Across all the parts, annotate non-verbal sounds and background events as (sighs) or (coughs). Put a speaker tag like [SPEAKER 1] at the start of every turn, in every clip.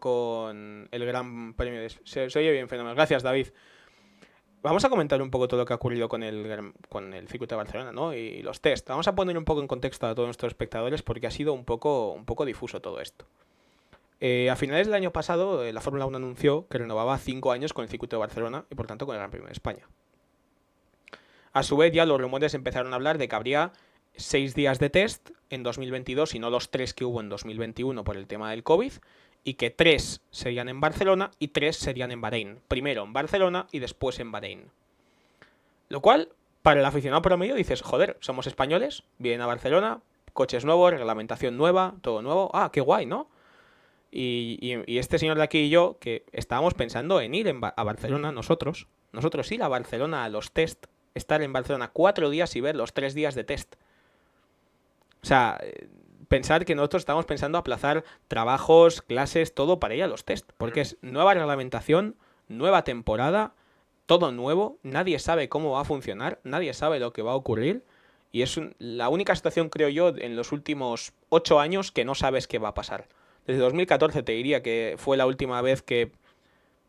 [SPEAKER 1] con el Gran Premio de... Se, se oye bien, fenómeno. Gracias, David. Vamos a comentar un poco todo lo que ha ocurrido con el, con el circuito de Barcelona, ¿no? Y los test. Vamos a poner un poco en contexto a todos nuestros espectadores porque ha sido un poco, un poco difuso todo esto. Eh, a finales del año pasado, eh, la Fórmula 1 anunció que renovaba cinco años con el circuito de Barcelona y por tanto con el Gran Premio de España. A su vez, ya los rumores empezaron a hablar de que habría seis días de test en 2022 y no los tres que hubo en 2021 por el tema del COVID, y que tres serían en Barcelona y tres serían en Bahrein. Primero en Barcelona y después en Bahrein. Lo cual, para el aficionado promedio, dices, joder, somos españoles, vienen a Barcelona, coches nuevos, reglamentación nueva, todo nuevo. Ah, qué guay, ¿no? Y, este señor de aquí y yo, que estábamos pensando en ir a Barcelona nosotros, nosotros ir a Barcelona a los test, estar en Barcelona cuatro días y ver los tres días de test. O sea, eh, pensar que nosotros estamos pensando aplazar trabajos, clases, todo para ir a los test, porque es nueva reglamentación, nueva temporada, todo nuevo, nadie sabe cómo va a funcionar, nadie sabe lo que va a ocurrir, y es un- la única situación, creo yo, en los últimos ocho años que no sabes qué va a pasar. Desde 2014 te diría que fue la última vez que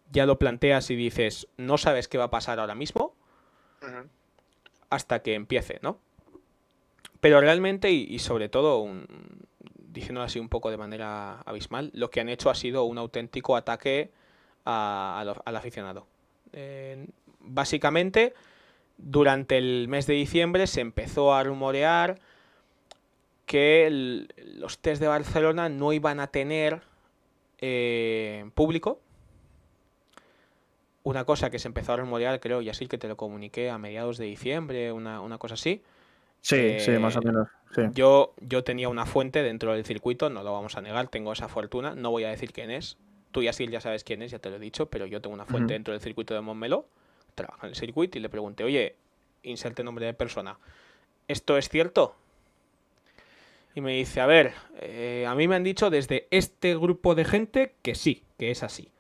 [SPEAKER 1] ya lo planteas y dices, no sabes qué va a pasar ahora mismo, hasta que empiece, ¿no? Pero realmente, y, sobre todo, diciéndolo así un poco de manera abismal, lo que han hecho ha sido un auténtico ataque al aficionado. Eh, básicamente, durante el mes de diciembre se empezó a rumorear que los test de Barcelona no iban a tener eh, público. Una cosa que se empezó a rumorear, creo, y así que te lo comuniqué a mediados de diciembre, una cosa así.
[SPEAKER 2] Sí, sí, más o
[SPEAKER 1] Eh,
[SPEAKER 2] menos. Sí.
[SPEAKER 1] Yo, yo tenía una fuente dentro del circuito, no lo vamos a negar, tengo esa fortuna, no voy a decir quién es. Tú y así ya sabes quién es, ya te lo he dicho, pero yo tengo una fuente dentro del circuito de Montmeló, trabaja en el circuito y le pregunté, oye, inserte nombre de persona, ¿esto es cierto? Y me dice, a ver, eh, a mí me han dicho desde este grupo de gente que sí, que es así.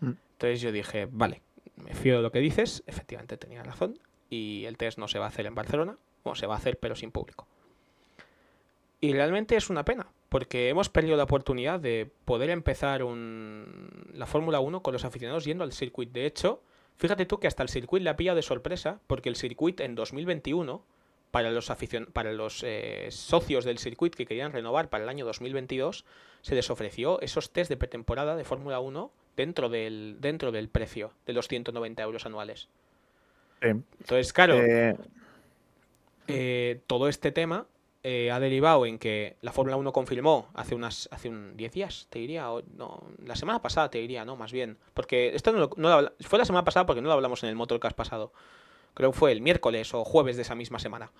[SPEAKER 2] Mm.
[SPEAKER 1] Entonces yo dije, vale, me fío de lo que dices, efectivamente tenía razón, y el test no se va a hacer en Barcelona, o se va a hacer pero sin público. Y realmente es una pena, porque hemos perdido la oportunidad de poder empezar un... la Fórmula 1 con los aficionados yendo al circuit. De hecho, fíjate tú que hasta el circuit le ha pillado de sorpresa, porque el circuit en 2021, para los, aficion... para los eh, socios del circuit que querían renovar para el año 2022, se les ofreció esos test de pretemporada de Fórmula 1 dentro del, dentro del precio de los 190 euros anuales.
[SPEAKER 2] Sí.
[SPEAKER 1] Entonces, claro,
[SPEAKER 2] Eh,
[SPEAKER 1] eh, todo este tema eh, ha derivado en que la Fórmula 1 confirmó hace unas hace un 10 días, te diría, no, la semana pasada te diría, no, más bien, porque esto no, lo- no fue la semana pasada porque no lo hablamos en el Motorcast pasado. Creo que fue el miércoles o jueves de esa misma semana.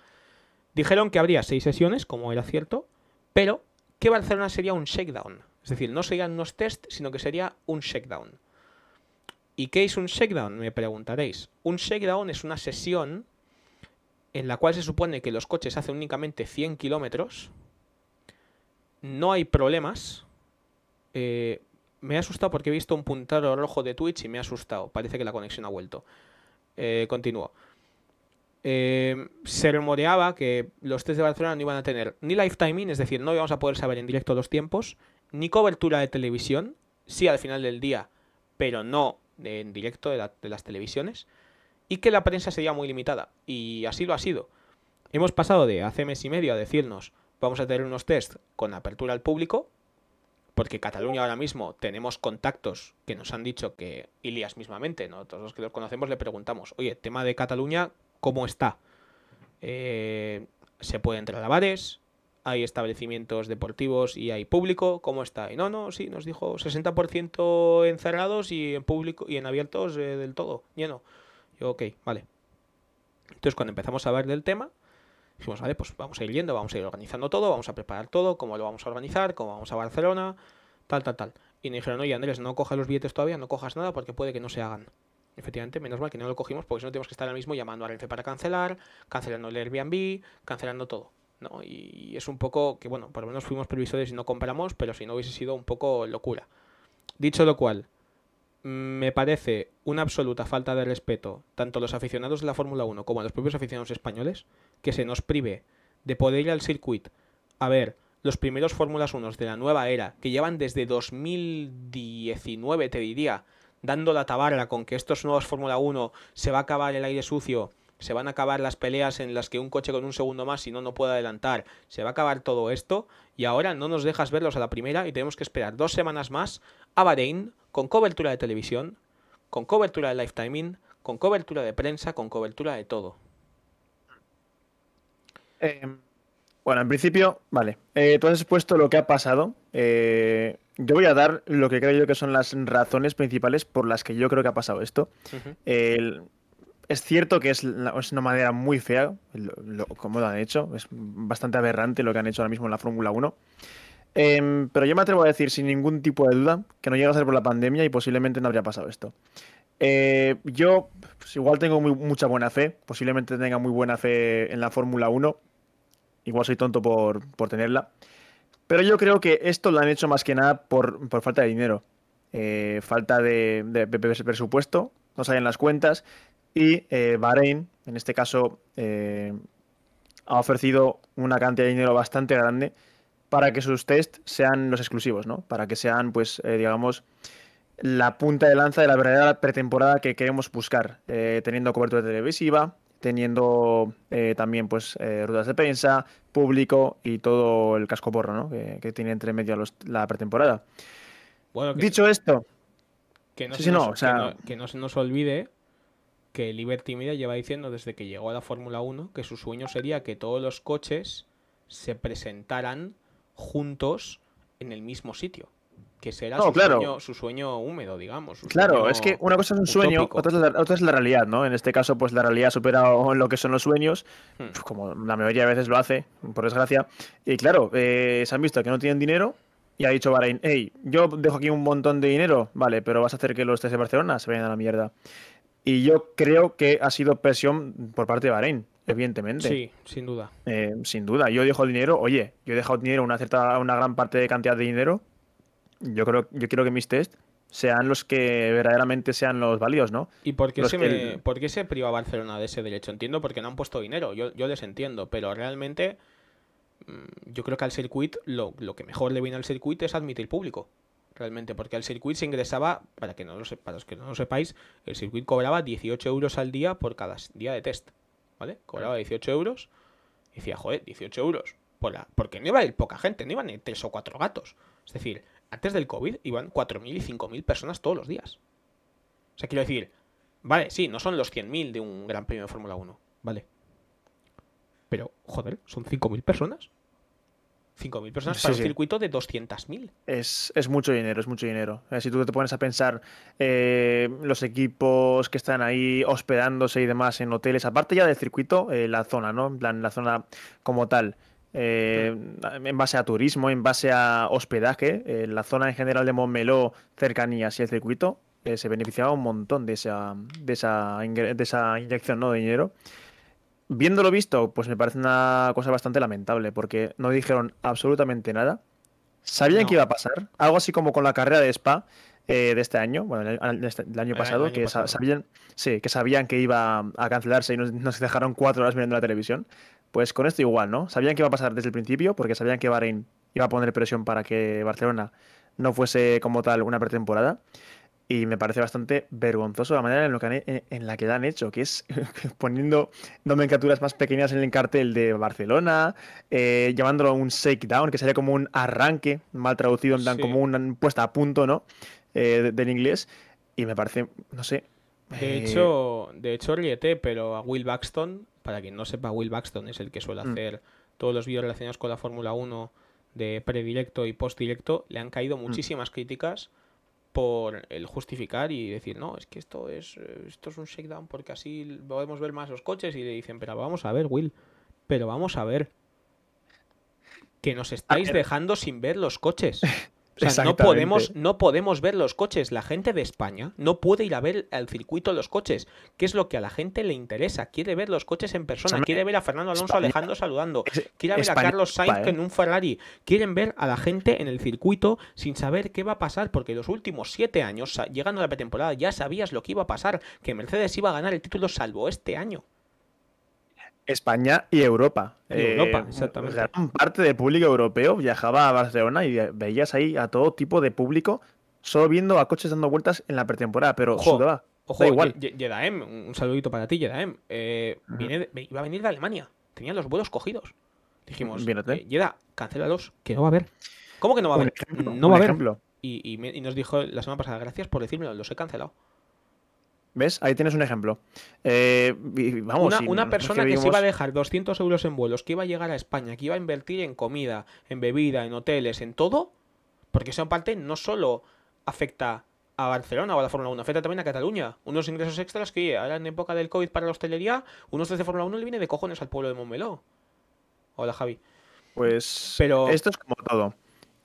[SPEAKER 1] Dijeron que habría seis sesiones, como era cierto, pero que Barcelona sería un shakedown. Es decir, no serían unos test, sino que sería un shakedown. ¿Y qué es un shakedown? Me preguntaréis. Un shakedown es una sesión en la cual se supone que los coches hacen únicamente 100 kilómetros, no hay problemas. Eh, me he asustado porque he visto un puntero rojo de Twitch y me ha asustado. Parece que la conexión ha vuelto. Eh, continúo. Eh, se rumoreaba que los test de Barcelona no iban a tener ni lifetiming, es decir, no íbamos a poder saber en directo los tiempos, ni cobertura de televisión, sí al final del día, pero no en directo de las televisiones y que la prensa sería muy limitada. Y así lo ha sido. Hemos pasado de hace mes y medio a decirnos vamos a tener unos test con apertura al público, porque Cataluña ahora mismo tenemos contactos que nos han dicho que, Ilias mismamente, ¿no? todos los que los conocemos le preguntamos, oye, tema de Cataluña, ¿cómo está? Eh, ¿Se puede entrar a bares? ¿Hay establecimientos deportivos y hay público? ¿Cómo está? Y no, no, sí, nos dijo 60% encerrados y en público y en abiertos eh, del todo, lleno. Yo, ok, vale. Entonces, cuando empezamos a ver del tema, dijimos, vale, pues vamos a ir yendo, vamos a ir organizando todo, vamos a preparar todo, cómo lo vamos a organizar, cómo vamos a Barcelona, tal, tal, tal. Y me dijeron, oye, Andrés, no cojas los billetes todavía, no cojas nada porque puede que no se hagan. Efectivamente, menos mal que no lo cogimos porque si no tenemos que estar ahora mismo llamando a Renfe para cancelar, cancelando el Airbnb, cancelando todo. ¿no? Y es un poco que, bueno, por lo menos fuimos previsores y no compramos, pero si no hubiese sido un poco locura. Dicho lo cual, me parece una absoluta falta de respeto tanto a los aficionados de la Fórmula 1 como a los propios aficionados españoles que se nos prive de poder ir al circuit a ver los primeros Fórmulas 1 de la nueva era, que llevan desde 2019, te diría, dando la tabarra con que estos nuevos Fórmula 1 se va a acabar el aire sucio, se van a acabar las peleas en las que un coche con un segundo más si no no puede adelantar, se va a acabar todo esto y ahora no nos dejas verlos a la primera y tenemos que esperar dos semanas más a Bahrein con cobertura de televisión, con cobertura de lifetiming, con cobertura de prensa, con cobertura de todo.
[SPEAKER 2] Eh, bueno, en principio, vale. Eh, tú has expuesto lo que ha pasado. Eh, yo voy a dar lo que creo yo que son las razones principales por las que yo creo que ha pasado esto.
[SPEAKER 1] Ujú.
[SPEAKER 2] El- es cierto que es, la- es una manera muy fea, lo, lo- como lo han hecho. Es bastante aberrante lo que han hecho ahora mismo en la Fórmula 1. Em, pero yo me atrevo a decir sin ningún tipo de duda que no llega a ser por la pandemia y posiblemente no habría pasado esto. Eh, yo pues, igual tengo mucha buena fe, posiblemente tenga muy buena fe en la Fórmula 1. Igual soy tonto por, por tenerla. Pero yo creo que esto lo han hecho más que nada por, por falta de dinero. Eh, falta de, de- de presupuesto, no salen las cuentas. Y eh, Bahrein, en este caso, eh, ha ofrecido una cantidad de dinero bastante grande para que sus test sean los exclusivos, ¿no? Para que sean, pues, eh, digamos, la punta de lanza de la verdadera pretemporada que queremos buscar, eh, teniendo cobertura televisiva, teniendo eh, también, pues, rutas de prensa, público y todo el casco porro, ¿no? Que, que tiene entre medio los- la pretemporada.
[SPEAKER 1] Bueno, que,
[SPEAKER 2] Dicho esto,
[SPEAKER 1] que no,
[SPEAKER 2] sí,
[SPEAKER 1] se
[SPEAKER 2] sí,
[SPEAKER 1] nos,
[SPEAKER 2] no, o sea-
[SPEAKER 1] que no- que no se nos olvide que Liberty Media lleva diciendo desde que llegó a la Fórmula 1 que su sueño sería que todos los coches se presentaran juntos en el mismo sitio. Que será
[SPEAKER 2] No,
[SPEAKER 1] su,
[SPEAKER 2] claro.
[SPEAKER 1] sueño, su sueño húmedo, digamos.
[SPEAKER 2] Claro,
[SPEAKER 1] sueño
[SPEAKER 2] es que una cosa es un sueño, otra es, la, otra es la realidad, ¿no? En este caso, pues la realidad ha superado lo que son los sueños,
[SPEAKER 1] Hmm.
[SPEAKER 2] pues, como la mayoría de veces lo hace, por desgracia. Y claro, eh, se han visto que no tienen dinero y ha dicho Bahrein, hey, yo dejo aquí un montón de dinero, vale, pero vas a hacer que los test de Barcelona se vayan a la mierda. Y yo creo que ha sido presión por parte de Bahrein, evidentemente.
[SPEAKER 1] Sí, sin duda.
[SPEAKER 2] Eh, sin duda, yo dejo el dinero, oye, yo he dejado dinero, una cierta, una gran parte de cantidad de dinero. Yo creo, yo quiero que mis test sean los que verdaderamente sean los válidos, ¿no?
[SPEAKER 1] ¿Y por qué,
[SPEAKER 2] Los
[SPEAKER 1] se
[SPEAKER 2] que
[SPEAKER 1] me-
[SPEAKER 2] el-
[SPEAKER 1] por qué se priva Barcelona de ese derecho? Entiendo porque no han puesto dinero, yo, yo les entiendo, pero realmente mm, yo creo que al circuit lo, lo que mejor le viene al circuit es admitir público. Realmente, porque al circuit se ingresaba, para que no lo para los que no lo sepáis, el circuit cobraba 18 euros al día por cada día de test. ¿Vale? Cobraba 18 euros. Y decía, joder, 18 euros. Por la- porque no iba a ir poca gente, no iban a ir tres o cuatro gatos. Es decir, antes del COVID iban 4.000 y 5.000 personas todos los días. O sea, quiero decir, vale, sí, no son los 100.000 de un Gran Premio de Fórmula 1, vale. Pero, joder, son 5.000 personas. 5.000 personas
[SPEAKER 2] Sí,
[SPEAKER 1] para
[SPEAKER 2] sí.
[SPEAKER 1] un circuito de 200.000.
[SPEAKER 2] Es, es mucho dinero, es mucho dinero. Eh, si tú te pones a pensar eh, los equipos que están ahí hospedándose y demás en hoteles, aparte ya del circuito, eh, la zona, ¿no? En plan, la zona como tal. eh, en base a turismo, en base a hospedaje, eh, la zona en general de Montmeló, cercanías y el circuito, se beneficiaba un montón de esa, de esa, de esa inyección ¿no? de dinero. Viéndolo visto, pues me parece una cosa bastante lamentable, porque no dijeron absolutamente nada. Sabían
[SPEAKER 1] No.
[SPEAKER 2] que iba a pasar, algo así como con la carrera de Spa eh, de este año, bueno, el, el- el año
[SPEAKER 1] El
[SPEAKER 2] pasado,
[SPEAKER 1] año
[SPEAKER 2] que
[SPEAKER 1] pasado.
[SPEAKER 2] sabían, sí, que sabían que iba a cancelarse y nos, nos dejaron cuatro horas mirando la televisión. Pues con esto igual, ¿no? Sabían que iba a pasar desde el principio, porque sabían que Bahrein iba a poner presión para que Barcelona no fuese como tal una pretemporada. Y me parece bastante vergonzoso la manera en, lo que han he- en- la que la han hecho, que es (laughs) poniendo nomenclaturas más pequeñas en el cartel de Barcelona, eh, llamándolo un shakedown, que sería como un arranque, mal traducido, en plan
[SPEAKER 1] Sí.
[SPEAKER 2] como una puesta a punto, ¿no? Eh, de- del inglés. Y me parece, no sé.
[SPEAKER 1] De
[SPEAKER 2] eh,
[SPEAKER 1] hecho, de hecho, ríete, pero a Will Buxton, para quien no sepa, Will Buxton es el que suele
[SPEAKER 2] Mm.
[SPEAKER 1] hacer todos los vídeos relacionados con la Fórmula 1 de predirecto y postdirecto, le han caído muchísimas críticas por el justificar y decir, no, es que esto es, eh, esto es un shakedown porque así podemos ver más los coches y le dicen, pero vamos a ver, Will, pero vamos a ver. Que nos estáis
[SPEAKER 2] ver.
[SPEAKER 1] dejando sin ver los coches. (laughs) O sea, no podemos, no podemos ver los coches. La gente de España no puede ir a ver al circuito los coches, que es lo que a la gente le interesa. Quiere ver los coches en persona, quiere ver a Fernando Alonso
[SPEAKER 2] España-
[SPEAKER 1] Alejandro saludando, quiere ver
[SPEAKER 2] España-
[SPEAKER 1] a Carlos Sainz en un Ferrari. Quieren ver a la gente en el circuito sin saber qué va a pasar, porque los últimos siete años, llegando a la pretemporada, ya sabías lo que iba a pasar, que Mercedes iba a ganar el título salvo este año.
[SPEAKER 2] España y Europa.
[SPEAKER 1] Europa, exactamente.
[SPEAKER 2] Gran parte del público europeo viajaba a Barcelona y veías ahí a todo tipo de público solo viendo a coches dando vueltas en la pretemporada, pero
[SPEAKER 1] Ojo,
[SPEAKER 2] sudaba.
[SPEAKER 1] Ojo,
[SPEAKER 2] Da igual.
[SPEAKER 1] Yedaem, un saludito para ti, Yedaem. Eh, viene iba a venir de Alemania. Tenía los vuelos cogidos. Dijimos, eh, Yeda, cancélalos, que no va a haber. ¿Cómo que no va a haber?
[SPEAKER 2] ejemplo,
[SPEAKER 1] no va a haber.
[SPEAKER 2] ejemplo.
[SPEAKER 1] Y, y me- y nos dijo la semana pasada, gracias por decírmelo, los he cancelado.
[SPEAKER 2] ¿Ves? Ahí tienes un ejemplo. Eh, vamos,
[SPEAKER 1] una
[SPEAKER 2] si
[SPEAKER 1] una persona que, se iba a dejar 200 euros en vuelos, que iba a llegar a España, que iba a invertir en comida, en bebida, en hoteles, en todo, porque en parte no solo afecta a Barcelona o a la Fórmula 1, afecta también a Cataluña. Unos ingresos extras que ahora en época del COVID para la hostelería, unos de Fórmula 1 le viene de cojones al pueblo de Montmeló. Hola Javi.
[SPEAKER 2] Pues
[SPEAKER 1] Pero-
[SPEAKER 2] esto es como todo.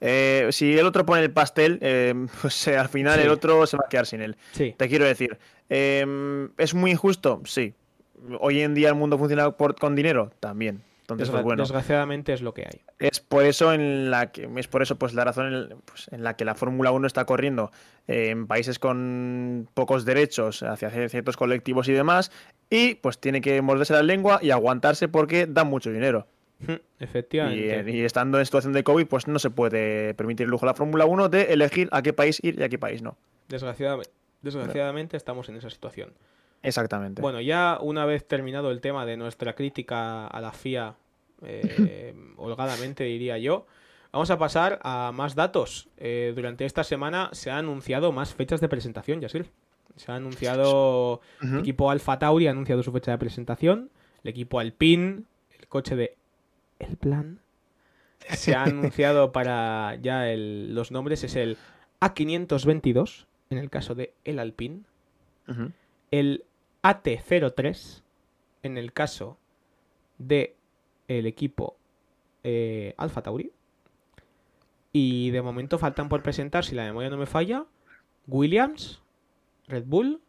[SPEAKER 2] Eh, si el otro pone el pastel, eh, (laughs) pues al final
[SPEAKER 1] Sí.
[SPEAKER 2] el otro se va a quedar sin él.
[SPEAKER 1] Sí,
[SPEAKER 2] Te quiero decir, eh, ¿es muy injusto? Sí. Hoy en día el mundo funciona por- con dinero, también. Entonces, pues bueno,
[SPEAKER 1] desgraciadamente es lo que hay.
[SPEAKER 2] es por eso en la que es por eso pues la razón en, pues, en la que la Fórmula 1 está corriendo eh, en países con pocos derechos hacia ciertos colectivos y demás y pues tiene que morderse la lengua y aguantarse porque da mucho dinero. (laughs) Y,
[SPEAKER 1] Efectivamente.
[SPEAKER 2] y estando en situación de COVID, pues no se puede permitir el lujo a la Fórmula 1 de elegir a qué país ir y a qué país no.
[SPEAKER 1] Desgraciadamente, desgraciadamente estamos en esa situación.
[SPEAKER 2] Exactamente.
[SPEAKER 1] Bueno, ya una vez terminado el tema de nuestra crítica a la FIA, eh, (laughs) holgadamente diría yo, vamos a pasar a más datos. Eh, durante esta semana se han anunciado más fechas de presentación, Yasil. Se ha anunciado, el equipo Alfa Tauri ha anunciado su fecha de presentación, el equipo Alpine, el coche de El Plan, (laughs) se ha anunciado para ya el- los nombres, es el A522, en el caso de el Alpine, el AT03 en el caso de el equipo eh, Alfa Tauri. Y de momento faltan por presentar, si la memoria no me falla, Williams, Red Bull,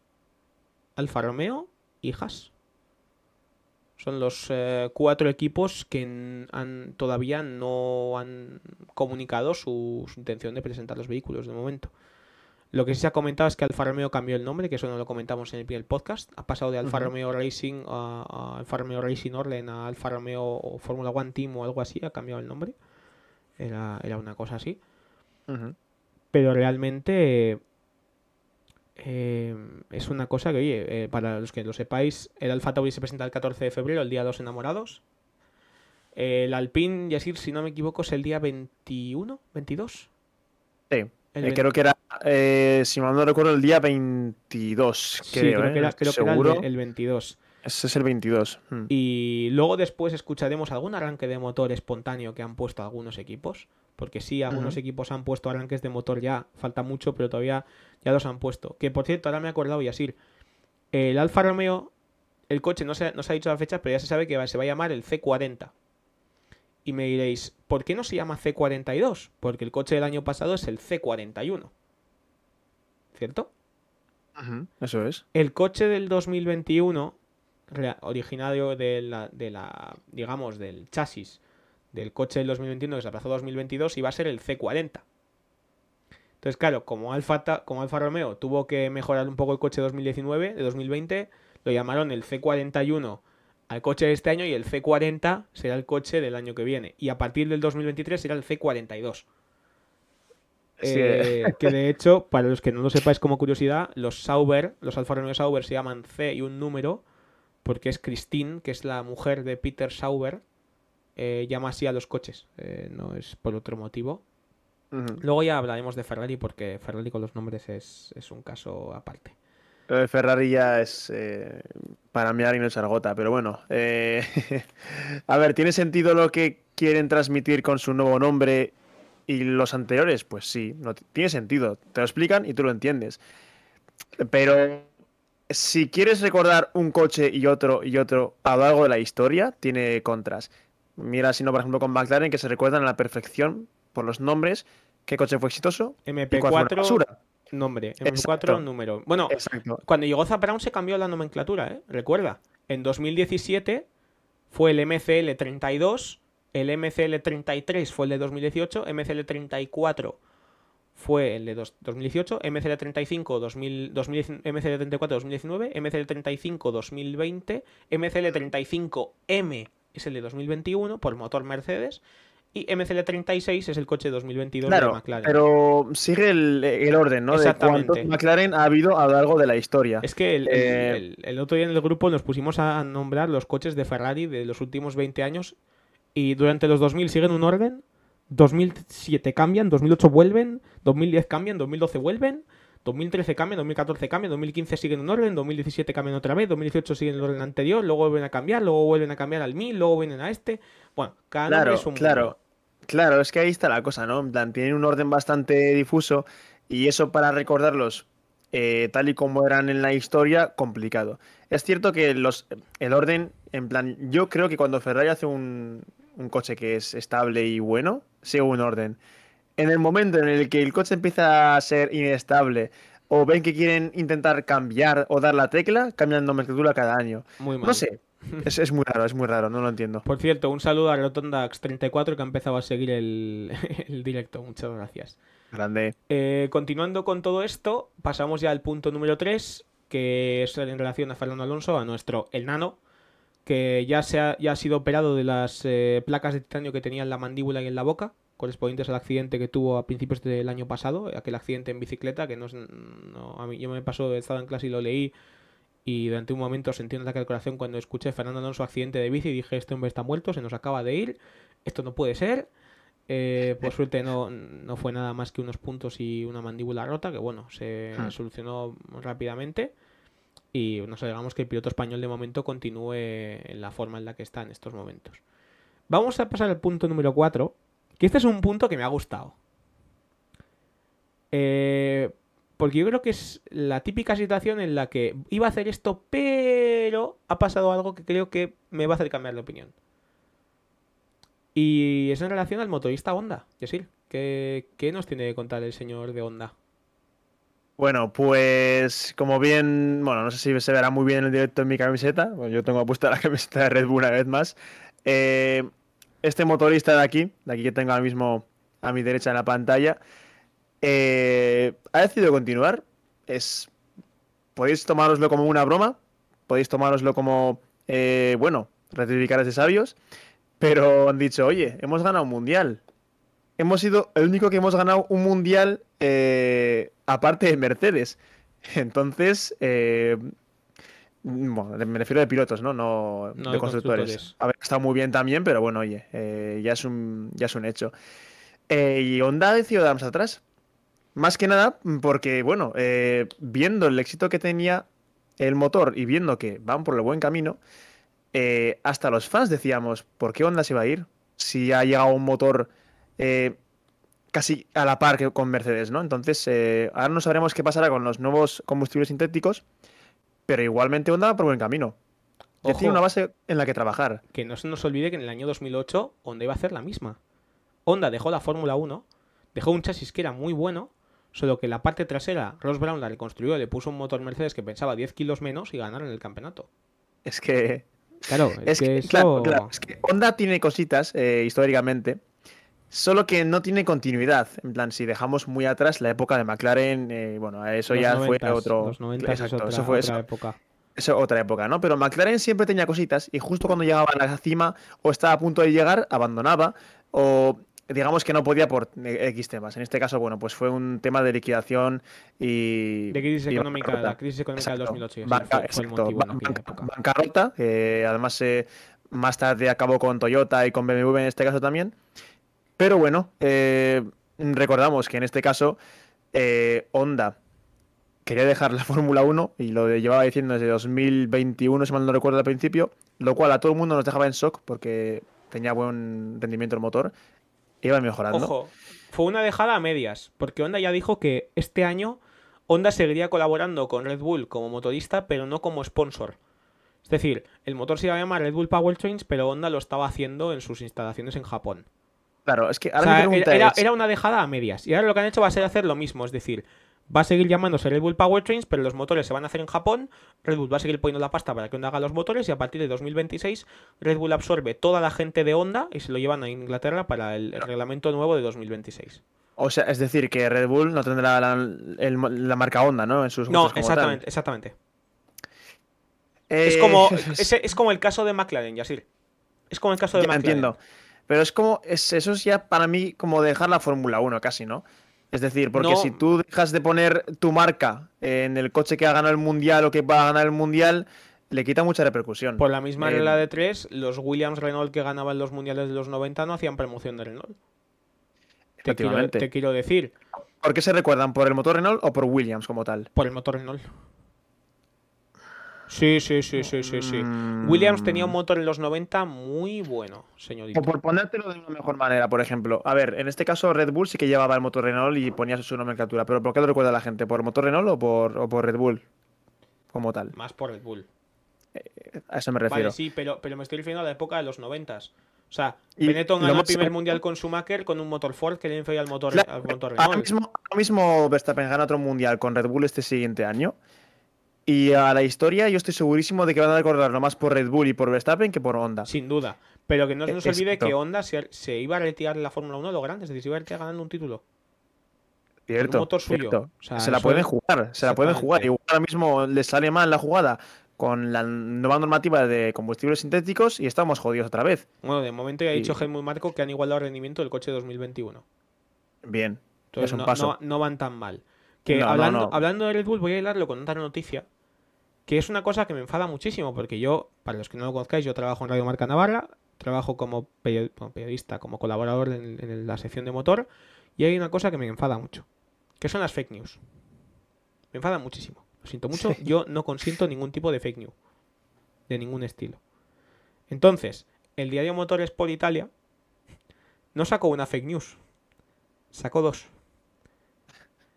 [SPEAKER 1] Alfa Romeo y Haas. Son los eh, cuatro equipos que han, todavía no han comunicado su, su intención de presentar los vehículos de momento. Lo que sí se ha comentado es que Alfa Romeo cambió el nombre, que eso no lo comentamos en el primer podcast. Ha pasado de Alfa. Romeo Racing a, a Alfa Romeo Racing Orlen a Alfa Romeo Fórmula One Team o algo así. Ha cambiado el nombre. Era, era una cosa así. Pero realmente eh, es una cosa que, oye, eh, para los que lo sepáis, el Alfa Tauri se presenta el 14 de febrero, el día de los enamorados. El Alpine, Yasir, si no me equivoco, es el día 21, 22.
[SPEAKER 2] Sí.
[SPEAKER 1] El
[SPEAKER 2] Eh, creo que era, eh, si mal no recuerdo, el día 22.
[SPEAKER 1] Sí,
[SPEAKER 2] creo,
[SPEAKER 1] creo
[SPEAKER 2] ¿eh?
[SPEAKER 1] que era, creo que era el
[SPEAKER 2] seguro.
[SPEAKER 1] ve- el 22.
[SPEAKER 2] Ese es el 22. Mm.
[SPEAKER 1] Y luego después escucharemos algún arranque de motor espontáneo que han puesto algunos equipos. Porque sí, algunos equipos han puesto arranques de motor ya. Falta mucho, pero todavía ya los han puesto. Que por cierto, ahora me he acordado, Yasir. El Alfa Romeo, el coche no se, no se ha dicho la fecha, pero ya se sabe que va- se va a llamar el C40. Y me diréis, ¿por qué no se llama C42? Porque el coche del año pasado es el C41. ¿Cierto?
[SPEAKER 2] Eso es.
[SPEAKER 1] El coche del 2021, rea- originario de la, de la, digamos, del chasis del coche del 2021 que se aplazó a 2022, iba a ser el C40. Entonces, claro, como Alfa, como Alfa Romeo tuvo que mejorar un poco el coche de 2019, de 2020, lo llamaron el C41 al coche de este año y el C40 será el coche del año que viene. Y a partir del 2023 será el C42.
[SPEAKER 2] Sí,
[SPEAKER 1] Eh, que de hecho, para los que no lo sepáis como curiosidad, los Sauber, los Alfa Romeo Sauber se llaman C y un número, porque es Christine, que es la mujer de Peter Sauber, eh, llama así a los coches, eh, no es por otro motivo. Luego ya hablaremos de Ferrari, porque Ferrari con los nombres es, es un caso aparte.
[SPEAKER 2] Lo de Ferrari ya es eh, para mear y no echar gota, pero bueno. (laughs) a ver, ¿tiene sentido lo que quieren transmitir con su nuevo nombre y los anteriores? Pues sí, no, tiene sentido. Te lo explican y tú lo entiendes. Pero si quieres recordar un coche y otro y otro a lo largo de la historia, tiene contras. Mira, si no, por ejemplo, con McLaren, que se recuerdan a la perfección por los nombres, qué coche fue exitoso y cuál fue una
[SPEAKER 1] MP4,
[SPEAKER 2] basura.
[SPEAKER 1] nombre,
[SPEAKER 2] Exacto.
[SPEAKER 1] MP4, número. Bueno,
[SPEAKER 2] Exacto.
[SPEAKER 1] Cuando llegó Zap Brown se cambió la nomenclatura, ¿eh? Recuerda. En 2017 fue el MCL 32, el MCL 33 fue el de 2018, MCL 34 fue el de 2018, MCL35 2000, MCL34 2019, MCL35 2020, MCL35M es el de 2021 por motor Mercedes y MCL36 es el coche de 2022
[SPEAKER 2] claro,
[SPEAKER 1] de McLaren.
[SPEAKER 2] Pero sigue el, orden, ¿no? De cuántos McLaren ha habido a lo largo de la historia.
[SPEAKER 1] Es que eh, el, el, otro día en el grupo nos pusimos a nombrar los coches de Ferrari de los últimos 20 años y durante los 2000 siguen un orden 2007 cambian, 2008 vuelven, 2010 cambian, 2012 vuelven, 2013 cambian, 2014 cambian, 2015 siguen en orden, 2017 cambian otra vez, 2018 siguen en el orden anterior, luego vuelven a cambiar, luego vuelven a cambiar al 1000, luego vienen a este. Bueno, cada
[SPEAKER 2] claro,
[SPEAKER 1] es un
[SPEAKER 2] Claro, claro, es que ahí está la cosa, ¿no? En plan, tienen un orden bastante difuso y eso para recordarlos eh, tal y como eran en la historia, complicado. Es cierto que los, el orden, en plan, yo creo que cuando Ferrari hace un, un coche que es estable y bueno, sigue un orden. En el momento en el que el coche empieza a ser inestable o ven que quieren intentar cambiar o dar la tecla, cambian nomenclatura cada año.
[SPEAKER 1] Muy mal.
[SPEAKER 2] No sé, (laughs) es, muy raro, es muy raro, no lo entiendo.
[SPEAKER 1] Por cierto, un saludo a Rotondax34 que ha empezado a seguir el, (laughs) directo. Muchas gracias.
[SPEAKER 2] Grande.
[SPEAKER 1] Eh, continuando con todo esto, pasamos ya al punto número 3, que es en relación a Fernando Alonso, a nuestro el nano, que ya, se ha, ya ha sido operado de las eh, placas de titanio que tenía en la mandíbula y en la boca, correspondientes al accidente que tuvo a principios del año pasado, aquel accidente en bicicleta, que no, no a mí yo me pasó, estaba en clase y lo leí, y durante un momento sentí un ataque al corazón cuando escuché Fernando Alonso accidente de bici y dije, este hombre está muerto, se nos acaba de ir, esto no puede ser. Eh, por (laughs) suerte no, no fue nada más que unos puntos y una mandíbula rota, que bueno, se hmm. solucionó rápidamente. Y nos alegramos que el piloto español de momento continúe en la forma en la que está en estos momentos. Vamos a pasar al punto número 4, que este es un punto que me ha gustado. Eh, porque yo creo que es la típica situación en la que iba a hacer esto, pero ha pasado algo que creo que me va a hacer cambiar de opinión. Y es en relación al motorista Honda. Yesil, ¿qué, ¿qué nos tiene que contar el señor de Honda?
[SPEAKER 2] Bueno, pues como bien, bueno, no sé si se verá muy bien en el directo en mi camiseta, yo tengo puesta (laughs) la camiseta de Red Bull una vez más. Eh, este motorista de aquí, de aquí que tengo ahora mismo a mi derecha en la pantalla, eh, ha decidido continuar. Es, podéis tomároslo como una broma, podéis tomároslo como, eh, bueno, ratificar de sabios, pero han dicho, oye, hemos ganado un mundial. Hemos sido el único que hemos ganado un mundial aparte de Mercedes. (laughs) Entonces, eh, me refiero de pilotos, ¿no? No, de, constructores. A ver, está muy bien también, pero bueno, oye, eh, ya, es un, ya es un hecho. Eh, y Honda ha decidido darnos atrás. Más que nada porque, bueno, viendo el éxito que tenía el motor y viendo que van por el buen camino, hasta los fans decíamos, ¿por qué Honda se va a ir? Si ha llegado un motor casi a la par que con Mercedes, ¿no? Entonces, eh, ahora no sabremos qué pasará con los nuevos combustibles sintéticos, pero igualmente Honda va por buen camino. Ya tiene una base en la que trabajar.
[SPEAKER 1] Que no se nos olvide que en el año 2008 Honda iba a hacer la misma. Honda dejó la Fórmula 1, dejó un chasis que era muy bueno, solo que la parte trasera Ross Brown la reconstruyó, le puso un motor Mercedes que pensaba 10 kilos menos y ganaron el campeonato.
[SPEAKER 2] Es que...
[SPEAKER 1] Claro, (laughs) es, que, claro,
[SPEAKER 2] es que Honda tiene cositas eh, históricamente Solo que no tiene continuidad. En plan, si dejamos muy atrás la época de McLaren, eh, bueno, eso ya fue otro.
[SPEAKER 1] Los 90 Exacto, eso fue otra época.
[SPEAKER 2] Eso otra época, ¿no? Pero McLaren siempre tenía cositas y justo cuando llegaba a la cima o estaba a punto de llegar, abandonaba o digamos que no podía por X temas. En este caso, bueno, pues fue un tema de liquidación y.
[SPEAKER 1] De crisis económica, la crisis económica del 2008. exacto.
[SPEAKER 2] bancarrota, que además eh, más tarde acabó con Toyota y con BMW en este caso también. Pero bueno, eh, recordamos que en este caso eh, Honda quería dejar la (laughs) Fórmula 1 y lo llevaba diciendo desde 2021, si mal no recuerdo al principio, lo cual a todo el mundo nos dejaba en shock porque tenía buen rendimiento el motor, iba mejorando.
[SPEAKER 1] Ojo, fue una dejada a medias, porque Honda ya dijo que este año Honda seguiría colaborando con Red Bull como motorista, pero no como sponsor. Es decir, el motor se iba a llamar Red Bull Powertrains, pero Honda lo estaba haciendo en sus instalaciones en Japón.
[SPEAKER 2] Claro, es que ahora
[SPEAKER 1] era, una dejada a medias. Y ahora lo que han hecho va a ser hacer lo mismo. Es decir, va a seguir llamándose Red Bull Powertrains, pero los motores se van a hacer en Japón. Red Bull va a seguir poniendo la pasta para que Honda haga los motores. Y a partir de 2026, Red Bull absorbe toda la gente de Honda y se lo llevan a Inglaterra para el, reglamento nuevo de 2026.
[SPEAKER 2] O sea, es decir, que Red Bull no tendrá la, marca Honda, ¿no? En sus
[SPEAKER 1] No,
[SPEAKER 2] como tal.
[SPEAKER 1] exactamente, exactamente.
[SPEAKER 2] Eh,
[SPEAKER 1] Es como, (laughs) es, es como el caso de McLaren, Yasir. Es como el caso de
[SPEAKER 2] Ya,
[SPEAKER 1] McLaren.
[SPEAKER 2] entiendo. Pero es como, es, eso es ya para mí como dejar la Fórmula 1 casi, ¿no? Es decir, porque
[SPEAKER 1] No.
[SPEAKER 2] si tú dejas de poner tu marca en el coche que ha ganado el mundial o que va a ganar el mundial, le quita mucha repercusión.
[SPEAKER 1] Por la misma
[SPEAKER 2] Eh,
[SPEAKER 1] regla de tres, los Williams Renault que ganaban los mundiales de los 90 no hacían promoción de Renault. Te quiero,
[SPEAKER 2] Efectivamente.
[SPEAKER 1] te quiero decir,
[SPEAKER 2] ¿Por qué se recuerdan? ¿Por el motor Renault o por Williams como tal?
[SPEAKER 1] por el motor Renault. Sí, sí, sí, sí, sí, sí.
[SPEAKER 2] Mm.
[SPEAKER 1] Williams tenía un motor en los 90 muy bueno, señorito.
[SPEAKER 2] O por ponértelo de una mejor manera, por ejemplo. A ver, en este caso Red Bull sí que llevaba el motor Renault y ponía su nomenclatura. Pero ¿por qué lo recuerda la gente? ¿Por motor Renault o por, o por Red Bull? Como tal.
[SPEAKER 1] Más por Red Bull.
[SPEAKER 2] A eso me refiero.
[SPEAKER 1] Vale, sí, pero, pero me estoy refiriendo a la época de los 90. O sea,
[SPEAKER 2] Y
[SPEAKER 1] Benetton ganó el primer mundial con Schumacher con un motor Ford que le inferior al motor,
[SPEAKER 2] Claro,
[SPEAKER 1] al motor
[SPEAKER 2] ahora,
[SPEAKER 1] Renault.
[SPEAKER 2] mismo, ahora mismo Verstappen gana otro mundial con Red Bull este siguiente año. Y a la historia yo estoy segurísimo de que van a recordarlo más por Red Bull y por Verstappen que por Honda.
[SPEAKER 1] Sin duda. Pero que no se nos olvide que Honda se, se iba a retirar en la Fórmula 1 de lo grande, es decir, se iba a retirar ganando un título.
[SPEAKER 2] Cierto,
[SPEAKER 1] motor suyo.
[SPEAKER 2] cierto.
[SPEAKER 1] O sea,
[SPEAKER 2] se la pueden
[SPEAKER 1] es-
[SPEAKER 2] jugar, se la pueden jugar. Igual ahora mismo les sale mal la jugada con la nueva normativa de combustibles sintéticos y estamos jodidos otra vez.
[SPEAKER 1] Bueno, de momento ya ha dicho
[SPEAKER 2] Y-
[SPEAKER 1] Helmut Marco que han igualado el rendimiento del coche 2021.
[SPEAKER 2] Bien.
[SPEAKER 1] Entonces
[SPEAKER 2] Es un
[SPEAKER 1] no,
[SPEAKER 2] paso.
[SPEAKER 1] no- no van tan mal. Que
[SPEAKER 2] No, no,
[SPEAKER 1] hablando,
[SPEAKER 2] no.
[SPEAKER 1] hablando de Red Bull, voy a hilarlo con otra noticia. Que es una cosa que me enfada muchísimo. Porque yo, para los que no lo conozcáis, yo trabajo en Radio Marca Navarra. Trabajo como perio- como periodista, como colaborador en, en la sección de motor. Y hay una cosa que me enfada mucho. Que son las fake news. Me enfada muchísimo. Lo siento mucho.
[SPEAKER 2] Sí.
[SPEAKER 1] Yo no consiento ningún tipo de fake news. De ningún estilo. Entonces, el diario Motores por Italia no sacó una fake news. Sacó dos.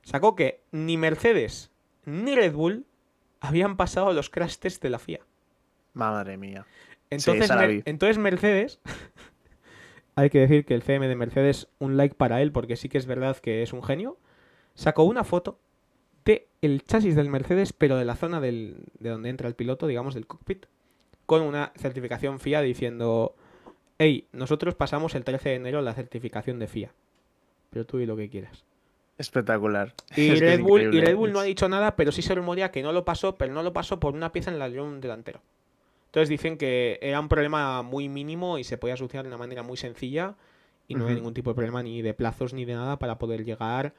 [SPEAKER 1] Sacó que ni Mercedes ni Red Bull habían pasado los crash tests de la FIA.
[SPEAKER 2] Madre mía.
[SPEAKER 1] Entonces, Mer- Mercedes, (laughs) hay que decir que el CM de Mercedes, un like para él, porque sí que es verdad que es un genio, sacó una foto de el chasis del Mercedes, pero de la zona del- de donde entra el piloto, digamos, del cockpit, con una certificación FIA diciendo, hey, nosotros pasamos el 13 de enero la certificación de FIA, pero tú di lo que quieras.
[SPEAKER 2] Espectacular. (laughs)
[SPEAKER 1] Y,
[SPEAKER 2] Es
[SPEAKER 1] Red, Bull, y
[SPEAKER 2] increíble.
[SPEAKER 1] Red Bull no ha dicho nada, pero sí se rumorea que no lo pasó, pero no lo pasó por una pieza en el alerón delantero. Entonces dicen que era un problema muy mínimo y se podía solucionar de una manera muy sencilla y no hay
[SPEAKER 2] Ujú.
[SPEAKER 1] ningún tipo de problema ni de plazos ni de nada para poder llegar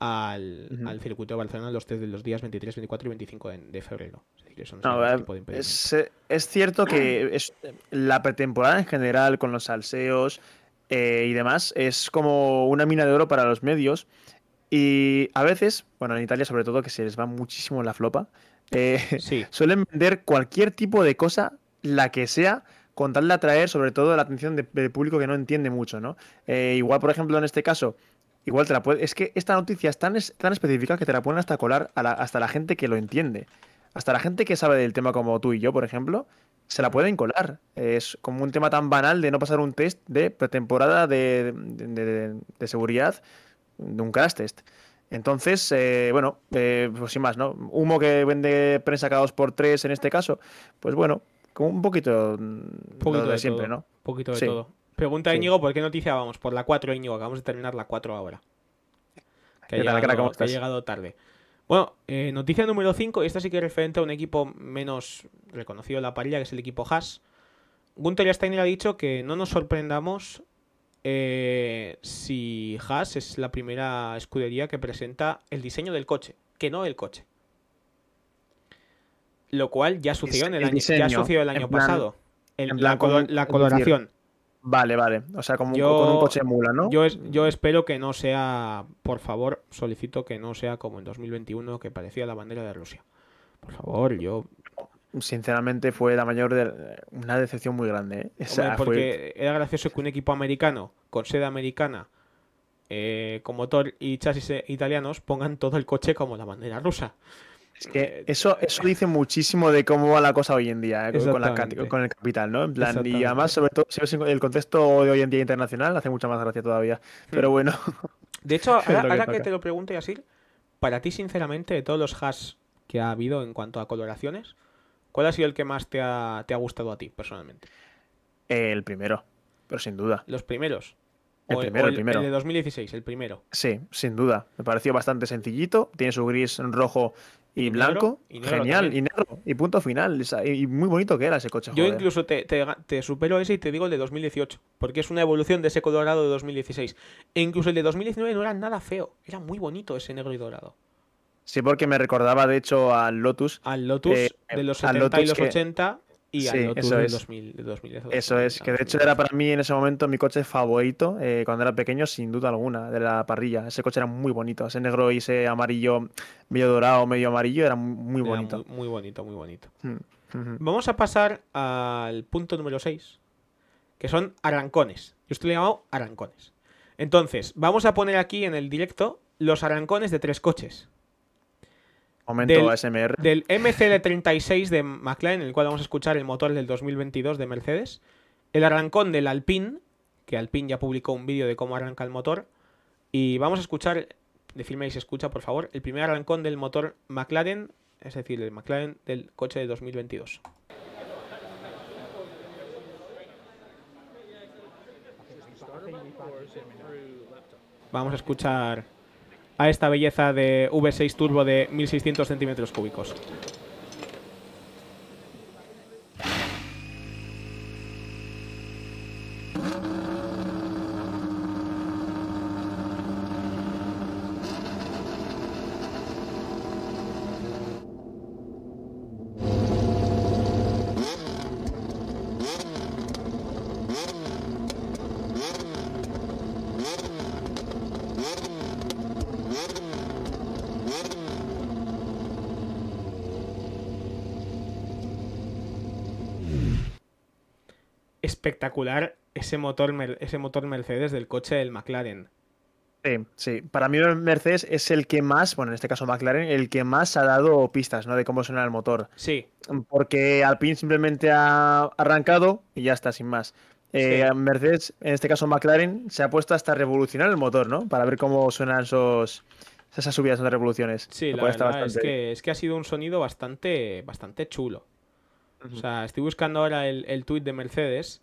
[SPEAKER 1] al, al circuito de Barcelona los de los días 23, 24 y 25 de, de febrero. Es decir, eso no, tipo de
[SPEAKER 2] es, eh, es cierto que (clears throat) es, la pretemporada en general, con los salseos eh, y demás, es como una mina de oro para los medios. Y a veces, bueno, en Italia sobre todo, que se les va muchísimo la flopa, eh,
[SPEAKER 1] Sí, (laughs)
[SPEAKER 2] suelen vender cualquier tipo de cosa, la que sea, con tal de atraer sobre todo la atención de- del público que no entiende mucho, ¿no? Eh, igual, por ejemplo, en este caso, igual te la puede... Es que esta noticia es tan, es- tan específica que te la pueden hasta colar a la- hasta la gente que lo entiende. Hasta la gente que sabe del tema como tú y yo, por ejemplo, se la pueden colar. Es como un tema tan banal de no pasar un test de pretemporada de- de seguridad, de un crash test. Entonces, eh, bueno, eh, pues sin más, ¿no? Humo que vende prensa cada dos por tres en este caso, pues bueno, como un poquito, mm,
[SPEAKER 1] poquito
[SPEAKER 2] de
[SPEAKER 1] de
[SPEAKER 2] siempre,
[SPEAKER 1] todo.
[SPEAKER 2] ¿no?
[SPEAKER 1] poquito de
[SPEAKER 2] Sí.
[SPEAKER 1] todo. Pregunta a
[SPEAKER 2] Sí.
[SPEAKER 1] Íñigo, ¿por qué noticia vamos? Por la 4, Íñigo, acabamos de terminar la 4 ahora. Que ha,
[SPEAKER 2] ¿Qué tal,
[SPEAKER 1] llegado,
[SPEAKER 2] crack? ¿Cómo
[SPEAKER 1] que ha
[SPEAKER 2] estás?
[SPEAKER 1] llegado tarde. Bueno, eh, noticia número 5, y esta sí que es referente a un equipo menos reconocido en la parrilla, que es el equipo Haas. Gunther Steiner ha dicho que no nos sorprendamos eh, si Haas es la primera escudería que presenta el diseño del coche, que no el coche. Lo cual ya sucedió en el
[SPEAKER 2] el
[SPEAKER 1] año, ya
[SPEAKER 2] diseño,
[SPEAKER 1] sucedió el año
[SPEAKER 2] plan-
[SPEAKER 1] pasado. El- la,
[SPEAKER 2] plan
[SPEAKER 1] colo-
[SPEAKER 2] como-
[SPEAKER 1] la
[SPEAKER 2] es decir,
[SPEAKER 1] coloración.
[SPEAKER 2] Vale, vale. O sea, como un- con un coche mula, ¿no?
[SPEAKER 1] Yo, es- yo espero que no sea, por favor, solicito que no sea como en 2021 que parecía la bandera de Rusia. Por favor, yo...
[SPEAKER 2] Sinceramente fue la mayor de... una decepción muy grande, ¿eh? Fue-
[SPEAKER 1] porque era gracioso que un equipo americano con sede americana, eh, con motor y chasis eh, italianos, pongan todo el coche como la bandera rusa.
[SPEAKER 2] Es que eso, eso dice muchísimo de cómo va la cosa hoy en día, ¿eh? con, la el capital, ¿no? En plan, y además, sobre todo, si ves el contexto de hoy en día internacional, hace mucha más gracia todavía. Pero
[SPEAKER 1] Hmm.
[SPEAKER 2] bueno,
[SPEAKER 1] De hecho, (laughs) ahora,
[SPEAKER 2] que
[SPEAKER 1] te lo pregunto, Yasir, para ti, sinceramente, de todos los hash que ha habido en cuanto a coloraciones, ¿cuál ha sido el que más te ha, te ha gustado a ti, personalmente?
[SPEAKER 2] el primero, pero sin duda.
[SPEAKER 1] Los primeros.
[SPEAKER 2] El primero,
[SPEAKER 1] o
[SPEAKER 2] el primero.
[SPEAKER 1] El de 2016, el primero.
[SPEAKER 2] Sí, sin duda. Me pareció bastante sencillito. Tiene su gris rojo y,
[SPEAKER 1] Y negro,
[SPEAKER 2] blanco.
[SPEAKER 1] y negro
[SPEAKER 2] Genial.
[SPEAKER 1] también.
[SPEAKER 2] Y negro. Y punto final. Y muy bonito que era ese coche.
[SPEAKER 1] Yo
[SPEAKER 2] joder.
[SPEAKER 1] incluso te, te, te supero ese y te digo el de 2018, porque es una evolución de ese colorado de 2016. E incluso el de 2019 no era nada feo, era muy bonito ese negro y dorado.
[SPEAKER 2] Sí, porque me recordaba, de hecho, al Lotus.
[SPEAKER 1] Al Lotus
[SPEAKER 2] Eh,
[SPEAKER 1] de los
[SPEAKER 2] al
[SPEAKER 1] 70 y los
[SPEAKER 2] que-
[SPEAKER 1] 80 y
[SPEAKER 2] Sí,
[SPEAKER 1] al Lotus
[SPEAKER 2] eso
[SPEAKER 1] del
[SPEAKER 2] es.
[SPEAKER 1] 2000, de 2010 o
[SPEAKER 2] Eso es, que de hecho era para mí en ese momento mi coche favorito eh, cuando era pequeño, sin duda alguna, de la parrilla. Ese coche era muy bonito. Ese negro y ese amarillo, medio dorado, medio amarillo, era muy
[SPEAKER 1] Era
[SPEAKER 2] bonito.
[SPEAKER 1] Muy, muy bonito, muy bonito.
[SPEAKER 2] Mm.
[SPEAKER 1] Vamos a pasar al punto número 6, que son arrancones. Yo estoy llamado arrancones. Entonces, vamos a poner aquí en el directo los arrancones de tres coches.
[SPEAKER 2] Momento
[SPEAKER 1] Del-
[SPEAKER 2] ASMR.
[SPEAKER 1] Del MCD36 de McLaren, en el cual vamos a escuchar el motor del 2022 de Mercedes. El arrancón del Alpine, que Alpine ya publicó un vídeo de cómo arranca el motor. Y vamos a escuchar, decirme si se escucha por favor, el primer arrancón del motor McLaren, es decir, el McLaren del coche de 2022. Vamos a escuchar a esta belleza de V6 Turbo de 1600 centímetros cúbicos. Espectacular ese motor, ese motor Mercedes del coche del McLaren.
[SPEAKER 2] Sí, sí. Para mí Mercedes es el que más, bueno, en este caso McLaren, el que más ha dado pistas, ¿no? De cómo suena el motor.
[SPEAKER 1] Sí,
[SPEAKER 2] Porque Alpine simplemente ha arrancado y ya está, sin más. Eh,
[SPEAKER 1] Sí.
[SPEAKER 2] Mercedes, en este caso McLaren, se ha puesto hasta revolucionar el motor, ¿no? Para ver cómo suenan esos, esas subidas de revoluciones.
[SPEAKER 1] sí, la es que, es que ha sido un sonido bastante, bastante chulo. O sea, estoy buscando ahora el, el tuit de Mercedes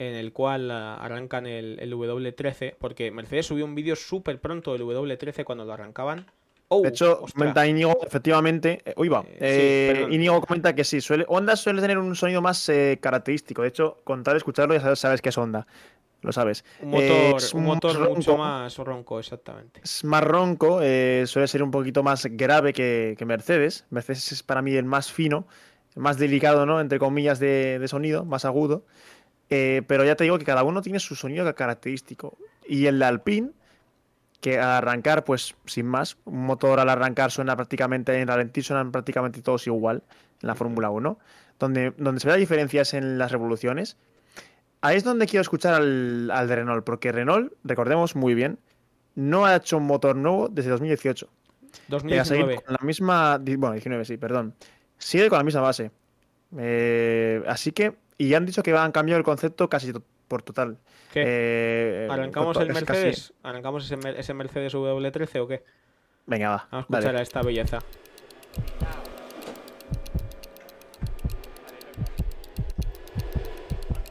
[SPEAKER 1] en el cual ah, arrancan el, el W13, porque Mercedes subió un vídeo súper pronto del W13 cuando lo arrancaban. Oh,
[SPEAKER 2] De hecho,
[SPEAKER 1] ostras.
[SPEAKER 2] comenta Íñigo, efectivamente. eh, uy, va.
[SPEAKER 1] Eh, sí,
[SPEAKER 2] eh. Íñigo comenta que sí, suele, Honda suele tener un sonido más eh, característico. De hecho, con tal de escucharlo ya sabes, sabes que es Honda. Lo sabes.
[SPEAKER 1] un
[SPEAKER 2] Eh,
[SPEAKER 1] motor,
[SPEAKER 2] es
[SPEAKER 1] un motor
[SPEAKER 2] ronco,
[SPEAKER 1] mucho más ronco, exactamente.
[SPEAKER 2] Es más ronco, eh, suele ser un poquito más grave que, que Mercedes. Mercedes es para mí el más fino, más delicado, ¿no? Entre comillas, de, de sonido, más agudo. Eh, pero ya te digo que cada uno tiene su sonido característico. Y el de Alpine, que al arrancar, pues sin más, un motor al arrancar suena prácticamente, en ralentí suenan prácticamente todos igual en la Fórmula 1. Donde, donde se ve la diferencia es en las revoluciones. Ahí es donde quiero escuchar al, al de Renault, porque Renault, recordemos muy bien, no ha hecho un motor nuevo desde 2018. Llega a seguir
[SPEAKER 1] 2019.
[SPEAKER 2] con la misma. Bueno, 19, sí, perdón. Sigue con la misma base. Eh, así que. Y han dicho que van a cambiar el concepto casi por total.
[SPEAKER 1] ¿Qué?
[SPEAKER 2] Eh,
[SPEAKER 1] ¿Arrancamos
[SPEAKER 2] to-
[SPEAKER 1] el
[SPEAKER 2] casi-
[SPEAKER 1] Mercedes? ¿Arrancamos ese, Mer- ese Mercedes W13 o qué?
[SPEAKER 2] Venga, va.
[SPEAKER 1] Vamos a escuchar
[SPEAKER 2] dale.
[SPEAKER 1] a esta belleza.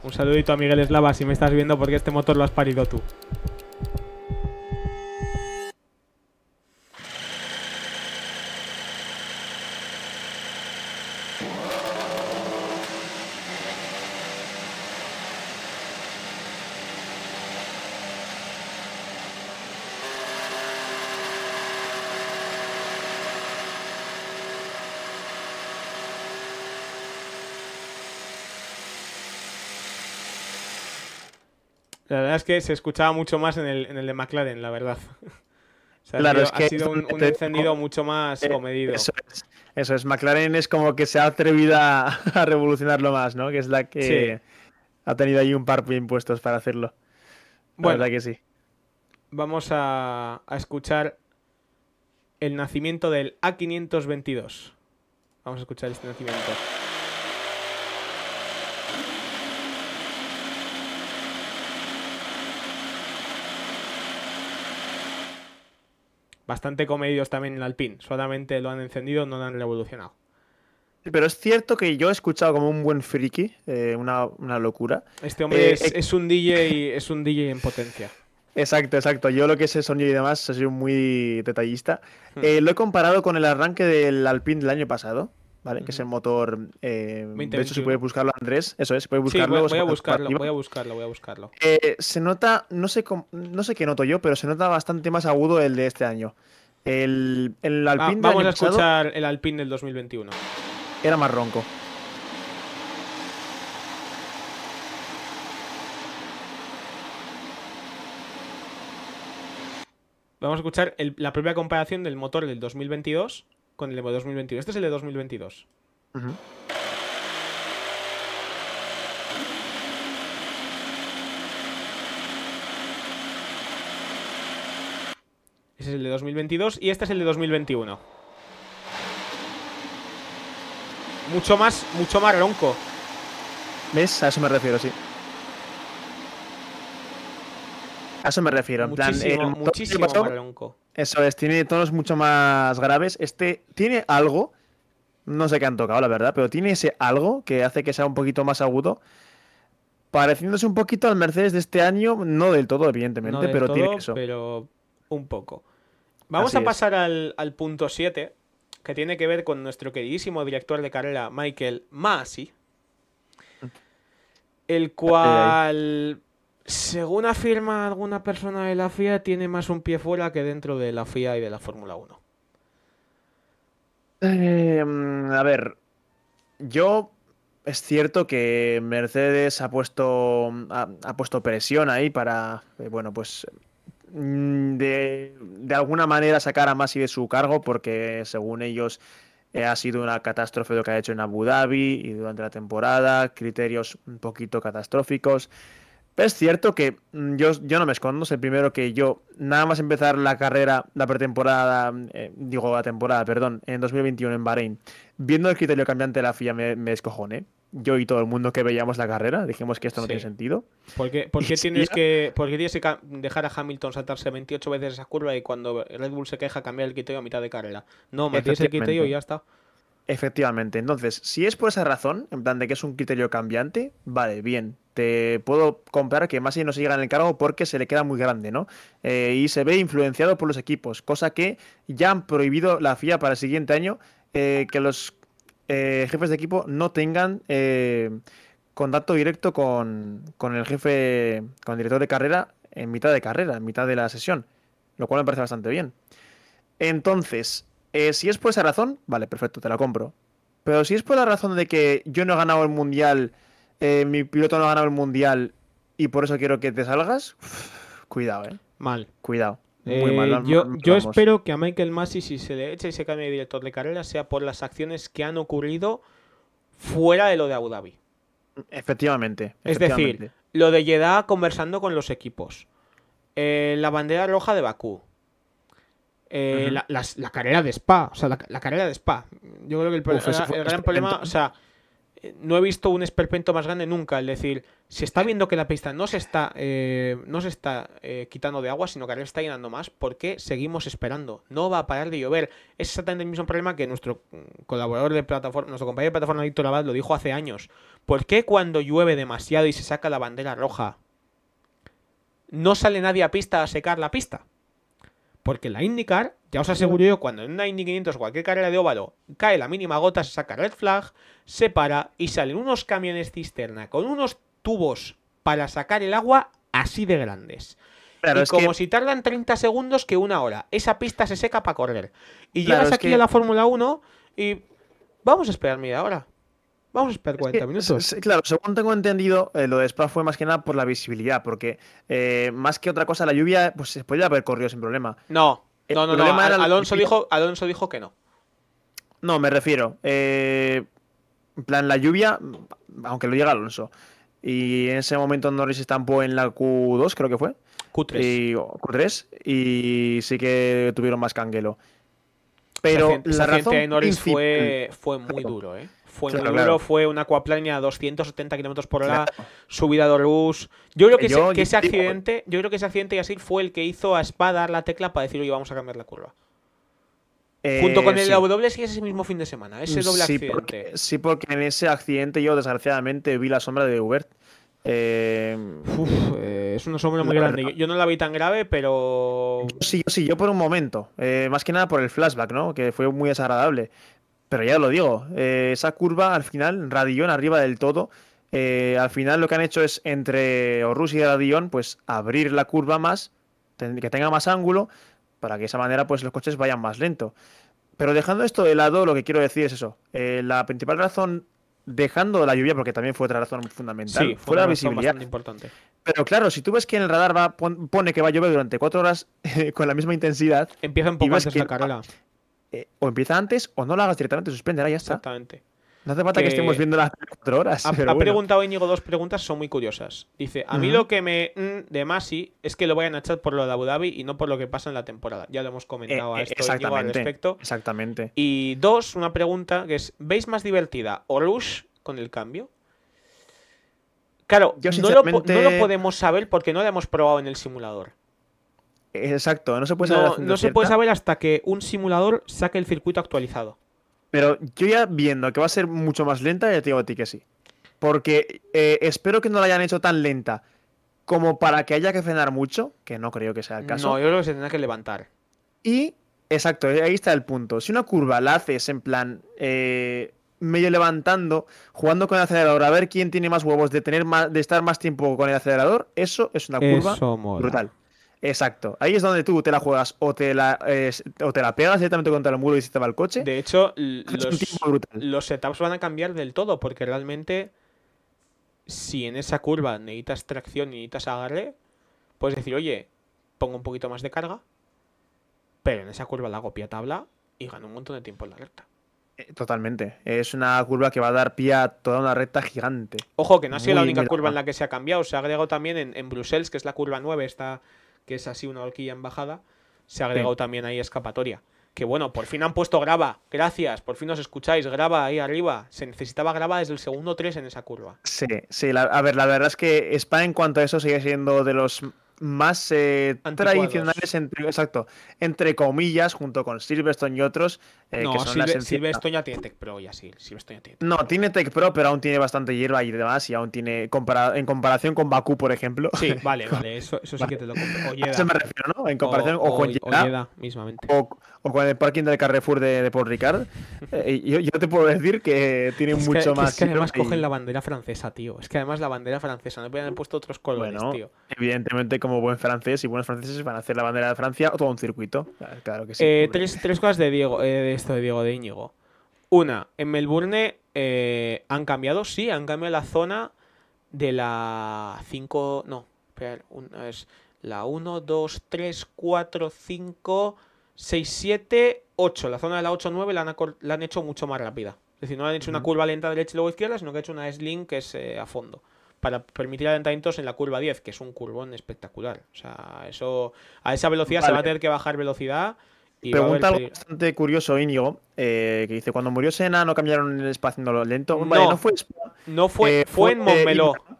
[SPEAKER 1] Un saludito a Miguel Eslava si me estás viendo porque este motor lo has parido tú. Verdad es que se escuchaba mucho más en el, en el de McLaren, la verdad. (laughs) O sea,
[SPEAKER 2] Claro,
[SPEAKER 1] ha
[SPEAKER 2] es que
[SPEAKER 1] ha sido un, encendido mucho más
[SPEAKER 2] Eh,
[SPEAKER 1] comedido.
[SPEAKER 2] Eso es, eso es. McLaren es como que se ha atrevido a, (laughs) a revolucionarlo más, ¿no? Que es la que ha tenido ahí un par de impuestos para hacerlo. La
[SPEAKER 1] Bueno,
[SPEAKER 2] verdad que sí.
[SPEAKER 1] vamos a, a escuchar el nacimiento del A522. Vamos a escuchar este nacimiento. Bastante comedidos también en el Alpine. Solamente lo han encendido, no lo han revolucionado.
[SPEAKER 2] Pero es cierto que yo he escuchado como un buen friki, eh, una, una, locura.
[SPEAKER 1] Este hombre es, es, un DJ, es un DJ en potencia.
[SPEAKER 2] Exacto, exacto. Yo lo que el sonido y demás, sido muy detallista. Hmm. Eh, lo he comparado con el arranque del Alpine del año pasado, ¿vale? Que es el motor. Eh, de hecho, si puede buscarlo, Andrés. Eso es, puede buscarlo.
[SPEAKER 1] Sí, voy, a buscarlo, voy a buscarlo, voy a buscarlo.
[SPEAKER 2] Eh, se nota, no sé, no sé qué noto yo, pero se nota bastante más agudo el de este año. El, el
[SPEAKER 1] ah,
[SPEAKER 2] Alpine
[SPEAKER 1] Vamos a escuchar el Alpine del 2021.
[SPEAKER 2] Era más ronco.
[SPEAKER 1] Vamos a escuchar la propia comparación del motor del 2022 con el de 2021. Este es el de 2022. Ese es el de 2022 y este es el de 2021. Mucho más, mucho más ronco.
[SPEAKER 2] ¿Ves? A eso me refiero, sí. A eso me refiero. En plan,
[SPEAKER 1] muchísimo más
[SPEAKER 2] Eso es, tiene tonos mucho más graves. Este tiene algo, no sé qué han tocado, la verdad, pero tiene ese algo que hace que sea un poquito más agudo. Pareciéndose un poquito al Mercedes de este año, no del todo, evidentemente, pero tiene eso.
[SPEAKER 1] Pero un poco. Vamos a pasar al, punto 7, que tiene que ver con nuestro queridísimo director de carrera, Michael Masi. Mm. El cual según afirma alguna persona de la FIA, tiene más un pie fuera que dentro de la FIA y de la Fórmula 1.
[SPEAKER 2] Em, a ver, yo es cierto que Mercedes ha puesto, ha, puesto presión ahí para, eh, bueno, pues mm, de, alguna manera sacar a Masi de su cargo porque según ellos eh, ha sido una catástrofe lo que ha hecho en Abu Dhabi y durante la temporada, criterios un poquito catastróficos es cierto que mm, yo, yo no me escondo, es el primero que yo, nada más empezar la carrera, la pretemporada, eh, digo la temporada, perdón, en 2021 en Bahrein, viendo el criterio cambiante de la FIA me, me descojone. Yo y todo el mundo que veíamos la carrera dijimos que esto no tiene sentido.
[SPEAKER 1] ¿Por qué, tienes que, porque tienes que dejar a Hamilton saltarse 28 veces esa curva y cuando Red Bull se queja cambiar el criterio a mitad de carrera? No, metes el criterio y ya está.
[SPEAKER 2] Efectivamente. Entonces, si es por esa razón, en plan de que es un criterio cambiante, vale, bien. Te puedo comprar que Masi no se llega en el cargo porque se le queda muy grande, ¿no? Eh, y se ve influenciado por los equipos, cosa que ya han prohibido la FIA para el siguiente año eh, que los eh, jefes de equipo no tengan contacto directo con, con el jefe, con el director de carrera en mitad de carrera, en mitad de la sesión, lo cual me parece bastante bien. Entonces, eh, si es por esa razón, vale, perfecto, te la compro. Pero si es por la razón de que yo no he ganado el mundial, eh, mi piloto no ha ganado el mundial y por eso quiero que te salgas, cuidado, eh.
[SPEAKER 1] Mal.
[SPEAKER 2] Cuidado.
[SPEAKER 1] Muy mal, eh, yo, yo espero que a Michael Masi, si se le echa y se cambia de director de carrera, sea por las acciones que han ocurrido fuera de lo de Abu Dhabi.
[SPEAKER 2] Efectivamente.
[SPEAKER 1] Es decir, lo de Jeddah conversando con los equipos. la bandera roja de Bakú. Eh, la, carrera de Spa, o sea, la, carrera de Spa. Yo creo que el, gran problema, o sea, eh, no he visto un esperpento más grande nunca. Es decir, se está viendo que la pista no se está, eh, no se está quitando de agua, sino que ahora está llenando más. ¿Por qué seguimos esperando? No va a parar de llover. Es exactamente el mismo problema que nuestro colaborador de plataforma, nuestro compañero de plataforma Víctor Abad lo dijo hace años. ¿Por qué cuando llueve demasiado y se saca la bandera roja, no sale nadie a pista a secar la pista? Porque la IndyCar, ya os aseguro yo, cuando en una Indy 500 o cualquier carrera de óvalo cae la mínima gota, se saca red flag, se para y salen unos camiones cisterna con unos tubos para sacar el agua así de grandes. y como si tardan 30 segundos que una hora. Esa pista se seca para correr. Y llegas aquí a la Fórmula 1 y vamos a esperar media hora. Vamos a esperar 40 minutos.
[SPEAKER 2] claro, según tengo entendido, eh, lo de Spa fue más que nada por la visibilidad, porque eh, más que otra cosa, la lluvia, pues se podía haber corrido sin problema.
[SPEAKER 1] No, no, no, no. Alonso, dijo, Alonso dijo que no.
[SPEAKER 2] No, me refiero. Eh, en plan, la lluvia, aunque lo llega Alonso. Y en ese momento Norris estampó en la Q2, creo que fue.
[SPEAKER 1] Q3.
[SPEAKER 2] Y, Q3. Y sí que tuvieron más canguelo. Pero
[SPEAKER 1] la, razón de Norris fue, fue muy duro, ¿eh? Fue muy duro, fue una aquaplania a 270 km por hora, subida de luz. Yo creo que, ese, accidente, yo creo que ese accidente y así fue el que hizo a Spa dar la tecla para decir, oye, vamos a cambiar la curva. Junto con
[SPEAKER 2] Eh,
[SPEAKER 1] el
[SPEAKER 2] sí.
[SPEAKER 1] es que es ese mismo fin de semana, ese doble
[SPEAKER 2] sí,
[SPEAKER 1] accidente.
[SPEAKER 2] Porque, sí, porque en ese accidente yo desgraciadamente vi la sombra de Hubert. Eh,
[SPEAKER 1] Uf, eh, es una sombra muy grande. Yo, no la vi tan grave, pero.
[SPEAKER 2] sí, sí, yo por un momento. eh, más que nada por el flashback, ¿no? Que fue muy desagradable. Pero ya lo digo, eh, esa curva al final, Radillón arriba del todo. eh, al final lo que han hecho es entre Orrus y Radillón, pues abrir la curva más, que tenga más ángulo, para que de esa manera pues los coches vayan más lento. Pero dejando esto de lado, lo que quiero decir es eso. eh, la principal razón, dejando la lluvia, porque también fue otra razón fundamental,
[SPEAKER 1] Sí,
[SPEAKER 2] fue la visibilidad.
[SPEAKER 1] importante.
[SPEAKER 2] Pero claro, si tú ves que en el radar va, pon- pone que va a llover durante cuatro horas (laughs) con la misma intensidad,
[SPEAKER 1] Empieza un poco antes
[SPEAKER 2] que
[SPEAKER 1] la carrera.
[SPEAKER 2] Eh, o empieza antes o no la hagas directamente, suspende, ya está.
[SPEAKER 1] Exactamente.
[SPEAKER 2] No hace falta que,
[SPEAKER 1] Que-
[SPEAKER 2] estemos viendo las cuatro horas.
[SPEAKER 1] Ha,
[SPEAKER 2] pero
[SPEAKER 1] ha
[SPEAKER 2] bueno.
[SPEAKER 1] preguntado Íñigo dos preguntas, son muy curiosas. Dice, a mí lo que me mm, de Masi es que lo vayan a echar por lo de Abu Dhabi y no por lo que pasa en la temporada. Ya lo hemos
[SPEAKER 2] Eh,
[SPEAKER 1] comentado a
[SPEAKER 2] eh,
[SPEAKER 1] esto Íñigo, al respecto.
[SPEAKER 2] Exactamente.
[SPEAKER 1] Y dos, una pregunta que es, ¿veis más divertida Rush con el cambio? Claro,
[SPEAKER 2] Yo,
[SPEAKER 1] no, lo, no lo podemos saber porque no lo hemos probado en el simulador.
[SPEAKER 2] Exacto, no se puede saber.
[SPEAKER 1] No, se puede saber hasta que un simulador saque el circuito actualizado.
[SPEAKER 2] Pero yo ya viendo que va a ser mucho más lenta, ya te digo a ti que sí. Porque eh, espero que no la hayan hecho tan lenta como para que haya que frenar mucho, que no creo que sea el caso.
[SPEAKER 1] No, yo creo que se tendrá que levantar.
[SPEAKER 2] Y, exacto, eh, ahí está el punto. Si una curva la haces en plan eh, medio levantando, jugando con el acelerador, a ver quién tiene más huevos de tener más, de estar más tiempo con el acelerador, eso es una curva brutal. Exacto. Ahí es donde tú te la juegas o te la, eh, o te la pegas directamente contra el muro y se te va el coche.
[SPEAKER 1] De hecho, (laughs) los, los setups van a cambiar del todo, porque realmente, si en esa curva necesitas tracción y necesitas agarre, puedes decir, oye, pongo un poquito más de carga, pero en esa curva la hago pie a tabla y gano un montón de tiempo en la recta.
[SPEAKER 2] Eh, Totalmente. Es una curva que va a dar pie a toda una recta gigante.
[SPEAKER 1] Ojo, que no ha sido la única curva en la que se ha cambiado, se ha agregado también en, en Bruselas, que es la curva 9, esta, que es así una horquilla en bajada, se ha agregado también ahí escapatoria. Que bueno, por fin han puesto grava, gracias, por fin nos escucháis, grava ahí arriba. Se necesitaba grava desde el segundo 3 en esa curva.
[SPEAKER 2] Sí, sí. la- a ver, la verdad es que Spa en cuanto a eso sigue siendo de los más eh, tradicionales, entre, exacto, entre comillas, junto con Silverstone y otros, eh,
[SPEAKER 1] no,
[SPEAKER 2] que son las
[SPEAKER 1] Silverstone ya tiene Tech Pro, ya sí, Silverstone ya tiene Tech
[SPEAKER 2] No, tiene Tech Pro, pero aún tiene bastante hierba y demás, y aún tiene, compara- en comparación con Bakú, por ejemplo.
[SPEAKER 1] Sí, (laughs) vale, vale, eso, eso sí que te lo compro. Olleda.
[SPEAKER 2] eso me refiero, ¿no? En comparación o,
[SPEAKER 1] o,
[SPEAKER 2] con
[SPEAKER 1] Olleda, mismamente.
[SPEAKER 2] o, o con el parking del Carrefour de, de Paul Ricard, (laughs) eh, yo, yo te puedo decir que tiene
[SPEAKER 1] Es
[SPEAKER 2] mucho
[SPEAKER 1] que,
[SPEAKER 2] más.
[SPEAKER 1] Es que además
[SPEAKER 2] y-
[SPEAKER 1] cogen la bandera francesa, tío. Es que además la bandera francesa, no podían haber puesto otros colores,
[SPEAKER 2] Bueno,
[SPEAKER 1] tío.
[SPEAKER 2] evidentemente, como buen francés y buenos franceses van a hacer la bandera de Francia o todo un circuito. Claro que sí.
[SPEAKER 1] Eh, tres, tres cosas de Diego, eh, de esto de Diego de Íñigo. Una, en Melbourne eh, han cambiado, sí, han cambiado la zona de la 5. No, espera, una es la 1, 2, 3, 4, 5, 6, 7, 8. La zona de la 8, 9 la han, la han hecho mucho más rápida. Es decir, no han hecho una
[SPEAKER 2] Ujú.
[SPEAKER 1] curva lenta derecha y luego izquierda, sino que han hecho una sling que es eh, a fondo. Para permitir adelantamientos en la curva 10, que es un curvón espectacular. O sea, eso a esa velocidad se va a tener que bajar velocidad. Y
[SPEAKER 2] Pregunta algo bastante curioso, Íñigo, eh, que dice, cuando murió Sena no cambiaron el espacio haciéndolo lento.
[SPEAKER 1] No.
[SPEAKER 2] Vale, no fue
[SPEAKER 1] No fue,
[SPEAKER 2] eh,
[SPEAKER 1] fue en
[SPEAKER 2] eh,
[SPEAKER 1] Montmeló.
[SPEAKER 2] Imola.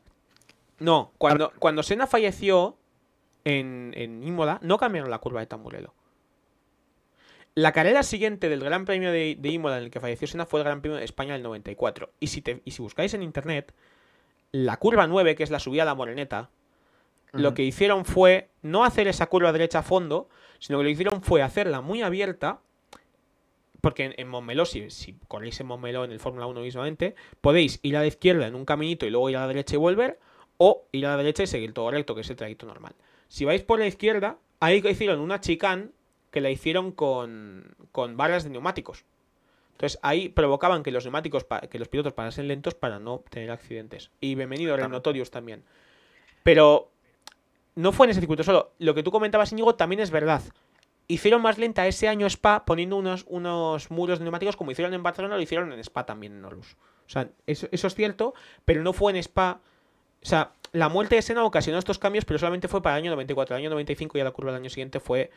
[SPEAKER 1] No, cuando, cuando Senna falleció en, en Imola, no cambiaron la curva de Tamburello. La carrera siguiente del Gran Premio de, de Imola en el que falleció Senna fue el Gran Premio de España del 94. Y si, te, y si buscáis en internet, la curva 9, que es la subida a la Moreneta, lo que hicieron fue no hacer esa curva derecha a fondo, sino que lo que hicieron fue hacerla muy abierta. Porque en, en Montmeló, si, si corréis en Montmeló en el Fórmula 1 mismamente, podéis ir a la izquierda en un caminito y luego ir a la derecha y volver, o ir a la derecha y seguir todo recto, que es el trayecto normal. Si vais por la izquierda, ahí hicieron una chicane que la hicieron con, con barras de neumáticos. Entonces ahí provocaban que los neumáticos, que los pilotos parasen lentos para no tener accidentes. Y bienvenido Red Notorious también. Pero no fue en ese circuito solo. Lo que tú comentabas, Íñigo, también es verdad. Hicieron más lenta ese año Spa poniendo unos, unos muros de neumáticos como hicieron en Barcelona, lo hicieron en Spa también en Norus. O sea, eso, eso es cierto, pero no fue en Spa. O sea, la muerte de Senna ocasionó estos cambios, pero solamente fue para el año 94. El año 95 ya la curva del año siguiente fue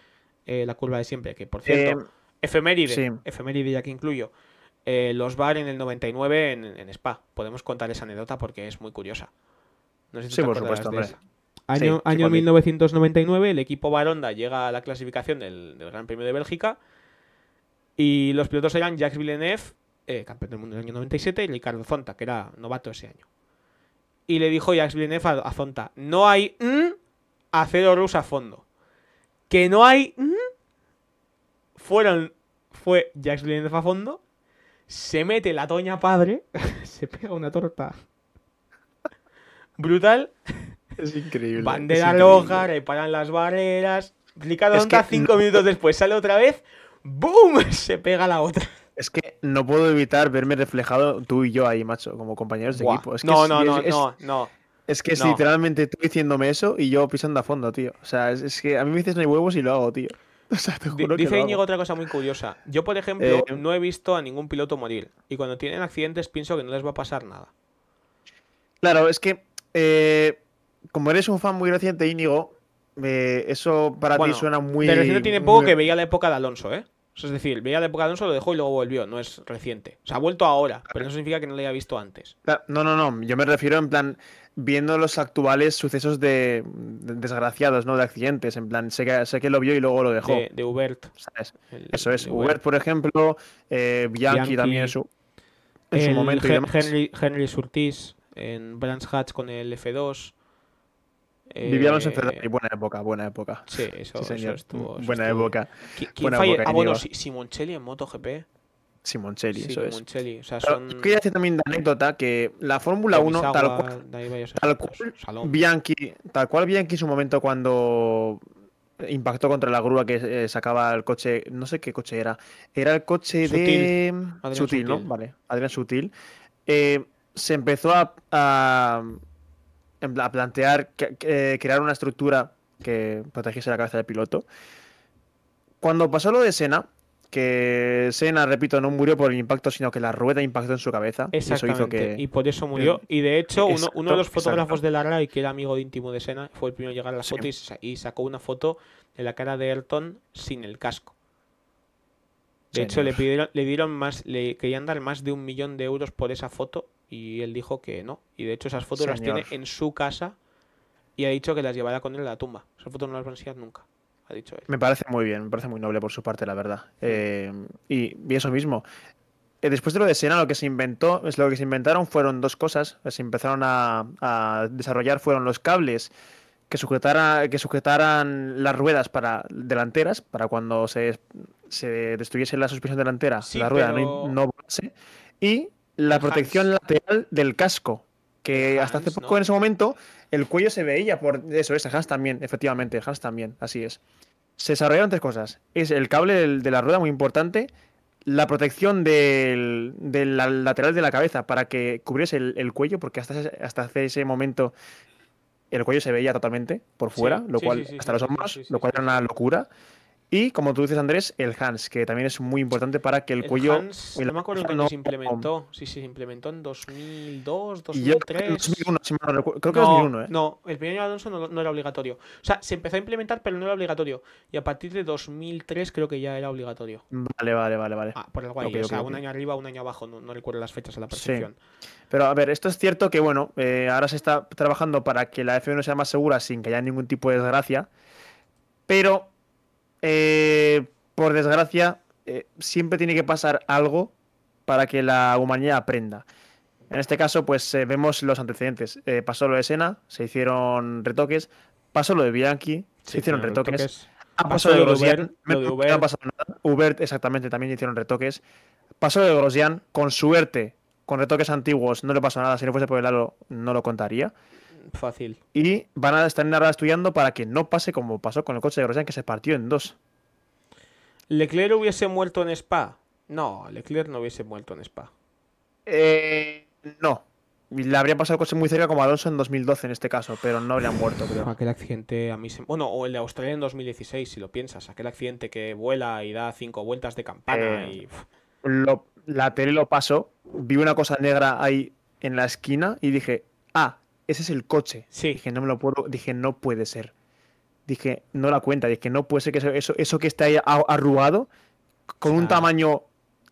[SPEAKER 1] eh, la curva de siempre, que por cierto,
[SPEAKER 2] Eh,
[SPEAKER 1] efeméride,
[SPEAKER 2] sí.
[SPEAKER 1] efeméride ya que incluyo. eh, los VAR en el 99 en, en Spa. Podemos contar esa anécdota porque es muy curiosa. No sé si
[SPEAKER 2] Sí, por supuesto, hombre.
[SPEAKER 1] Año,
[SPEAKER 2] sí,
[SPEAKER 1] año
[SPEAKER 2] por mí.
[SPEAKER 1] 1999, el equipo Baronda llega a la clasificación del, del Gran Premio de Bélgica Y los pilotos eran Jacques Villeneuve, eh, campeón del mundo del año 97, y Ricardo Zonta, que era novato ese año. Y le dijo Jacques Villeneuve a, a Zonta, no hay mm, acero ruso a fondo. Que no hay... mm". Fueron... Fue Jacques Villeneuve a fondo, se mete la toña padre, (laughs) se pega una torta brutal,
[SPEAKER 2] Es increíble.
[SPEAKER 1] bandera
[SPEAKER 2] es
[SPEAKER 1] roja,
[SPEAKER 2] increíble.
[SPEAKER 1] reparan las barreras, Ricardo
[SPEAKER 2] que
[SPEAKER 1] cinco minutos después sale otra vez, ¡boom! (laughs) Se pega la otra.
[SPEAKER 2] Es que no puedo evitar verme reflejado tú y yo ahí, macho, como compañeros de
[SPEAKER 1] Buah.
[SPEAKER 2] equipo. Es que
[SPEAKER 1] no,
[SPEAKER 2] es-
[SPEAKER 1] no, no,
[SPEAKER 2] es-
[SPEAKER 1] no, no.
[SPEAKER 2] Es que es
[SPEAKER 1] No.
[SPEAKER 2] literalmente tú diciéndome eso y yo pisando a fondo, tío. O sea, es, es que a mí me dices no hay huevos y lo hago, tío. (laughs) O sea, te
[SPEAKER 1] Di-
[SPEAKER 2] juro que
[SPEAKER 1] Dice Íñigo otra cosa muy curiosa. Yo, por ejemplo,
[SPEAKER 2] Eh,
[SPEAKER 1] no he visto a ningún piloto morir. Y cuando tienen accidentes pienso que no les va a pasar nada.
[SPEAKER 2] Claro, es que eh, como eres un fan muy reciente, Íñigo, eh, eso para
[SPEAKER 1] Bueno,
[SPEAKER 2] ti suena muy.
[SPEAKER 1] de reciente tiene poco
[SPEAKER 2] muy-
[SPEAKER 1] que veía la época de Alonso, ¿eh? O sea, Es decir, veía la época de Alonso, lo dejó y luego volvió. No es reciente. O sea, ha vuelto ahora, pero no significa que no lo haya visto antes.
[SPEAKER 2] No, no, no. Yo me refiero en plan viendo los actuales sucesos de, de- desgraciados, ¿no? De accidentes. En plan, sé que, sé que lo vio y luego lo dejó.
[SPEAKER 1] De, de Hubert.
[SPEAKER 2] ¿sabes?
[SPEAKER 1] el-
[SPEAKER 2] Eso es.
[SPEAKER 1] de
[SPEAKER 2] Hubert, por ejemplo, eh, Bianchi,
[SPEAKER 1] Bianchi,
[SPEAKER 2] también en su, en su momento.
[SPEAKER 1] Henry, Henry Surtees en Brands Hatch con el F2.
[SPEAKER 2] Vivíamos en
[SPEAKER 1] Eh,
[SPEAKER 2] Ferrari. Buena época, buena época.
[SPEAKER 1] Sí, eso,
[SPEAKER 2] Sí,
[SPEAKER 1] eso
[SPEAKER 2] señor.
[SPEAKER 1] estuvo. eso
[SPEAKER 2] buena
[SPEAKER 1] estuvo-
[SPEAKER 2] época.
[SPEAKER 1] ¿Qui- ¿Quién
[SPEAKER 2] Buena
[SPEAKER 1] falle-
[SPEAKER 2] época,
[SPEAKER 1] Ah, bueno, Simoncelli en MotoGP.
[SPEAKER 2] Simoncelli,
[SPEAKER 1] Sí,
[SPEAKER 2] eso es.
[SPEAKER 1] Simoncelli. O sea, son.
[SPEAKER 2] quería decir también de anécdota que la Fórmula 1, tal cual, tal
[SPEAKER 1] Salón.
[SPEAKER 2] Bianchi, tal cual Bianchi en su momento cuando impactó contra la grúa que eh, sacaba el coche, no sé qué coche era, era el coche de
[SPEAKER 1] Adrián
[SPEAKER 2] Sutil, ¿no? Vale, Adrián Sutil. Eh, se empezó a, a plantear que- que- crear una estructura que protegiese la cabeza del piloto. Cuando pasó lo de Senna, que Senna, repito, no murió por el impacto, sino que la rueda impactó en su cabeza. Y eso hizo que.
[SPEAKER 1] Y por eso murió. Y de hecho, uno, uno de los fotógrafos
[SPEAKER 2] exacto.
[SPEAKER 1] de la RAI, que era amigo íntimo de Sena, fue el primero en llegar a la foto y, sa- y sacó una foto de la cara de Ayrton sin el casco. De hecho, le pidieron, le dieron más, le querían dar más de un millón de euros por esa foto y él dijo que no. Y de hecho esas fotos las tiene
[SPEAKER 2] Señor.
[SPEAKER 1] en su casa y ha dicho que las llevará con él a la tumba. Esas fotos no las va a enseñar nunca, ha dicho él.
[SPEAKER 2] Me parece muy bien, me parece muy noble por su parte, la verdad. Eh, y, y eso mismo. Eh, después de lo de Sena, lo que se inventó, es lo que se inventaron fueron dos cosas. Se empezaron a, a desarrollar fueron los cables que sujetara, que sujetaran las ruedas para delanteras, para cuando se, se destruyese la suspensión delantera,
[SPEAKER 1] Sí,
[SPEAKER 2] la rueda
[SPEAKER 1] pero-
[SPEAKER 2] no, no volase, y la protección lateral del casco, que hasta hace poco
[SPEAKER 1] ¿no?
[SPEAKER 2] en ese momento el cuello se veía por eso, es Hans también, efectivamente, Hans también, así es. Se desarrollaron tres cosas. Es el cable del- de la rueda muy importante, la protección del, del la- lateral de la cabeza para que cubriese el, el cuello, porque hasta ese, hasta hace ese momento el cuello se veía totalmente por
[SPEAKER 1] Sí,
[SPEAKER 2] fuera, lo
[SPEAKER 1] sí,
[SPEAKER 2] cual
[SPEAKER 1] sí,
[SPEAKER 2] hasta los hombros, lo cual era una locura. Y como tú dices, Andrés, el Hans, que también es muy importante para que el,
[SPEAKER 1] El
[SPEAKER 2] cuello.
[SPEAKER 1] Hans, no me acuerdo año
[SPEAKER 2] no-
[SPEAKER 1] se implementó. Sí, sí, se implementó en 2002,
[SPEAKER 2] Y yo creo que en
[SPEAKER 1] 2003.
[SPEAKER 2] 2001, si no recuerdo. Creo que
[SPEAKER 1] no,
[SPEAKER 2] 2001, ¿eh?
[SPEAKER 1] no, el primer año de Alonso no, no era obligatorio. O sea, se empezó a implementar, pero no era obligatorio. Y a partir de 2003 creo que ya era obligatorio.
[SPEAKER 2] Vale, vale, vale, vale.
[SPEAKER 1] Ah, por algo ahí.
[SPEAKER 2] Ok,
[SPEAKER 1] o sea, un año arriba, un año abajo. No, no recuerdo las fechas a la
[SPEAKER 2] Sí.
[SPEAKER 1] perfección.
[SPEAKER 2] Pero a ver, esto es cierto que, bueno, eh, ahora se está trabajando para que la F1 sea más segura sin que haya ningún tipo de desgracia. Pero, eh, por desgracia, eh, siempre tiene que pasar algo para que la humanidad aprenda. En este caso, pues eh, vemos los antecedentes. Pasó lo de Sena, se hicieron retoques. Pasó lo de Bianchi, se hicieron retoques.
[SPEAKER 1] Ah,
[SPEAKER 2] Ha pasado
[SPEAKER 1] lo de
[SPEAKER 2] Grosjean.
[SPEAKER 1] Lo
[SPEAKER 2] no ha pasado nada. Hubert, exactamente, también hicieron retoques. Pasó de Grosjean, con suerte, con retoques antiguos, no le pasó nada. Si no fuese por el halo, no lo contaría.
[SPEAKER 1] Fácil.
[SPEAKER 2] Y van a estar ahora estudiando para que no pase como pasó con el coche de Grosjean, que se partió en dos.
[SPEAKER 1] ¿Leclerc hubiese muerto en Spa? No, Leclerc no hubiese muerto en Spa.
[SPEAKER 2] Eh, no. Le habría pasado el coche muy cerca como Alonso en 2012 en este caso, pero no habría muerto, creo.
[SPEAKER 1] Aquel accidente a mí se... Bueno, o el de Australia en 2016, si lo piensas. Aquel accidente que vuela y da cinco vueltas de campana
[SPEAKER 2] Eh,
[SPEAKER 1] y...
[SPEAKER 2] Lo, la tele lo pasó, vi una cosa negra ahí en la esquina y dije, ese es el coche.
[SPEAKER 1] Sí.
[SPEAKER 2] Dije, no me lo puedo, dije, no puede ser. Dije, no la cuenta, dije, no puede ser que eso, eso, que está ahí arrugado, con un
[SPEAKER 1] Ah.
[SPEAKER 2] tamaño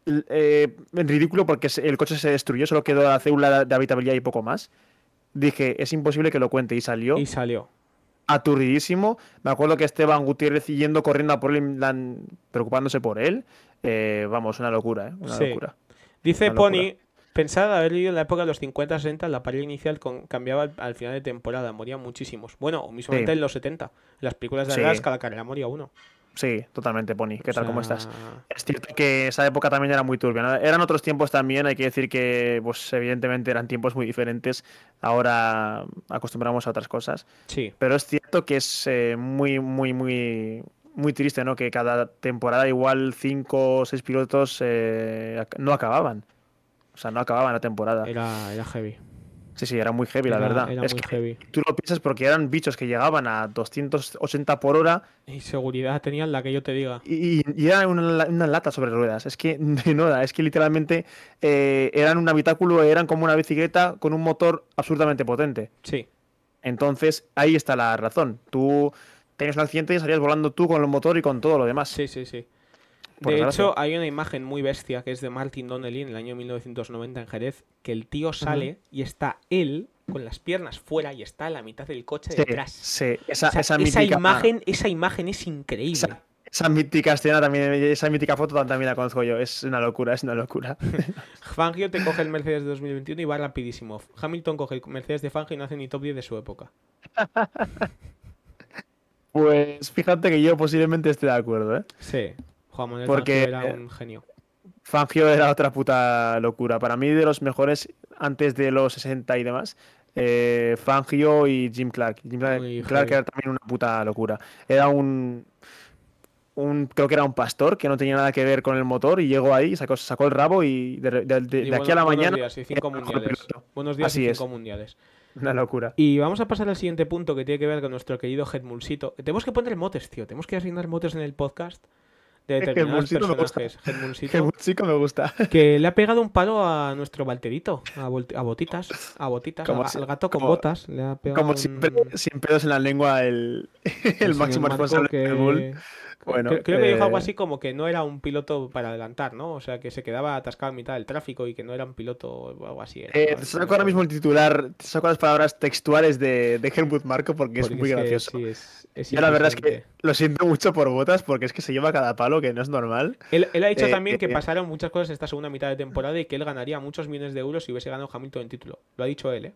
[SPEAKER 2] eh, ridículo porque el coche se destruyó, solo quedó la célula de habitabilidad y poco más. Dije, es imposible que lo cuente y salió
[SPEAKER 1] Y salió.
[SPEAKER 2] aturdidísimo. Me acuerdo que Esteban Gutiérrez yendo corriendo a por él, preocupándose por él. Eh, vamos, una locura, ¿eh? Una locura.
[SPEAKER 1] Dice Pony, pensad haber vivido en la época de los 50-60, la pared inicial cambiaba al, final de temporada, morían muchísimos. Bueno, o mismamente en los 70, en las películas de Alaska, cada carrera moría uno.
[SPEAKER 2] Sí, totalmente, Pony. ¿Qué tal? ¿Cómo estás? Es cierto que esa época también era muy turbia. Eran otros tiempos también, hay que decir que, pues, evidentemente eran tiempos muy diferentes. Ahora acostumbramos a otras cosas.
[SPEAKER 1] Sí.
[SPEAKER 2] Pero es cierto que es eh, muy, muy, muy, muy triste, ¿no? Que cada temporada igual cinco o seis pilotos eh, no acababan. O sea, no acababan la temporada.
[SPEAKER 1] Era, era heavy.
[SPEAKER 2] Sí, sí, era muy heavy, la verdad. es que tú lo piensas porque eran bichos que llegaban a 280 por hora.
[SPEAKER 1] Y seguridad tenían la que yo te diga.
[SPEAKER 2] Y, era una, lata sobre ruedas. Es que, (laughs) de nada, es que literalmente eh, eran un habitáculo, eran como una bicicleta con un motor absurdamente potente.
[SPEAKER 1] Sí.
[SPEAKER 2] Entonces, ahí está la razón. Tú tenías un accidente y salías volando tú con el motor y con todo lo demás.
[SPEAKER 1] Sí, sí, sí. De hecho, hay una imagen muy bestia que es de Martin Donnelly en el año 1990 en Jerez, que el tío sale y está él con las piernas fuera y está en la mitad del coche detrás.
[SPEAKER 2] Sí, esa, esa,
[SPEAKER 1] imagen, esa imagen es increíble.
[SPEAKER 2] Esa, mítica escena también, esa mítica foto también la conozco yo. Es una locura, es una locura. (laughs)
[SPEAKER 1] Fangio te coge el Mercedes de 2021 y va rapidísimo. Hamilton coge el Mercedes de Fangio y no hace ni top 10 de su época. (laughs)
[SPEAKER 2] Pues fíjate que yo posiblemente esté de acuerdo, ¿eh?
[SPEAKER 1] Sí, Juan Manuel Porque Fangio era un genio.
[SPEAKER 2] Fangio era otra puta locura. Para mí, de los mejores antes de los 60 y demás, eh, Fangio y Jim Clark. Jim Clark, era también una puta locura. Era un, un, creo que era un pastor que no tenía nada que ver con el motor y llegó ahí, sacó, sacó el rabo y de, aquí a la mañana.
[SPEAKER 1] Días y cinco mundiales. Buenos días y cinco mundiales.
[SPEAKER 2] Una locura.
[SPEAKER 1] Y vamos a pasar al siguiente punto que tiene que ver con nuestro querido Headmulsito. Tenemos que poner motes, tío. Tenemos que asignar motes en el podcast de determinados personajes.
[SPEAKER 2] Headmulsito me gusta.
[SPEAKER 1] Que le ha pegado un palo a nuestro Valterito, a, botitas, a botitas, al gato con botas. Le ha pegado
[SPEAKER 2] como siempre, sin pedos en la lengua el, (laughs) el, máximo responsable que...
[SPEAKER 1] Bueno, creo, que dijo algo eh, así como que no era un piloto para adelantar, ¿no? O sea, que se quedaba atascado en mitad del tráfico y que no era un piloto o algo así.
[SPEAKER 2] Eh, te saco ahora mismo el titular, te saco las palabras textuales de, de Helmut Marco porque, es muy gracioso.
[SPEAKER 1] Sí, es,
[SPEAKER 2] la verdad es que lo siento mucho por botas porque es que se lleva cada palo, que no es normal.
[SPEAKER 1] Él, ha dicho eh, también que pasaron muchas cosas esta segunda mitad de temporada y que él ganaría muchos millones de euros si hubiese ganado Hamilton en título. Lo ha dicho él, ¿eh?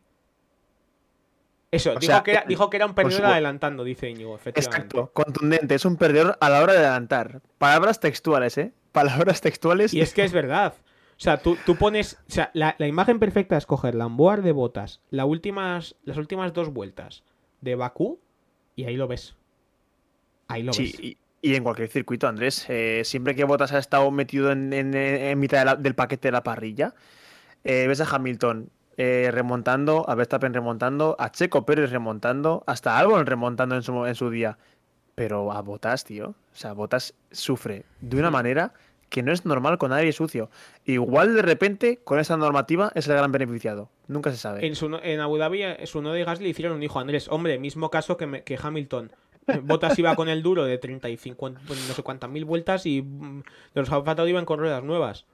[SPEAKER 1] Eso, dijo, que era, dijo, que era, un perdedor adelantando, dice Íñigo, efectivamente.
[SPEAKER 2] Exacto, contundente, es un perdedor a la hora de adelantar. Palabras textuales, ¿eh? Palabras textuales.
[SPEAKER 1] Y es que es verdad. O sea, tú, pones. O sea, la, imagen perfecta es coger la Amboar de botas, las últimas, las últimas dos vueltas de Bakú, y ahí lo ves. Ahí lo ves.
[SPEAKER 2] Y, y, en cualquier circuito, Andrés, eh, siempre que Botas ha estado metido en, mitad del paquete de la parrilla, eh, ves a Hamilton eh, remontando, a Verstappen remontando, a Checo Pérez remontando, hasta Albon remontando en su, en su día. Pero a Botas, tío. O sea, Botas sufre de una manera que no es normal con nadie sucio. Igual de repente, con esa normativa, es el gran beneficiado. Nunca se sabe.
[SPEAKER 1] En, su, en Abu Dhabi, su no de Gasly hicieron un hijo Andrés. Hombre, mismo caso que, que Hamilton. Botas iba con el duro de 30 y 50, no sé cuántas mil vueltas y mm, los Alfa iban con ruedas nuevas.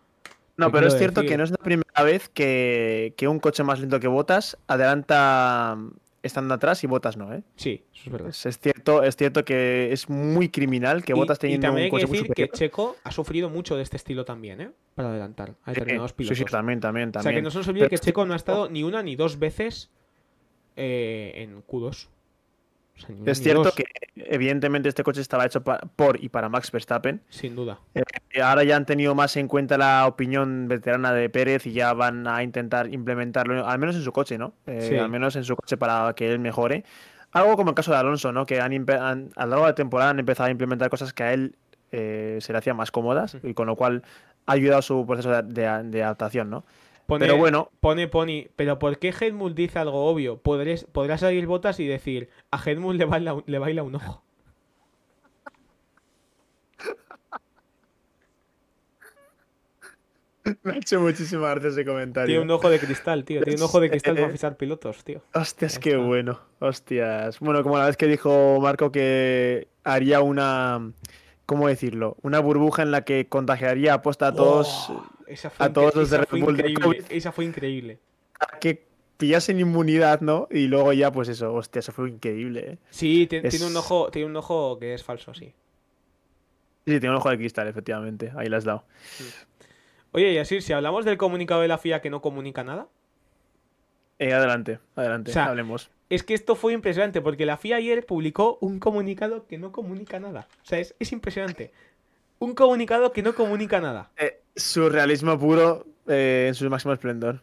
[SPEAKER 2] No, pero es cierto que no es la primera vez que, un coche más lento que Botas adelanta estando atrás y Botas no, ¿eh?
[SPEAKER 1] Sí, eso es verdad.
[SPEAKER 2] Es, cierto, es cierto que es muy criminal que Botas teniendo
[SPEAKER 1] y también
[SPEAKER 2] un coche
[SPEAKER 1] hay que decir que Checo ha sufrido mucho de este estilo también, ¿eh? Para adelantar a determinados pilotos.
[SPEAKER 2] Sí, sí, también, también, también.
[SPEAKER 1] O sea, que no se nos olvide que Checo no ha estado ni una ni dos veces eh, en Q2
[SPEAKER 2] es cierto que evidentemente este coche estaba hecho por y para Max Verstappen.
[SPEAKER 1] Sin duda.
[SPEAKER 2] Eh, ahora ya han tenido más en cuenta la opinión veterana de Pérez y ya van a intentar implementarlo, al menos en su coche, ¿no? Eh, al menos en su coche para que él mejore. Algo como el caso de Alonso, ¿no? Que han, a lo largo de la temporada han empezado a implementar cosas que a él eh, se le hacían más cómodas y con lo cual ha ayudado a su proceso de adaptación, ¿no? pero bueno.
[SPEAKER 1] Pone Pony, pero ¿por qué Hedmund dice algo obvio? Podrás, podrás salir botas y decir, a Hedmund le baila, le baila un ojo.
[SPEAKER 2] Me ha hecho muchísima gracia ese comentario.
[SPEAKER 1] Tiene un ojo de cristal, tío. Tiene un ojo de cristal para pisar pilotos, tío.
[SPEAKER 2] Hostias, qué bueno. Hostias. Bueno, como la vez que dijo Marco que haría una. ¿Cómo decirlo? Una burbuja en la que contagiaría aposta a todos.
[SPEAKER 1] a todos los de Red Bull Esa fue increíble.
[SPEAKER 2] Para que pillasen inmunidad, ¿no? Y luego ya, pues eso, hostia, eso fue increíble, ¿eh?
[SPEAKER 1] Sí,
[SPEAKER 2] Es-
[SPEAKER 1] tiene un ojo, tiene un ojo que es falso, sí.
[SPEAKER 2] Sí, tiene un ojo de cristal, efectivamente. Ahí la has dado.
[SPEAKER 1] Oye, y así, si hablamos del comunicado de la FIA que no comunica nada,
[SPEAKER 2] Eh, adelante, adelante,
[SPEAKER 1] O sea,
[SPEAKER 2] hablemos.
[SPEAKER 1] es que esto fue impresionante, porque la FIA ayer publicó un comunicado que no comunica nada. O sea, es, es impresionante. Un comunicado que no comunica nada.
[SPEAKER 2] Eh, surrealismo puro eh, en su máximo esplendor.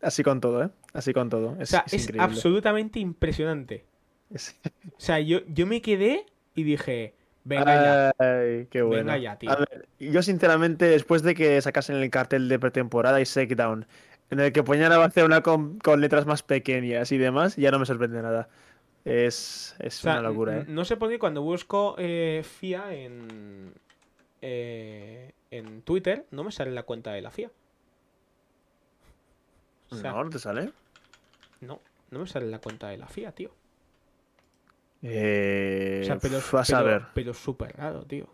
[SPEAKER 2] Así con todo, ¿eh? Así con todo.
[SPEAKER 1] O
[SPEAKER 2] Es,
[SPEAKER 1] sea,
[SPEAKER 2] es
[SPEAKER 1] es absolutamente impresionante. (laughs)
[SPEAKER 2] Es-
[SPEAKER 1] O sea, yo, yo me quedé y dije, venga ya.
[SPEAKER 2] Qué bueno.
[SPEAKER 1] Venga ya, tío.
[SPEAKER 2] A ver, yo sinceramente, después de que sacasen el cartel de pretemporada y Shakedown, en el que ponían a Barcelona con, con letras más pequeñas y demás, ya no me sorprende nada. Es, es
[SPEAKER 1] O sea,
[SPEAKER 2] una locura, ¿eh?
[SPEAKER 1] no sé por qué cuando busco eh, FIA en, eh, en Twitter, no me sale la cuenta de la FIA. O sea,
[SPEAKER 2] No, no te sale.
[SPEAKER 1] no, no me sale la cuenta de la FIA, tío.
[SPEAKER 2] Eh,
[SPEAKER 1] O sea, pero,
[SPEAKER 2] vas a ver.
[SPEAKER 1] pero súper raro, tío.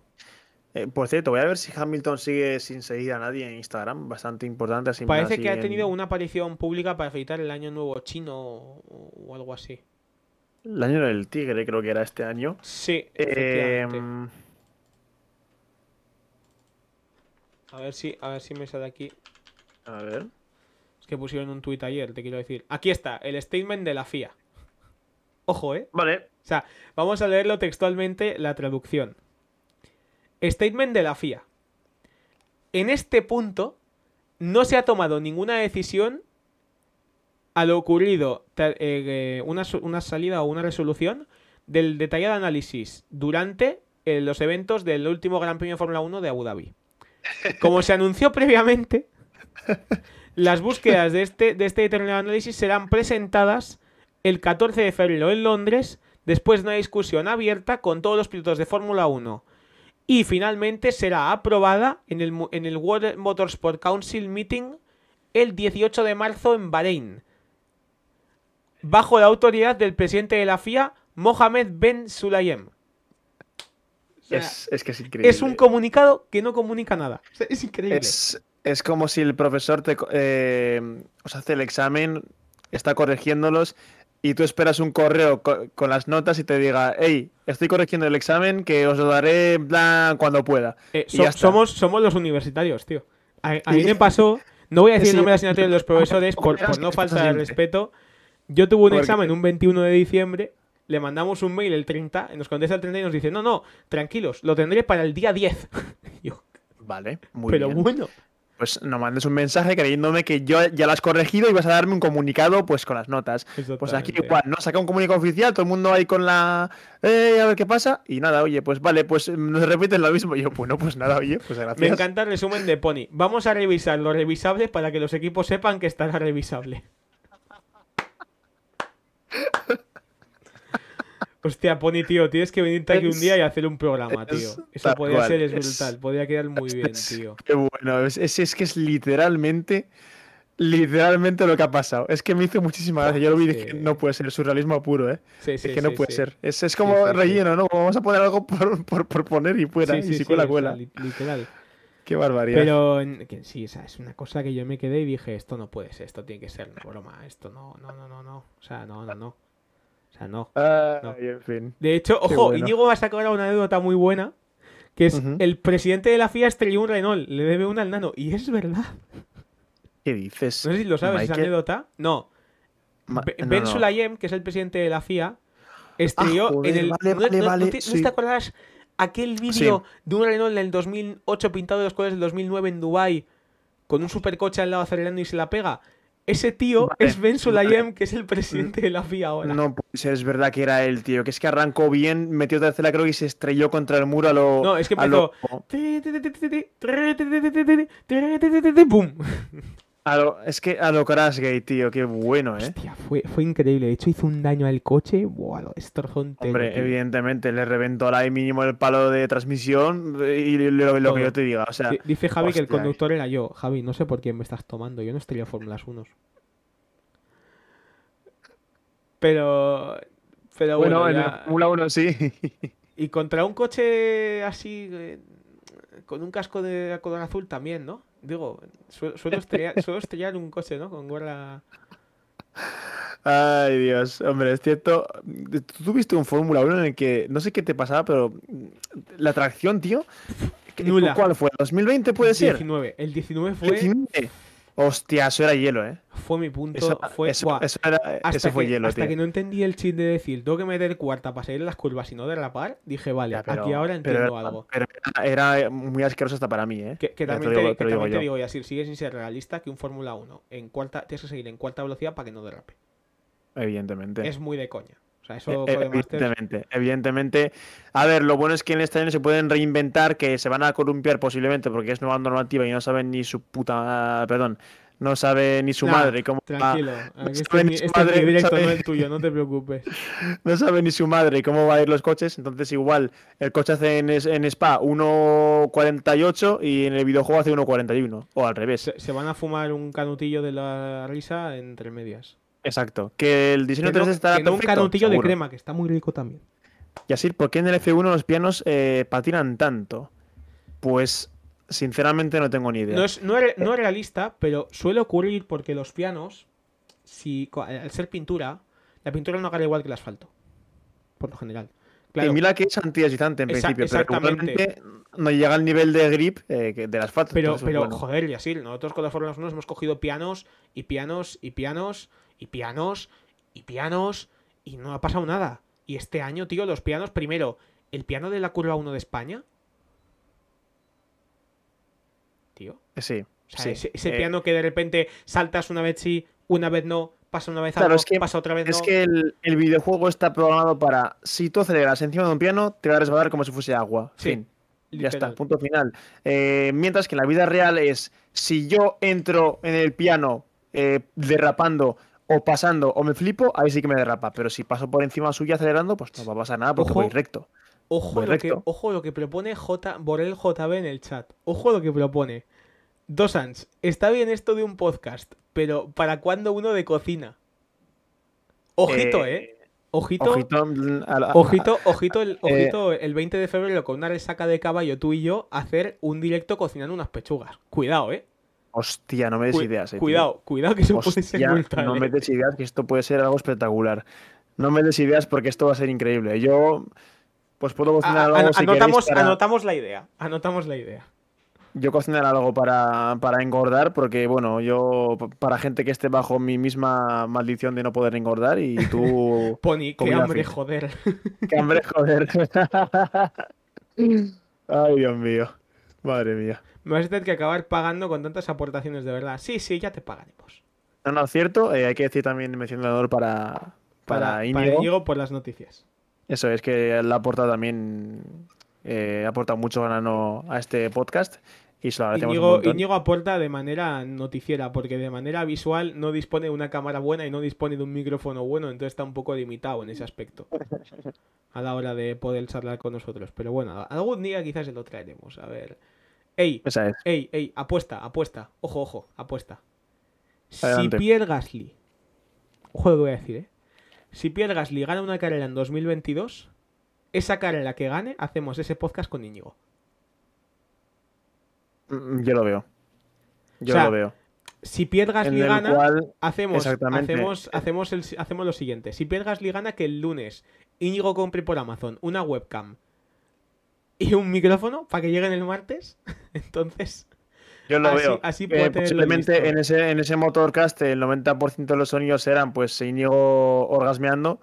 [SPEAKER 2] Eh, por cierto, voy a ver si Hamilton sigue sin seguir a nadie en Instagram. Bastante importante. Así
[SPEAKER 1] Parece que ha
[SPEAKER 2] en-
[SPEAKER 1] tenido una aparición pública para felicitar el año nuevo chino o, algo así.
[SPEAKER 2] El año del tigre, creo que era este año.
[SPEAKER 1] Sí,
[SPEAKER 2] Eh.
[SPEAKER 1] A ver si, a ver si me sale aquí.
[SPEAKER 2] a ver.
[SPEAKER 1] Es que pusieron un tuit ayer, te quiero decir. Aquí está, el statement de la FIA. Ojo, ¿eh?
[SPEAKER 2] Vale.
[SPEAKER 1] O sea, vamos a leerlo textualmente la traducción. Statement de la FIA. En este punto no se ha tomado ninguna decisión a lo ocurrido, eh, eh, una, una salida o una resolución del detallado análisis durante eh, los eventos del último Gran Premio de Fórmula 1 de Abu Dhabi. Como se anunció (laughs) previamente, las búsquedas de este, de este detallado análisis serán presentadas el 14 de febrero en Londres, después de una discusión abierta con todos los pilotos de Fórmula 1. Y finalmente será aprobada en el, en el World Motorsport Council Meeting el 18 de marzo en Bahrein, bajo la autoridad del presidente de la FIA, Mohamed Ben Sulayem. O sea,
[SPEAKER 2] Es, es que es increíble.
[SPEAKER 1] es un comunicado que no comunica nada. O sea, es increíble.
[SPEAKER 2] Es, es como si el profesor te, eh, os hace el examen, está corrigiéndolos y tú esperas un correo co- con las notas y te diga, hey, estoy corrigiendo el examen que os lo daré en plan cuando pueda.
[SPEAKER 1] Eh, so- somos, somos los universitarios, tío. A, a mí me pasó, no voy a decir el
[SPEAKER 2] Sí.
[SPEAKER 1] nombre de la asignatura de los (laughs) profesores por, por no falta de respeto. Yo tuve un
[SPEAKER 2] Porque-
[SPEAKER 1] examen un 21 de diciembre, le mandamos un mail el 30, y nos contesta el 30 y nos dice, no, no, tranquilos, lo tendré para el día 10. (laughs) Yo,
[SPEAKER 2] Vale, muy
[SPEAKER 1] pero
[SPEAKER 2] bien.
[SPEAKER 1] bueno,
[SPEAKER 2] Pues no mandes un mensaje creyéndome que yo ya lo has corregido y vas a darme un comunicado pues con las notas. Pues aquí igual, ¿no? Saca un comunicado oficial, todo el mundo ahí con la... Eh, a ver qué pasa. Y nada, oye, pues vale, pues nos repiten lo mismo. Y yo, bueno, pues nada, oye, pues gracias.
[SPEAKER 1] me encanta el resumen de Pony. Vamos a revisar lo revisable para que los equipos sepan que estará revisable. (laughs) Hostia, Pony, tío, tienes que venirte aquí un día y hacer un programa, tío.
[SPEAKER 2] es
[SPEAKER 1] Eso podría
[SPEAKER 2] cual,
[SPEAKER 1] ser, es brutal. Podría quedar muy bien, tío.
[SPEAKER 2] Qué bueno, es, es, es que es literalmente, literalmente lo que ha pasado. Es que me hizo muchísima gracia. Yo lo vi y dije,
[SPEAKER 1] que-
[SPEAKER 2] no puede ser, surrealismo puro, ¿eh?
[SPEAKER 1] Sí, sí,
[SPEAKER 2] es que no
[SPEAKER 1] sí,
[SPEAKER 2] puede ser. Es, es como relleno, ¿no? Vamos a poner algo por, por, por poner y fuera. Y si cuela,
[SPEAKER 1] o sea,
[SPEAKER 2] cuela.
[SPEAKER 1] li- literal.
[SPEAKER 2] Qué barbaridad.
[SPEAKER 1] Pero que sí, o sea, es una cosa que yo me quedé y dije, esto no puede ser, esto tiene que ser una broma, esto no, no, no, no, no. O sea, no, no, no. O sea, no.
[SPEAKER 2] Ay,
[SPEAKER 1] no.
[SPEAKER 2] en fin.
[SPEAKER 1] De hecho, ojo,
[SPEAKER 2] bueno.
[SPEAKER 1] Íñigo va a sacar una anécdota muy buena, que es el presidente de la FIA estrelló un Renault, le debe una al nano. Y es verdad.
[SPEAKER 2] ¿Qué dices?
[SPEAKER 1] No sé si lo sabes, esa
[SPEAKER 2] Michael-
[SPEAKER 1] anécdota. No.
[SPEAKER 2] Ma- no,
[SPEAKER 1] ben
[SPEAKER 2] no.
[SPEAKER 1] Sulayem, que es el presidente de la FIA, estrelló
[SPEAKER 2] Ah, joder,
[SPEAKER 1] en el.
[SPEAKER 2] vale,
[SPEAKER 1] ¿no,
[SPEAKER 2] vale, vale,
[SPEAKER 1] te,
[SPEAKER 2] sí.
[SPEAKER 1] te acuerdas aquel vídeo de un Renault del 2008 pintado de los colores del 2009 en Dubai con un supercoche al lado acelerando y se la pega? Ese tío
[SPEAKER 2] Vale,
[SPEAKER 1] es Ben Sulayem,
[SPEAKER 2] vale.
[SPEAKER 1] que es el presidente de la FIA ahora.
[SPEAKER 2] No puede ser, es verdad que era él, tío. Que es que arrancó bien, metió tercera, creo, y se estrelló contra el muro a lo.
[SPEAKER 1] No, es que
[SPEAKER 2] a lo-
[SPEAKER 1] ¡Pum!
[SPEAKER 2] A lo- es que a lo Crashgate, tío. Qué bueno, ¿eh?
[SPEAKER 1] Hostia, fue, fue increíble. De hecho, hizo un daño al coche. Buah, lo destrozó entero,
[SPEAKER 2] Hombre,
[SPEAKER 1] tío.
[SPEAKER 2] evidentemente, le reventó la mínimo el palo de transmisión y lo, lo que yo te diga. O sea,
[SPEAKER 1] Di- Dice Javi que el conductor era yo. Javi, no sé por quién me estás tomando. Yo no estrello Fórmulas 1. Pero. Pero bueno,
[SPEAKER 2] bueno, en Fórmula 1 sí. (laughs)
[SPEAKER 1] Y contra un coche así. eh, con un casco de color azul también, ¿no? Digo, su- suelo, estrellar, (laughs) suelo estrellar un coche, ¿no? Con gorra.
[SPEAKER 2] Ay, Dios, hombre, es cierto. Tú tuviste un Fórmula 1 en el que no sé qué te pasaba, pero la atracción, tío.
[SPEAKER 1] Nula.
[SPEAKER 2] ¿Cuál fue? ¿2020 puede ser?
[SPEAKER 1] 19. El 19 fue,
[SPEAKER 2] 19. Hostia, eso era hielo, ¿eh?
[SPEAKER 1] fue mi punto.
[SPEAKER 2] Eso,
[SPEAKER 1] fue,
[SPEAKER 2] eso- era-
[SPEAKER 1] hasta
[SPEAKER 2] fue
[SPEAKER 1] que,
[SPEAKER 2] hielo,
[SPEAKER 1] hasta
[SPEAKER 2] tío.
[SPEAKER 1] que no entendí el chip de decir, tengo que meter cuarta para salir en las curvas y no derrapar, dije, vale,
[SPEAKER 2] Ya, pero-
[SPEAKER 1] aquí ahora entiendo algo.
[SPEAKER 2] Pero era, era muy asqueroso hasta para mí, ¿eh?
[SPEAKER 1] Que, también
[SPEAKER 2] te digo-
[SPEAKER 1] que
[SPEAKER 2] te digo
[SPEAKER 1] digo, y así sigue sin ser realista que un Fórmula 1 en cuarta, tienes que seguir en cuarta velocidad para que no derrape.
[SPEAKER 2] Evidentemente.
[SPEAKER 1] Es muy de coña. O sea, eso Codemasters-
[SPEAKER 2] evidentemente, evidentemente. A ver, lo bueno es que en este año se pueden reinventar, que se van a columpiar posiblemente porque es nueva normativa y no saben ni su puta. Perdón, no sabe ni su
[SPEAKER 1] Nah,
[SPEAKER 2] madre cómo va-
[SPEAKER 1] Tranquilo,
[SPEAKER 2] no
[SPEAKER 1] este
[SPEAKER 2] ni su
[SPEAKER 1] este
[SPEAKER 2] madre,
[SPEAKER 1] directo,
[SPEAKER 2] sabe-
[SPEAKER 1] no el tuyo, no te preocupes. (laughs)
[SPEAKER 2] no sabe ni su madre cómo va a ir los coches, entonces igual el coche hace en, en Spa 1.48 y en el videojuego hace 1.41, o al revés.
[SPEAKER 1] Se, se van a fumar un canutillo de la risa entre medias.
[SPEAKER 2] Exacto. Que el diseño
[SPEAKER 1] Que no,
[SPEAKER 2] 3D estará
[SPEAKER 1] que no un
[SPEAKER 2] perfecto,
[SPEAKER 1] canutillo de crema, que está muy rico también.
[SPEAKER 2] Y así, ¿por qué en el F1 los pianos eh, patinan tanto? Pues, sinceramente, no tengo ni idea.
[SPEAKER 1] No es, no, es, no es realista, pero suele ocurrir porque los pianos, si al ser pintura, la pintura no agarra igual que el asfalto. Por lo general. Claro,
[SPEAKER 2] mira que es antideslizante en principio, pero igualmente no llega al nivel de grip eh, del asfalto.
[SPEAKER 1] pero, pero
[SPEAKER 2] bueno.
[SPEAKER 1] joder, y así, nosotros con las Fórmulas 1 hemos cogido pianos y pianos y pianos y pianos y pianos y no ha pasado nada. Y este año, tío, los pianos, primero, el piano de la curva 1 de España. Tío.
[SPEAKER 2] Eh, Sí,
[SPEAKER 1] O sea,
[SPEAKER 2] sí.
[SPEAKER 1] ese, ese
[SPEAKER 2] Eh,
[SPEAKER 1] piano que de repente saltas una vez sí, una vez no, pasa una vez
[SPEAKER 2] Claro,
[SPEAKER 1] algo,
[SPEAKER 2] es que-
[SPEAKER 1] pasa otra vez
[SPEAKER 2] Es
[SPEAKER 1] no.
[SPEAKER 2] que el, el videojuego está programado para, si tú aceleras encima de un piano, te va a resbalar como si fuese agua.
[SPEAKER 1] Sí,
[SPEAKER 2] Fin. Ya está, punto final. Eh, mientras que en la vida real es, si yo entro en el piano eh, derrapando o pasando o me flipo, ahí sí que me derrapa. Pero si paso por encima suya acelerando, pues no va a pasar nada porque
[SPEAKER 1] Ojo.
[SPEAKER 2] voy recto.
[SPEAKER 1] Ojo
[SPEAKER 2] Voy
[SPEAKER 1] lo, que, ojo lo que propone J, Borel JB en el chat. Ojo lo que propone. Dos ans. Está bien esto de un podcast, pero ¿para cuándo uno de cocina? Ojito, ¿eh? Ojito, ojito,
[SPEAKER 2] Ojito, mm, la-
[SPEAKER 1] ojito, el,
[SPEAKER 2] Eh,
[SPEAKER 1] ojito el 20 de febrero con una resaca de caballo tú y yo hacer un directo cocinando unas pechugas. Cuidado, ¿eh?
[SPEAKER 2] Hostia, no me des
[SPEAKER 1] Cu-
[SPEAKER 2] ideas. eh, tío.
[SPEAKER 1] cuidado, cuidado que eso puede ser brutal.
[SPEAKER 2] no
[SPEAKER 1] ¿eh?
[SPEAKER 2] me des ideas, que esto puede ser algo espectacular. No me des ideas porque esto va a ser increíble. Yo, pues puedo cocinar algo si
[SPEAKER 1] anotamos,
[SPEAKER 2] para-
[SPEAKER 1] anotamos la idea. Anotamos la idea.
[SPEAKER 2] Yo cocinar algo para, para engordar, porque bueno, yo para gente que esté bajo mi misma maldición de no poder engordar y tú. (laughs)
[SPEAKER 1] Pony, (laughs) qué hambre, joder.
[SPEAKER 2] ¡Qué hambre, joder! Ay, Dios mío. Madre mía.
[SPEAKER 1] Me vas a tener que acabar pagando con tantas aportaciones de verdad. Sí, sí, ya te pagaremos.
[SPEAKER 2] No, no, cierto. eh, hay que decir también honor para, para,
[SPEAKER 1] Para,
[SPEAKER 2] Íñigo.
[SPEAKER 1] para Íñigo por las noticias.
[SPEAKER 2] Eso es que él aporta también. Eh, aporta mucho ganano a este podcast y se lo
[SPEAKER 1] Íñigo. Íñigo aporta de manera noticiera, porque de manera visual no dispone de una cámara buena y no dispone de un micrófono bueno, entonces está un poco limitado en ese aspecto. (laughs) A la hora de poder charlar con nosotros. Pero bueno, algún día quizás se lo traeremos. A ver. Ey,
[SPEAKER 2] Esa es.
[SPEAKER 1] ey, ey, apuesta, apuesta. Ojo, ojo, apuesta.
[SPEAKER 2] Adelante.
[SPEAKER 1] Si Pierre Gasly. Ojo lo que voy a decir, eh. Si Pierre Gasly gana una carrera en 2022, esa carrera que gane, hacemos ese podcast con Íñigo.
[SPEAKER 2] Mm, Yo lo veo. Yo
[SPEAKER 1] O sea,
[SPEAKER 2] lo veo.
[SPEAKER 1] Si Pierre Gasly gana,
[SPEAKER 2] cual.
[SPEAKER 1] hacemos, hacemos, hacemos, el, hacemos lo siguiente. Si Pierre Gasly gana, que el lunes Íñigo compre por Amazon una webcam y un micrófono para que lleguen el martes. (laughs) (laughs) Entonces,
[SPEAKER 2] Yo lo
[SPEAKER 1] así-
[SPEAKER 2] veo.
[SPEAKER 1] así
[SPEAKER 2] Eh,
[SPEAKER 1] puede tenerlo
[SPEAKER 2] posiblemente en ese, en ese motorcast el 90% de los sonidos eran pues Íñigo orgasmeando.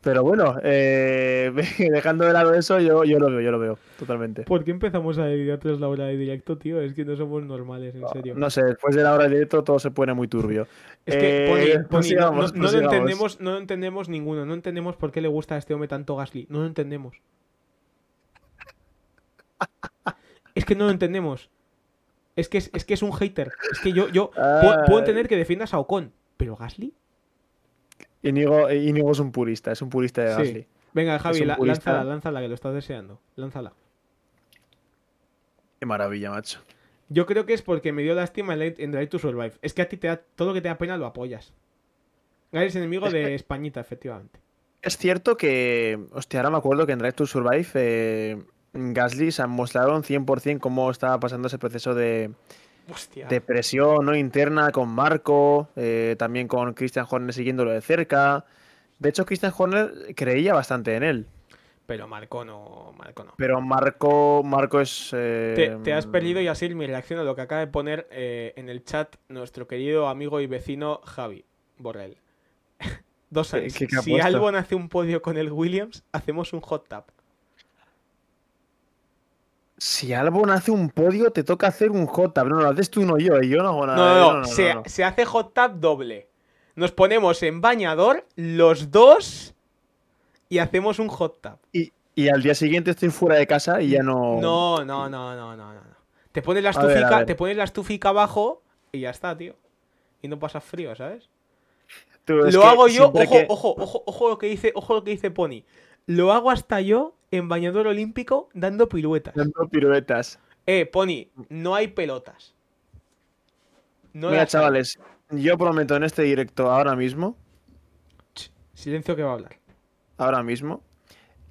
[SPEAKER 2] Pero bueno, eh, (laughs) dejando de lado eso, yo, yo lo veo, yo lo veo, totalmente.
[SPEAKER 1] ¿por qué empezamos a dividir tras la hora de directo, tío? Es que no somos normales, en serio.
[SPEAKER 2] No sé, después de la hora de directo todo se pone muy turbio.
[SPEAKER 1] Es que,
[SPEAKER 2] Eh,
[SPEAKER 1] Pony, (laughs) Pony, no-
[SPEAKER 2] prosigamos,
[SPEAKER 1] no, no lo
[SPEAKER 2] prosigamos.
[SPEAKER 1] entendemos, no lo entendemos ninguno. No entendemos por qué le gusta a este hombre tanto Gasly. No lo entendemos. Es que no lo entendemos. Es que es, es que es un hater. Es que yo, yo puedo, puedo entender que defiendas a Ocon, pero Gasly.
[SPEAKER 2] Íñigo, Íñigo es un purista, es un purista de
[SPEAKER 1] Sí.
[SPEAKER 2] Gasly.
[SPEAKER 1] Venga, Javi, la-
[SPEAKER 2] purista.
[SPEAKER 1] lánzala, lánzala, que lo estás deseando. Lánzala.
[SPEAKER 2] Qué maravilla, macho.
[SPEAKER 1] Yo creo que es porque me dio lástima en Drive- en Drive to Survive. Es que a ti te da todo lo que te da pena lo apoyas. Eres enemigo
[SPEAKER 2] Es
[SPEAKER 1] de
[SPEAKER 2] que-
[SPEAKER 1] Españita, efectivamente.
[SPEAKER 2] Es cierto que, hostia, ahora me acuerdo que en Drive to Survive eh, Gasly se mostraron 100% cómo estaba pasando ese proceso de,
[SPEAKER 1] Hostia.
[SPEAKER 2] de presión ¿no? interna con Marco, eh, también con Christian Horner siguiéndolo de cerca. De hecho, Christian Horner creía bastante en él.
[SPEAKER 1] Pero Marco no. Marco no.
[SPEAKER 2] Pero Marco, Marco es. eh,
[SPEAKER 1] Te, te has perdido, Yasil, mi reacción a lo que acaba de poner eh, en el chat nuestro querido amigo y vecino Javi Borrell. (laughs) Dos
[SPEAKER 2] ¿Qué-
[SPEAKER 1] años. Si? Albon hace un podio con el Williams, hacemos un hot tap.
[SPEAKER 2] Si Albon hace un podio, te toca hacer un J. No, lo haces tú, no yo. Y yo no hago nada.
[SPEAKER 1] no,
[SPEAKER 2] yo
[SPEAKER 1] no,
[SPEAKER 2] no,
[SPEAKER 1] se, hace hot tap doble. Nos ponemos en bañador los dos y hacemos un hot tap.
[SPEAKER 2] Y, y al día siguiente estoy fuera de casa y ya no.
[SPEAKER 1] No, no, no, no, no, no. Te pones la
[SPEAKER 2] A ver, a
[SPEAKER 1] estufica,
[SPEAKER 2] ver.
[SPEAKER 1] te pones la estufica abajo y ya está, tío. Y no pasas frío, ¿sabes?
[SPEAKER 2] Tú,
[SPEAKER 1] lo hago yo, ojo,
[SPEAKER 2] que-
[SPEAKER 1] ojo, ojo, ojo lo que dice, ojo lo que dice Pony. Lo hago hasta yo en bañador olímpico dando piruetas.
[SPEAKER 2] Dando piruetas.
[SPEAKER 1] Eh, Pony, no hay pelotas. No
[SPEAKER 2] Mira,
[SPEAKER 1] hay.
[SPEAKER 2] chavales, yo prometo en este directo ahora mismo,
[SPEAKER 1] Silencio que va a hablar.
[SPEAKER 2] ahora mismo,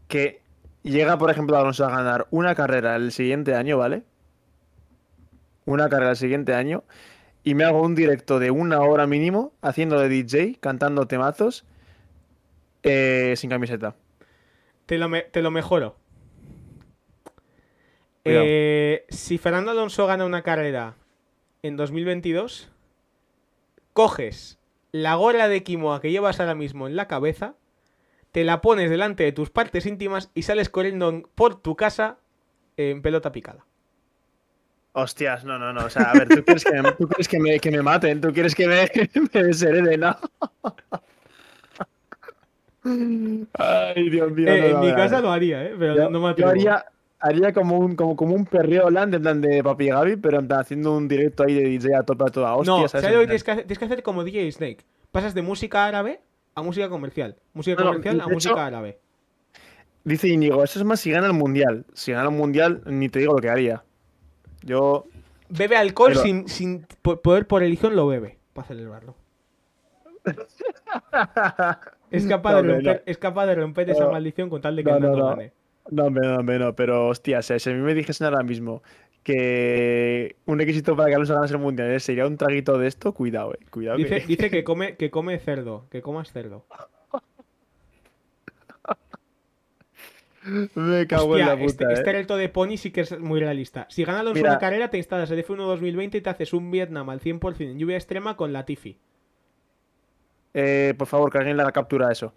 [SPEAKER 2] que llega, por ejemplo, Alonso a ganar una carrera el siguiente año, ¿vale? Una carrera el siguiente año. Y me hago un directo de una hora mínimo haciendo de DJ, cantando temazos, eh, sin camiseta.
[SPEAKER 1] Te lo, me- te lo mejoro. Eh, si Fernando Alonso gana una carrera en 2022, coges la gorra de quimoa que llevas ahora mismo en la cabeza, te la pones delante de tus partes íntimas y sales corriendo en- por tu casa en pelota picada.
[SPEAKER 2] Hostias, no, no, no. O sea, a ver, tú quieres que me, tú quieres que me, que me maten, tú quieres que me, (laughs) me deshereden, ¿no? Ay, Dios mío.
[SPEAKER 1] Eh,
[SPEAKER 2] no,
[SPEAKER 1] en mi casa lo haría, ¿eh? pero
[SPEAKER 2] Yo,
[SPEAKER 1] no me
[SPEAKER 2] yo
[SPEAKER 1] atrevo.
[SPEAKER 2] haría, haría como un, como, como un perreo holandés, en plan de Papi Gaby, pero en plan haciendo un directo ahí de DJ a tope a toda hostia.
[SPEAKER 1] no,
[SPEAKER 2] ¿sabes?
[SPEAKER 1] ¿sabes lo que
[SPEAKER 2] En
[SPEAKER 1] tienes que hacer? Tienes que hacer como DJ Snake. Pasas de música árabe a música comercial. Música
[SPEAKER 2] No, no,
[SPEAKER 1] comercial a música árabe.
[SPEAKER 2] Dice Íñigo, eso es más si gana el mundial. Si gana el mundial, ni te digo lo que haría. Yo.
[SPEAKER 1] Bebe alcohol
[SPEAKER 2] Pero-
[SPEAKER 1] sin, sin po- poder por religión, lo bebe para celebrarlo. (laughs) Es capaz,
[SPEAKER 2] No,
[SPEAKER 1] de romper,
[SPEAKER 2] no.
[SPEAKER 1] es capaz de romper esa
[SPEAKER 2] No.
[SPEAKER 1] maldición con tal de que
[SPEAKER 2] No, no,
[SPEAKER 1] gane.
[SPEAKER 2] No, hombre, no, hombre, no, pero hostia, o sea, si a mí me dijesen ahora mismo que un requisito para que Alonso ganase el mundial eh, sería un traguito de esto, cuidado, eh. Cuidado.
[SPEAKER 1] Dice,
[SPEAKER 2] que-
[SPEAKER 1] dice que (laughs) come, que come cerdo, que comas cerdo.
[SPEAKER 2] Me cago en la puta,
[SPEAKER 1] este,
[SPEAKER 2] eh.
[SPEAKER 1] este reto de Pony sí que es muy realista. Si gana Alonso
[SPEAKER 2] Mira.
[SPEAKER 1] una carrera, te instalas el F1 2020 y te haces un Vietnam al 100% en lluvia extrema con la Tiffy.
[SPEAKER 2] Eh, por favor, que alguien le haga captura a eso.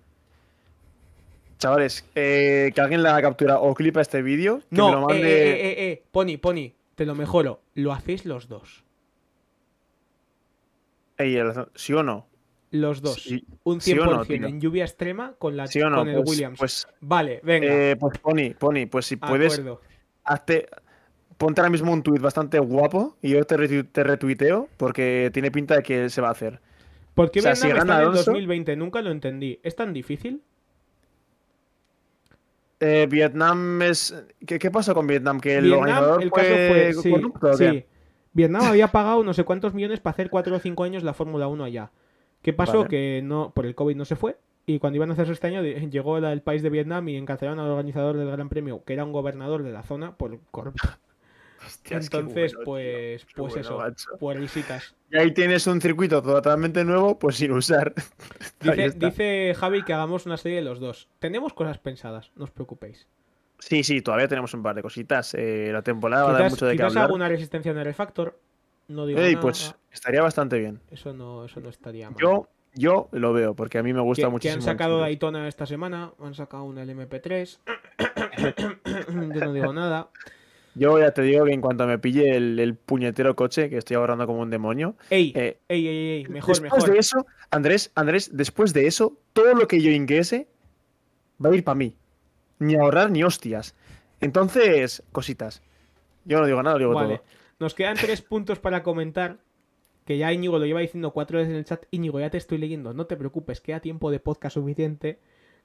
[SPEAKER 2] Chavales, eh, que alguien le haga captura o clipa este vídeo. Que me
[SPEAKER 1] No,
[SPEAKER 2] lo
[SPEAKER 1] eh,
[SPEAKER 2] mande.
[SPEAKER 1] eh, eh, eh, Pony, Pony, te lo mejoro. Lo hacéis los dos.
[SPEAKER 2] Ey, el- ¿Sí o no?
[SPEAKER 1] Los dos.
[SPEAKER 2] Sí-
[SPEAKER 1] un 100%
[SPEAKER 2] sí o no, tío.
[SPEAKER 1] en lluvia extrema con, la,
[SPEAKER 2] ¿Sí o no?
[SPEAKER 1] con el
[SPEAKER 2] Pues-
[SPEAKER 1] Williams.
[SPEAKER 2] Pues,
[SPEAKER 1] vale, venga.
[SPEAKER 2] eh, pues Pony, Pony, pues si puedes,
[SPEAKER 1] acuerdo.
[SPEAKER 2] hazte, ponte ahora mismo un tuit bastante guapo y yo te, retu- te retuiteo porque tiene pinta de que se va a hacer.
[SPEAKER 1] ¿Por qué
[SPEAKER 2] o sea,
[SPEAKER 1] Vietnam
[SPEAKER 2] si
[SPEAKER 1] está en
[SPEAKER 2] Alonso-
[SPEAKER 1] 2020? Nunca lo entendí. ¿Es tan difícil?
[SPEAKER 2] Eh, Vietnam es. ¿Qué, qué pasó con Vietnam? ¿Que el
[SPEAKER 1] Vietnam,
[SPEAKER 2] organizador
[SPEAKER 1] el
[SPEAKER 2] fue,
[SPEAKER 1] caso fue. Sí,
[SPEAKER 2] corrupto o qué?
[SPEAKER 1] sí. Vietnam había pagado no sé cuántos millones para hacer 4 o 5 años la Fórmula 1 allá. ¿Qué pasó?
[SPEAKER 2] Vale.
[SPEAKER 1] Que no por el COVID no se fue. Y cuando iban a hacerse este año, llegó el país de Vietnam y encarcelaron al organizador del Gran Premio, que era un gobernador de la zona, por corrupto. Entonces,
[SPEAKER 2] bueno,
[SPEAKER 1] pues, pues
[SPEAKER 2] bueno,
[SPEAKER 1] eso,
[SPEAKER 2] macho.
[SPEAKER 1] pues risitas.
[SPEAKER 2] Y ahí tienes un circuito totalmente nuevo, pues sin usar. (laughs)
[SPEAKER 1] Dice, Javi que hagamos una serie de los dos. Tenemos cosas pensadas, no os preocupéis.
[SPEAKER 2] Sí, sí, todavía tenemos un par de cositas. Eh, la temporada va a dar mucho de qué hablar.
[SPEAKER 1] alguna resistencia en el refactor. No digo
[SPEAKER 2] Ey,
[SPEAKER 1] nada.
[SPEAKER 2] pues estaría bastante bien.
[SPEAKER 1] Eso no, eso no estaría mal.
[SPEAKER 2] Yo, yo lo veo, porque a mí me
[SPEAKER 1] que,
[SPEAKER 2] gusta
[SPEAKER 1] que
[SPEAKER 2] muchísimo.
[SPEAKER 1] han sacado. Daytona esta semana, han sacado una LMP3. (coughs) Yo no digo nada.
[SPEAKER 2] Yo ya te digo que en cuanto me pille el, el puñetero coche, que estoy ahorrando como un demonio.
[SPEAKER 1] Ey,
[SPEAKER 2] eh,
[SPEAKER 1] ey, ey, ey, mejor,
[SPEAKER 2] después
[SPEAKER 1] mejor.
[SPEAKER 2] de eso, Andrés, Andrés, después de eso, todo lo que yo ingrese va a ir para mí. Ni ahorrar ni hostias. Entonces, cositas. Yo no digo nada, lo digo
[SPEAKER 1] Vale.
[SPEAKER 2] todo.
[SPEAKER 1] Nos quedan tres puntos para comentar. Que ya Íñigo lo lleva diciendo cuatro veces en el chat. Íñigo, ya te estoy leyendo. No te preocupes, queda tiempo de podcast suficiente.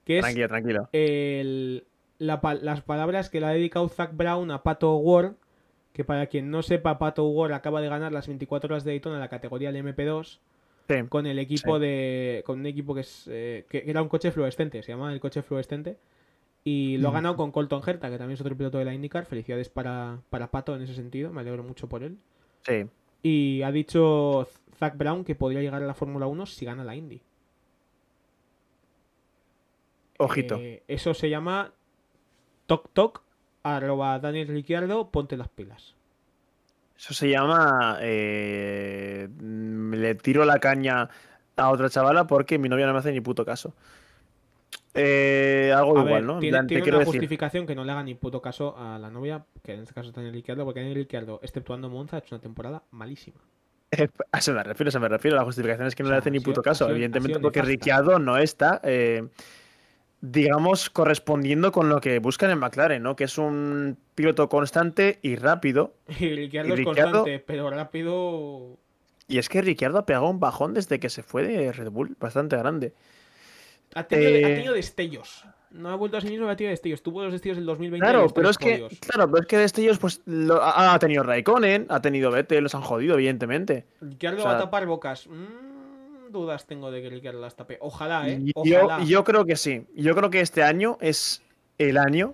[SPEAKER 1] Que es
[SPEAKER 2] Tranquilo, tranquilo.
[SPEAKER 1] el- la las palabras que le ha dedicado Zach Brown a Pato Ward. Que para quien no sepa, Pato Ward acaba de ganar las 24 horas de Daytona en la categoría del MP2.
[SPEAKER 2] Sí.
[SPEAKER 1] con el equipo
[SPEAKER 2] Sí.
[SPEAKER 1] de con un equipo que es eh, que era un coche fluorescente se llama el coche fluorescente y lo ha
[SPEAKER 2] Mm.
[SPEAKER 1] ganado con Colton Herta que también es otro piloto de la IndyCar felicidades para, para Pato en ese sentido me alegro mucho por él
[SPEAKER 2] Sí.
[SPEAKER 1] Y ha dicho Zach Brown que podría llegar a la Fórmula 1 si gana la Indy.
[SPEAKER 2] Ojito.
[SPEAKER 1] Eh, eso se llama Toc Toc, arroba Daniel Ricciardo, ponte las pilas.
[SPEAKER 2] Eso se llama. eh, le tiro la caña a otra chavala porque mi novia no me hace ni puto caso. Eh, algo
[SPEAKER 1] A
[SPEAKER 2] igual,
[SPEAKER 1] ver,
[SPEAKER 2] ¿no? En
[SPEAKER 1] tiene,
[SPEAKER 2] plan,
[SPEAKER 1] tiene una
[SPEAKER 2] decir-
[SPEAKER 1] justificación que no le haga ni puto caso a la novia, que en este caso es Daniel Ricciardo, porque Daniel Ricciardo, exceptuando Monza, ha hecho una temporada malísima.
[SPEAKER 2] A eso me refiero, a eso me refiero. La justificación es que no
[SPEAKER 1] O
[SPEAKER 2] le hace
[SPEAKER 1] ha
[SPEAKER 2] ni puto caso.
[SPEAKER 1] sido-
[SPEAKER 2] Evidentemente, porque. Ricciardo no está, eh, digamos, correspondiendo con lo que buscan en McLaren, ¿no? Que es un piloto constante y rápido. (laughs)
[SPEAKER 1] Y Ricciardo es
[SPEAKER 2] Ricciardo-
[SPEAKER 1] constante, pero rápido.
[SPEAKER 2] Y es que Ricciardo ha pegado un bajón desde que se fue de Red Bull, bastante grande.
[SPEAKER 1] Ha tenido, ha
[SPEAKER 2] Eh,
[SPEAKER 1] tenido destellos. No ha vuelto a sí mismo, ha tenido destellos. Tuvo los destellos del 2020. y
[SPEAKER 2] Claro, pero es que, claro, pero es que de ellos, pues, lo- ha ha tenido Raikkonen, ha tenido Vettel, los han jodido, evidentemente.
[SPEAKER 1] Ricciardo
[SPEAKER 2] o sea-
[SPEAKER 1] va a tapar bocas. Mm, dudas tengo de que Ricciardo las tape. Ojalá, ¿eh?
[SPEAKER 2] Yo, yo creo que sí. Yo creo que este año es el año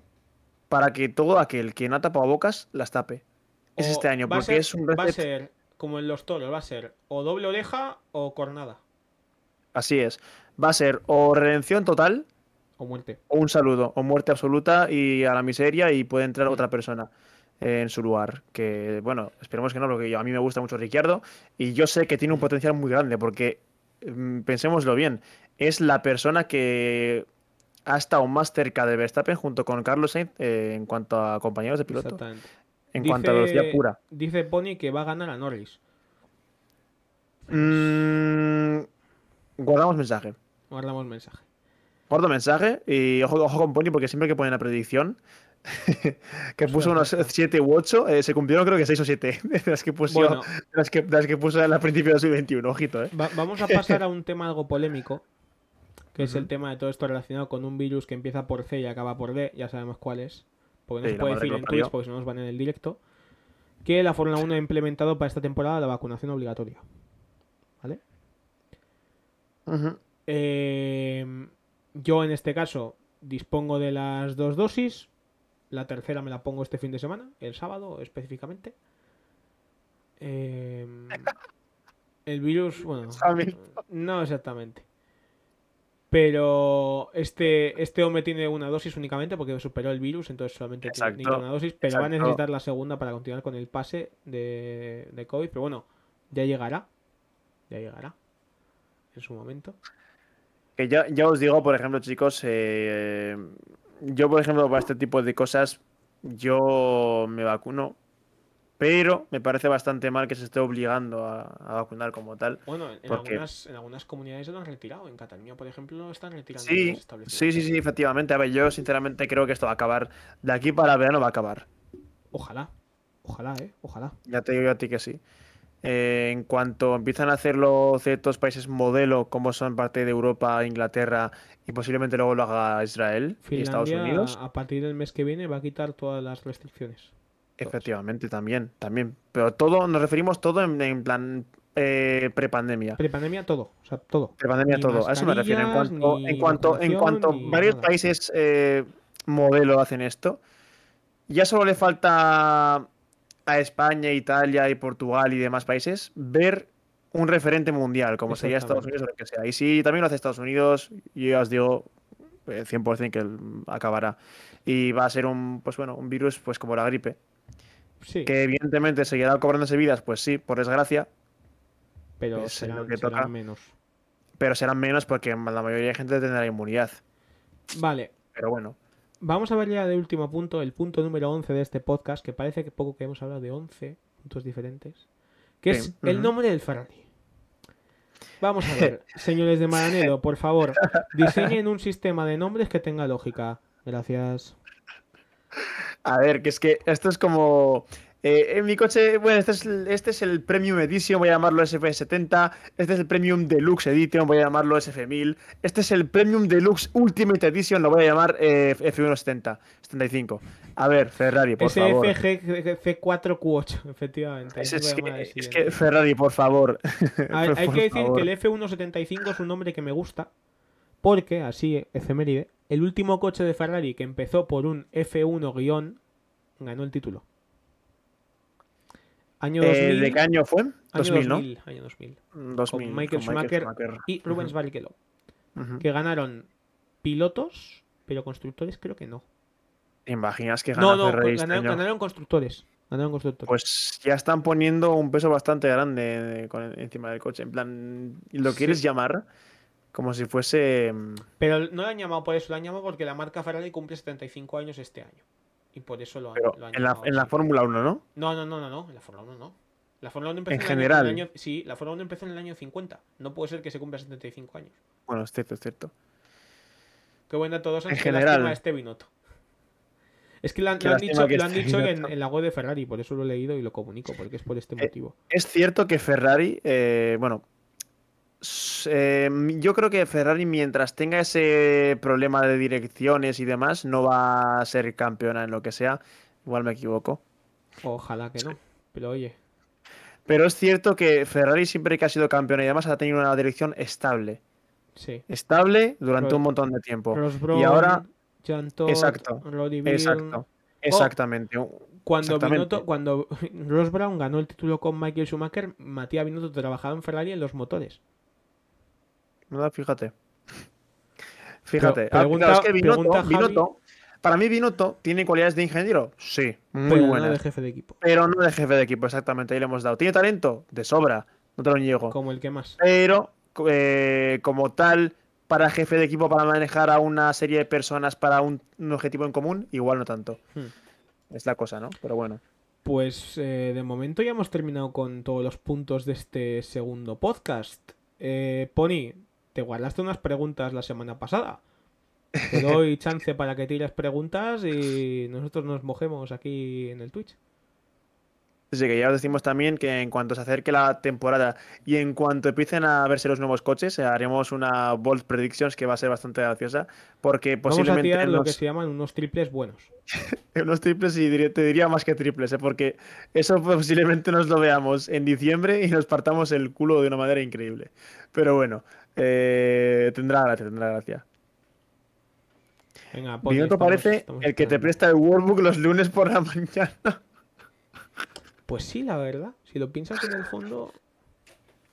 [SPEAKER 2] para que todo aquel que no ha tapado bocas las tape. Es
[SPEAKER 1] O
[SPEAKER 2] este año, porque
[SPEAKER 1] ser-
[SPEAKER 2] es un
[SPEAKER 1] Va a
[SPEAKER 2] reset.
[SPEAKER 1] ser como en los toros, va a ser o doble oreja o cornada.
[SPEAKER 2] Así es. Va a ser o redención total
[SPEAKER 1] O muerte.
[SPEAKER 2] o un saludo, o muerte absoluta y a la miseria y puede entrar otra persona eh, en su lugar. Que, bueno, esperemos que no, porque yo- a mí me gusta mucho Ricciardo y yo sé que tiene un potencial muy grande porque, mm, pensémoslo bien, es la persona que ha estado más cerca de Verstappen junto con Carlos Sainz eh, en cuanto a compañeros de piloto,
[SPEAKER 1] Exactamente.
[SPEAKER 2] en cuanto a velocidad pura.
[SPEAKER 1] Dice Pony que va a ganar a Norris.
[SPEAKER 2] Mm, guardamos mensaje.
[SPEAKER 1] Guardamos mensaje.
[SPEAKER 2] Guardo mensaje y ojo, ojo con Pony porque siempre que ponen la predicción (laughs) que puso unos 7 u 8, se cumplieron creo que 6 o 7 (laughs) de las que puso,
[SPEAKER 1] Bueno,
[SPEAKER 2] las que, las que puso al principio de 2021, ojito, eh.
[SPEAKER 1] va- vamos a pasar a (laughs) un tema algo polémico, que es el tema de todo esto relacionado con un virus que empieza por C y acaba por D, ya sabemos cuál es, porque no
[SPEAKER 2] Sí,
[SPEAKER 1] se puede decir en. Twitch porque si no nos van en el directo, que la Fórmula 1 ha implementado para esta temporada la vacunación obligatoria. ¿Vale? Eh, yo en este caso dispongo de las dos dosis. La tercera me la pongo este fin de semana, el sábado específicamente. Eh, (laughs) el virus, bueno, no exactamente. Pero este, este hombre tiene una dosis únicamente porque superó el virus, entonces solamente tiene-
[SPEAKER 2] Exacto,
[SPEAKER 1] una dosis, pero va a necesitar la segunda para continuar con el pase de, de COVID. Pero bueno, ya llegará. Ya llegará. En su momento.
[SPEAKER 2] Que ya, ya os digo, por ejemplo, chicos, eh, yo, por ejemplo, para este tipo de cosas, yo me vacuno, pero me parece bastante mal que se esté obligando a, a vacunar como tal.
[SPEAKER 1] Bueno, en,
[SPEAKER 2] Porque-
[SPEAKER 1] algunas, en algunas comunidades se lo han retirado. En Cataluña, por ejemplo, lo están retirando.
[SPEAKER 2] Sí,
[SPEAKER 1] los establecimientos.
[SPEAKER 2] sí, sí, sí, efectivamente. A ver, yo sinceramente creo que esto va a acabar. De aquí para verano va a acabar.
[SPEAKER 1] Ojalá. Ojalá, eh. Ojalá.
[SPEAKER 2] Ya te digo yo a ti que sí. Eh, en cuanto empiezan a hacerlo ciertos países modelo, como son parte de Europa, Inglaterra y posiblemente luego lo haga Israel y Estados Unidos,
[SPEAKER 1] a partir del mes que viene, va a quitar todas las restricciones.
[SPEAKER 2] efectivamente también, también. Pero todo, nos referimos todo en, en plan eh, prepandemia.
[SPEAKER 1] Prepandemia, todo. O sea, todo.
[SPEAKER 2] Prepandemia todo, a eso me refiero. En cuanto, en cuanto, en varios
[SPEAKER 1] nada.
[SPEAKER 2] países eh, modelo hacen esto, ya solo le falta a España, Italia y Portugal y demás países ver un referente mundial, como sería Estados. Unidos o lo que sea. Y si también lo hace Estados Unidos, yo ya os digo eh, 100% que él acabará. Y va a ser un, pues bueno, un virus pues como la gripe,
[SPEAKER 1] Sí,
[SPEAKER 2] que evidentemente seguirá cobrándose vidas, pues sí, por desgracia,
[SPEAKER 1] pero
[SPEAKER 2] pues, lo
[SPEAKER 1] serán,
[SPEAKER 2] que
[SPEAKER 1] menos.
[SPEAKER 2] pero serán menos porque la mayoría de gente tendrá inmunidad.
[SPEAKER 1] Vale,
[SPEAKER 2] Pero bueno.
[SPEAKER 1] Vamos a ver ya de último punto, el punto número 11 de este podcast, que parece que poco que hemos hablado de 11 puntos diferentes, que
[SPEAKER 2] Sí,
[SPEAKER 1] es el nombre del Ferrari. Vamos a ver, (laughs) señores de Maranelo, por favor, (laughs) diseñen un sistema de nombres que tenga lógica. Gracias.
[SPEAKER 2] A ver, que es que esto es como. Eh, en mi coche, bueno, este es, el- este es el Premium Edition, voy a llamarlo SF70. Este es el Premium Deluxe Edition, voy a llamarlo SF1000. Este es el Premium Deluxe Ultimate Edition, lo voy a llamar eh, F170, 75. A ver, Ferrari, por favor.
[SPEAKER 1] SFG4Q8, efectivamente.
[SPEAKER 2] Es, que, es Ferrari, por favor. (laughs)
[SPEAKER 1] Hay
[SPEAKER 2] Por
[SPEAKER 1] que decir
[SPEAKER 2] favor.
[SPEAKER 1] que el F175 es un nombre que me gusta, porque, así, efeméride, el último coche de Ferrari que empezó por un F1 guion ganó el título. Año
[SPEAKER 2] Eh,
[SPEAKER 1] 2000.
[SPEAKER 2] ¿De qué año fue?
[SPEAKER 1] año
[SPEAKER 2] 2000,
[SPEAKER 1] 2000, Año 2000.
[SPEAKER 2] ¿no? 2000,
[SPEAKER 1] Con Michael Schumacher y Rubens
[SPEAKER 2] Ujú,
[SPEAKER 1] Barrichello.
[SPEAKER 2] ujú.
[SPEAKER 1] Que ganaron pilotos, pero constructores creo que no.
[SPEAKER 2] ¿Te imaginas que gana
[SPEAKER 1] No, no,
[SPEAKER 2] Ferrari este
[SPEAKER 1] ganaron, constructores. Ganaron constructores.
[SPEAKER 2] Pues ya están poniendo un peso bastante grande de- con- encima del coche. En plan, lo
[SPEAKER 1] Sí.
[SPEAKER 2] quieres llamar como si fuese. mm,
[SPEAKER 1] Pero no lo han llamado por eso, lo han llamado porque la marca Ferrari cumple 75 años este año. Y por eso lo han,
[SPEAKER 2] Pero
[SPEAKER 1] lo han
[SPEAKER 2] en la, en la. Fórmula 1, ¿no?
[SPEAKER 1] No, no, no, no, no, en la Fórmula 1 no. La Fórmula 1 empezó
[SPEAKER 2] En
[SPEAKER 1] el año-
[SPEAKER 2] general.
[SPEAKER 1] el año- sí, la Fórmula 1 empezó en el año 50. No puede ser que se cumpla 75 años.
[SPEAKER 2] Bueno, es cierto, es cierto.
[SPEAKER 1] Qué buena todos
[SPEAKER 2] En
[SPEAKER 1] años.
[SPEAKER 2] general.
[SPEAKER 1] a este Binotto. Es que lo han, lo han dicho,
[SPEAKER 2] que
[SPEAKER 1] lo han
[SPEAKER 2] esté
[SPEAKER 1] dicho en, en la web de Ferrari, por eso lo he leído y lo comunico, porque es por este
[SPEAKER 2] Eh,
[SPEAKER 1] motivo.
[SPEAKER 2] Es cierto que Ferrari, eh, bueno, eh, yo creo que Ferrari mientras tenga ese problema de direcciones y demás, no va a ser campeona en lo que sea. Igual me equivoco.
[SPEAKER 1] Ojalá que no. Pero oye,
[SPEAKER 2] Pero es cierto que Ferrari siempre que ha sido campeona y demás ha tenido una dirección estable.
[SPEAKER 1] sí.
[SPEAKER 2] Estable durante un montón de tiempo.
[SPEAKER 1] Ross
[SPEAKER 2] y ahora, Exacto, exacto, exactamente.
[SPEAKER 1] Cuando
[SPEAKER 2] exactamente.
[SPEAKER 1] Binotto, cuando (laughs) Ross Brown ganó el título con Michael Schumacher, Matías Binotto trabajaba en Ferrari en los motores.
[SPEAKER 2] No, fíjate. Fíjate.
[SPEAKER 1] Pero
[SPEAKER 2] Ah,
[SPEAKER 1] pregunta-
[SPEAKER 2] claro, es que Binotto,
[SPEAKER 1] pregunta Javi-
[SPEAKER 2] Binotto- para mí Binotto tiene cualidades de ingeniero, sí, muy
[SPEAKER 1] pero no
[SPEAKER 2] buenas.
[SPEAKER 1] de jefe de equipo.
[SPEAKER 2] Pero no de jefe de equipo, exactamente, ahí le hemos dado. ¿Tiene talento? De sobra, no te lo niego.
[SPEAKER 1] Como el que más.
[SPEAKER 2] Pero eh, como tal, para jefe de equipo, para manejar a una serie de personas para un, un objetivo en común, igual no tanto.
[SPEAKER 1] Hmm.
[SPEAKER 2] Es la cosa, ¿no? Pero bueno.
[SPEAKER 1] Pues eh, de momento ya hemos terminado con todos los puntos de este segundo podcast. Eh, Pony, te guardaste unas preguntas la semana pasada. Te (laughs) doy chance para que tires preguntas y nosotros nos mojemos aquí en el Twitch.
[SPEAKER 2] Así que ya os decimos también que en cuanto se acerque la temporada y en cuanto empiecen a verse los nuevos coches, eh, haremos una Bold Predictions que va a ser bastante graciosa. Porque
[SPEAKER 1] Vamos a
[SPEAKER 2] posiblemente
[SPEAKER 1] tirar lo que se llaman unos triples buenos. (laughs)
[SPEAKER 2] unos triples y diría- te diría más que triples, ¿eh? porque eso (laughs) posiblemente nos lo veamos en diciembre y nos partamos el culo de una manera increíble. Pero bueno, eh, tendrá gracia, tendrá gracia.
[SPEAKER 1] Venga, Pony,
[SPEAKER 2] Binotto
[SPEAKER 1] estamos-
[SPEAKER 2] parece
[SPEAKER 1] estamos
[SPEAKER 2] el que te presta el workbook los lunes por la (laughs) mañana.
[SPEAKER 1] Pues sí, la verdad. Si lo piensas en el fondo.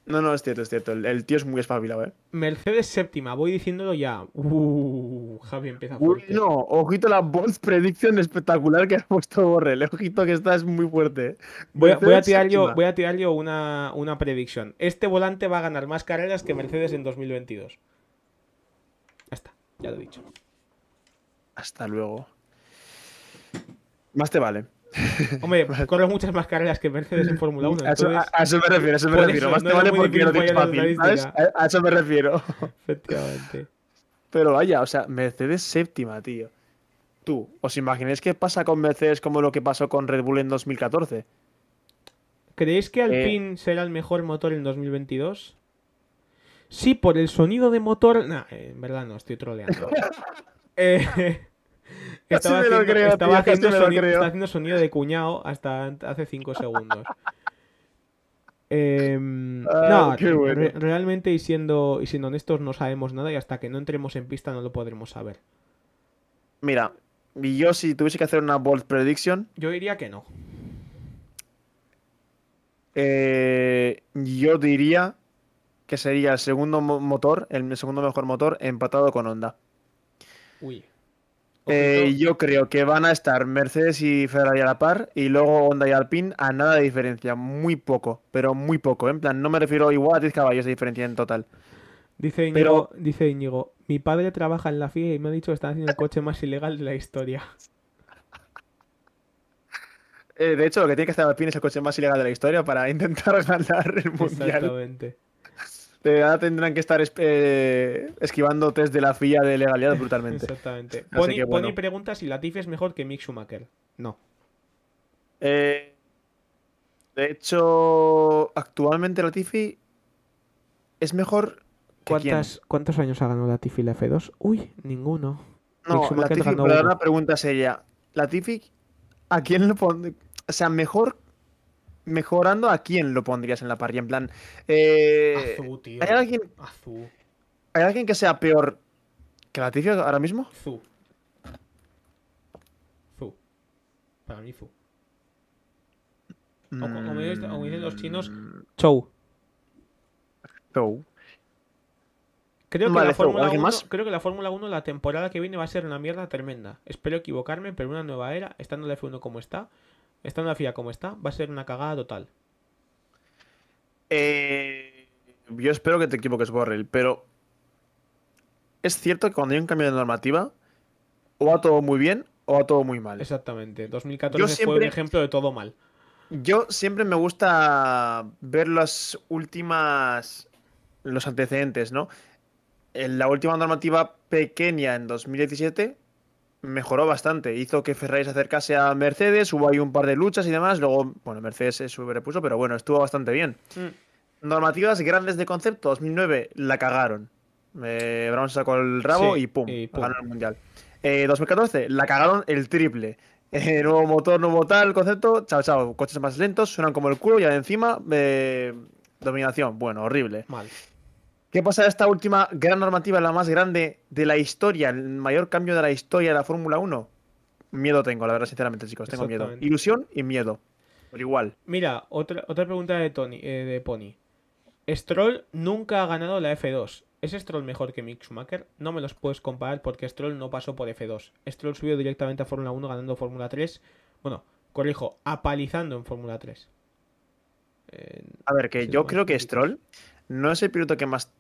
[SPEAKER 2] No, no, es cierto, es cierto. El, el tío es muy espabilado, ¿eh?
[SPEAKER 1] Mercedes séptima, voy diciéndolo ya. Uh, Javi empieza
[SPEAKER 2] Uy,
[SPEAKER 1] fuerte.
[SPEAKER 2] no, ojito la Bold Prediction espectacular que ha puesto Borrell. Ojito que esta es muy fuerte. ¿eh?
[SPEAKER 1] Voy a, voy a
[SPEAKER 2] Mercedes
[SPEAKER 1] tirar yo, voy a tirar yo una, una prediction. Este volante va a ganar más carreras que Mercedes en 2022. Ya está, ya lo he dicho.
[SPEAKER 2] Hasta luego. Más te vale. (laughs)
[SPEAKER 1] Hombre, corre muchas más carreras que Mercedes en Fórmula 1.
[SPEAKER 2] A eso, a-
[SPEAKER 1] Entonces,
[SPEAKER 2] a eso me refiero, a eso me
[SPEAKER 1] por
[SPEAKER 2] refiero.
[SPEAKER 1] eso,
[SPEAKER 2] Más
[SPEAKER 1] no
[SPEAKER 2] te vale porque lo
[SPEAKER 1] la
[SPEAKER 2] fácil, ¿sabes? A, eso me refiero. (laughs)
[SPEAKER 1] efectivamente.
[SPEAKER 2] Pero vaya, o sea, Mercedes séptima, tío. Tú, ¿os imagináis qué pasa con Mercedes como lo que pasó con Red Bull en 2014?
[SPEAKER 1] ¿Creéis que Alpine será el mejor motor en 2022? Sí, por el sonido de motor. Nah, eh, en verdad no, estoy troleando. (laughs) Eh, estaba
[SPEAKER 2] lo
[SPEAKER 1] haciendo,
[SPEAKER 2] creo,
[SPEAKER 1] estaba
[SPEAKER 2] tío, casi
[SPEAKER 1] haciendo
[SPEAKER 2] me lo
[SPEAKER 1] sonido,
[SPEAKER 2] creo.
[SPEAKER 1] estaba haciendo sonido de cuñado hasta hace 5 segundos. (laughs) Em,
[SPEAKER 2] Ah,
[SPEAKER 1] no,
[SPEAKER 2] qué bueno.
[SPEAKER 1] re- realmente y siendo, y siendo honestos no sabemos nada y hasta que no entremos en pista no lo podremos saber.
[SPEAKER 2] Mira, y yo si tuviese que hacer una bold prediction,
[SPEAKER 1] Yo diría que no.
[SPEAKER 2] eh, yo diría que sería el segundo mo- motor, el segundo mejor motor, empatado con Honda.
[SPEAKER 1] Uy.
[SPEAKER 2] Eh, yo creo que van a estar Mercedes y Ferrari a la par y luego Honda y Alpine a nada de diferencia, muy poco, pero muy poco. ¿eh? En plan, no me refiero igual a 10 caballos de diferencia en total.
[SPEAKER 1] Dice Íñigo, dice Íñigo, mi padre trabaja en la FIA y me ha dicho que están haciendo el coche más ilegal de la historia. (laughs)
[SPEAKER 2] Eh, de hecho, lo que tiene que hacer Alpine es el coche más ilegal de la historia para intentar ganar el mundial.
[SPEAKER 1] Exactamente.
[SPEAKER 2] De verdad tendrán que estar es- eh, esquivando test de la FIA de legalidad brutalmente. (laughs)
[SPEAKER 1] Exactamente. Pony,
[SPEAKER 2] bueno.
[SPEAKER 1] Pony pregunta si Latifi es mejor que Mick Schumacher. No.
[SPEAKER 2] Eh, de hecho, actualmente Latifi es mejor que quién.
[SPEAKER 1] ¿Cuántas, ¿Cuántos años ha ganado Latifi la F2? Uy, ninguno.
[SPEAKER 2] No,
[SPEAKER 1] Mick
[SPEAKER 2] Latifi, pero una pregunta seria. Latifi, ¿a quién lo pondría? O sea, mejor. Mejorando, ¿a quién lo pondrías en la parrilla? En plan. eh,
[SPEAKER 1] Azú, tío.
[SPEAKER 2] ¿hay, alguien,
[SPEAKER 1] Azú.
[SPEAKER 2] ¿Hay alguien que sea peor que Latifi ahora mismo?
[SPEAKER 1] Zu. Zu. Para mí, Zu. O co- como dicen- como dicen los chinos,
[SPEAKER 2] Mm,
[SPEAKER 1] Chou.
[SPEAKER 2] Zhou.
[SPEAKER 1] Creo que,
[SPEAKER 2] Vale,
[SPEAKER 1] la
[SPEAKER 2] Zou,
[SPEAKER 1] Fórmula
[SPEAKER 2] ¿alguien
[SPEAKER 1] 1,
[SPEAKER 2] más?
[SPEAKER 1] creo que la Fórmula 1 la temporada que viene va a ser una mierda tremenda. Espero equivocarme, pero una nueva era, estando la F1 como está, estando la FIA como está, va a ser una cagada total.
[SPEAKER 2] Eh, yo espero que te equivoques, Borrell, pero es cierto que cuando hay un cambio de normativa, o va todo muy bien o va todo muy mal.
[SPEAKER 1] Exactamente. 2014
[SPEAKER 2] Yo
[SPEAKER 1] fue un ejemplo de todo mal.
[SPEAKER 2] Yo siempre me gusta ver las últimas. los antecedentes, ¿no? En la última normativa pequeña en 2017 mejoró bastante. Hizo que Ferrari se acercase a Mercedes, hubo ahí un par de luchas y demás. Luego, bueno, Mercedes se sobrepuso, pero bueno, estuvo bastante bien. Normativas grandes de concepto, 2009 la cagaron. Eh, Brown sacó el rabo
[SPEAKER 1] Sí,
[SPEAKER 2] y pum,
[SPEAKER 1] y pum.
[SPEAKER 2] ganó el mundial. Eh, 2014 la cagaron el triple. (laughs) Eh, nuevo motor, nuevo tal, concepto, chao, chao. Coches más lentos, suenan como el culo y encima eh, dominación. Bueno, horrible.
[SPEAKER 1] Mal.
[SPEAKER 2] ¿Qué pasa esta última gran normativa, la más grande de la historia, el mayor cambio de la historia de la Fórmula 1? Miedo tengo, la verdad, sinceramente, chicos, tengo miedo. Ilusión y miedo. Por igual.
[SPEAKER 1] Mira, otra, otra pregunta de Tony, eh, de Pony. Stroll nunca ha ganado la F2. ¿Es Stroll mejor que Mick Schumacher? No me los puedes comparar porque Stroll no pasó por F2. Stroll subió directamente a Fórmula 1 ganando Fórmula 3. Bueno, corrijo, apalizando en Fórmula 3. Eh,
[SPEAKER 2] A ver, que
[SPEAKER 1] Sí,
[SPEAKER 2] yo creo que. Stroll no es el piloto que más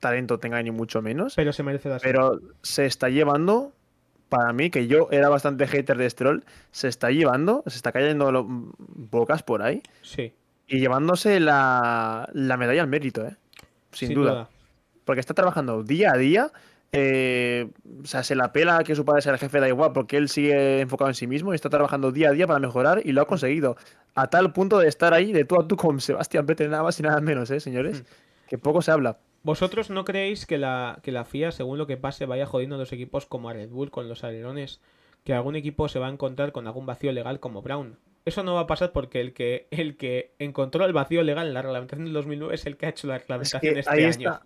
[SPEAKER 2] talento tenga, ni mucho menos.
[SPEAKER 1] pero se merece las
[SPEAKER 2] Pero se está llevando, para mí, que yo era bastante hater de Stroll, se está llevando, se está cayendo lo- bocas por ahí
[SPEAKER 1] Sí,
[SPEAKER 2] y llevándose la, la medalla al mérito, ¿eh? Sin, duda. Porque está trabajando día a día. eh, o sea, se la pela que su padre sea el jefe, da igual, porque él sigue enfocado en sí mismo y está trabajando día a día para mejorar y lo ha conseguido. A tal punto de estar ahí de tú a tú con Sebastián Vettel, nada más y nada menos, ¿eh, señores?
[SPEAKER 1] Mm.
[SPEAKER 2] Que poco se habla.
[SPEAKER 1] ¿Vosotros no creéis que la, que la FIA, según lo que pase, vaya jodiendo a los equipos como a Red Bull con los alerones? Que algún equipo se va a encontrar con algún vacío legal como Brown. Eso no va a pasar porque el que, el que encontró el vacío legal en la reglamentación del 2009 es el que ha hecho la
[SPEAKER 2] Es
[SPEAKER 1] reglamentación
[SPEAKER 2] que
[SPEAKER 1] este
[SPEAKER 2] ahí
[SPEAKER 1] año.
[SPEAKER 2] está.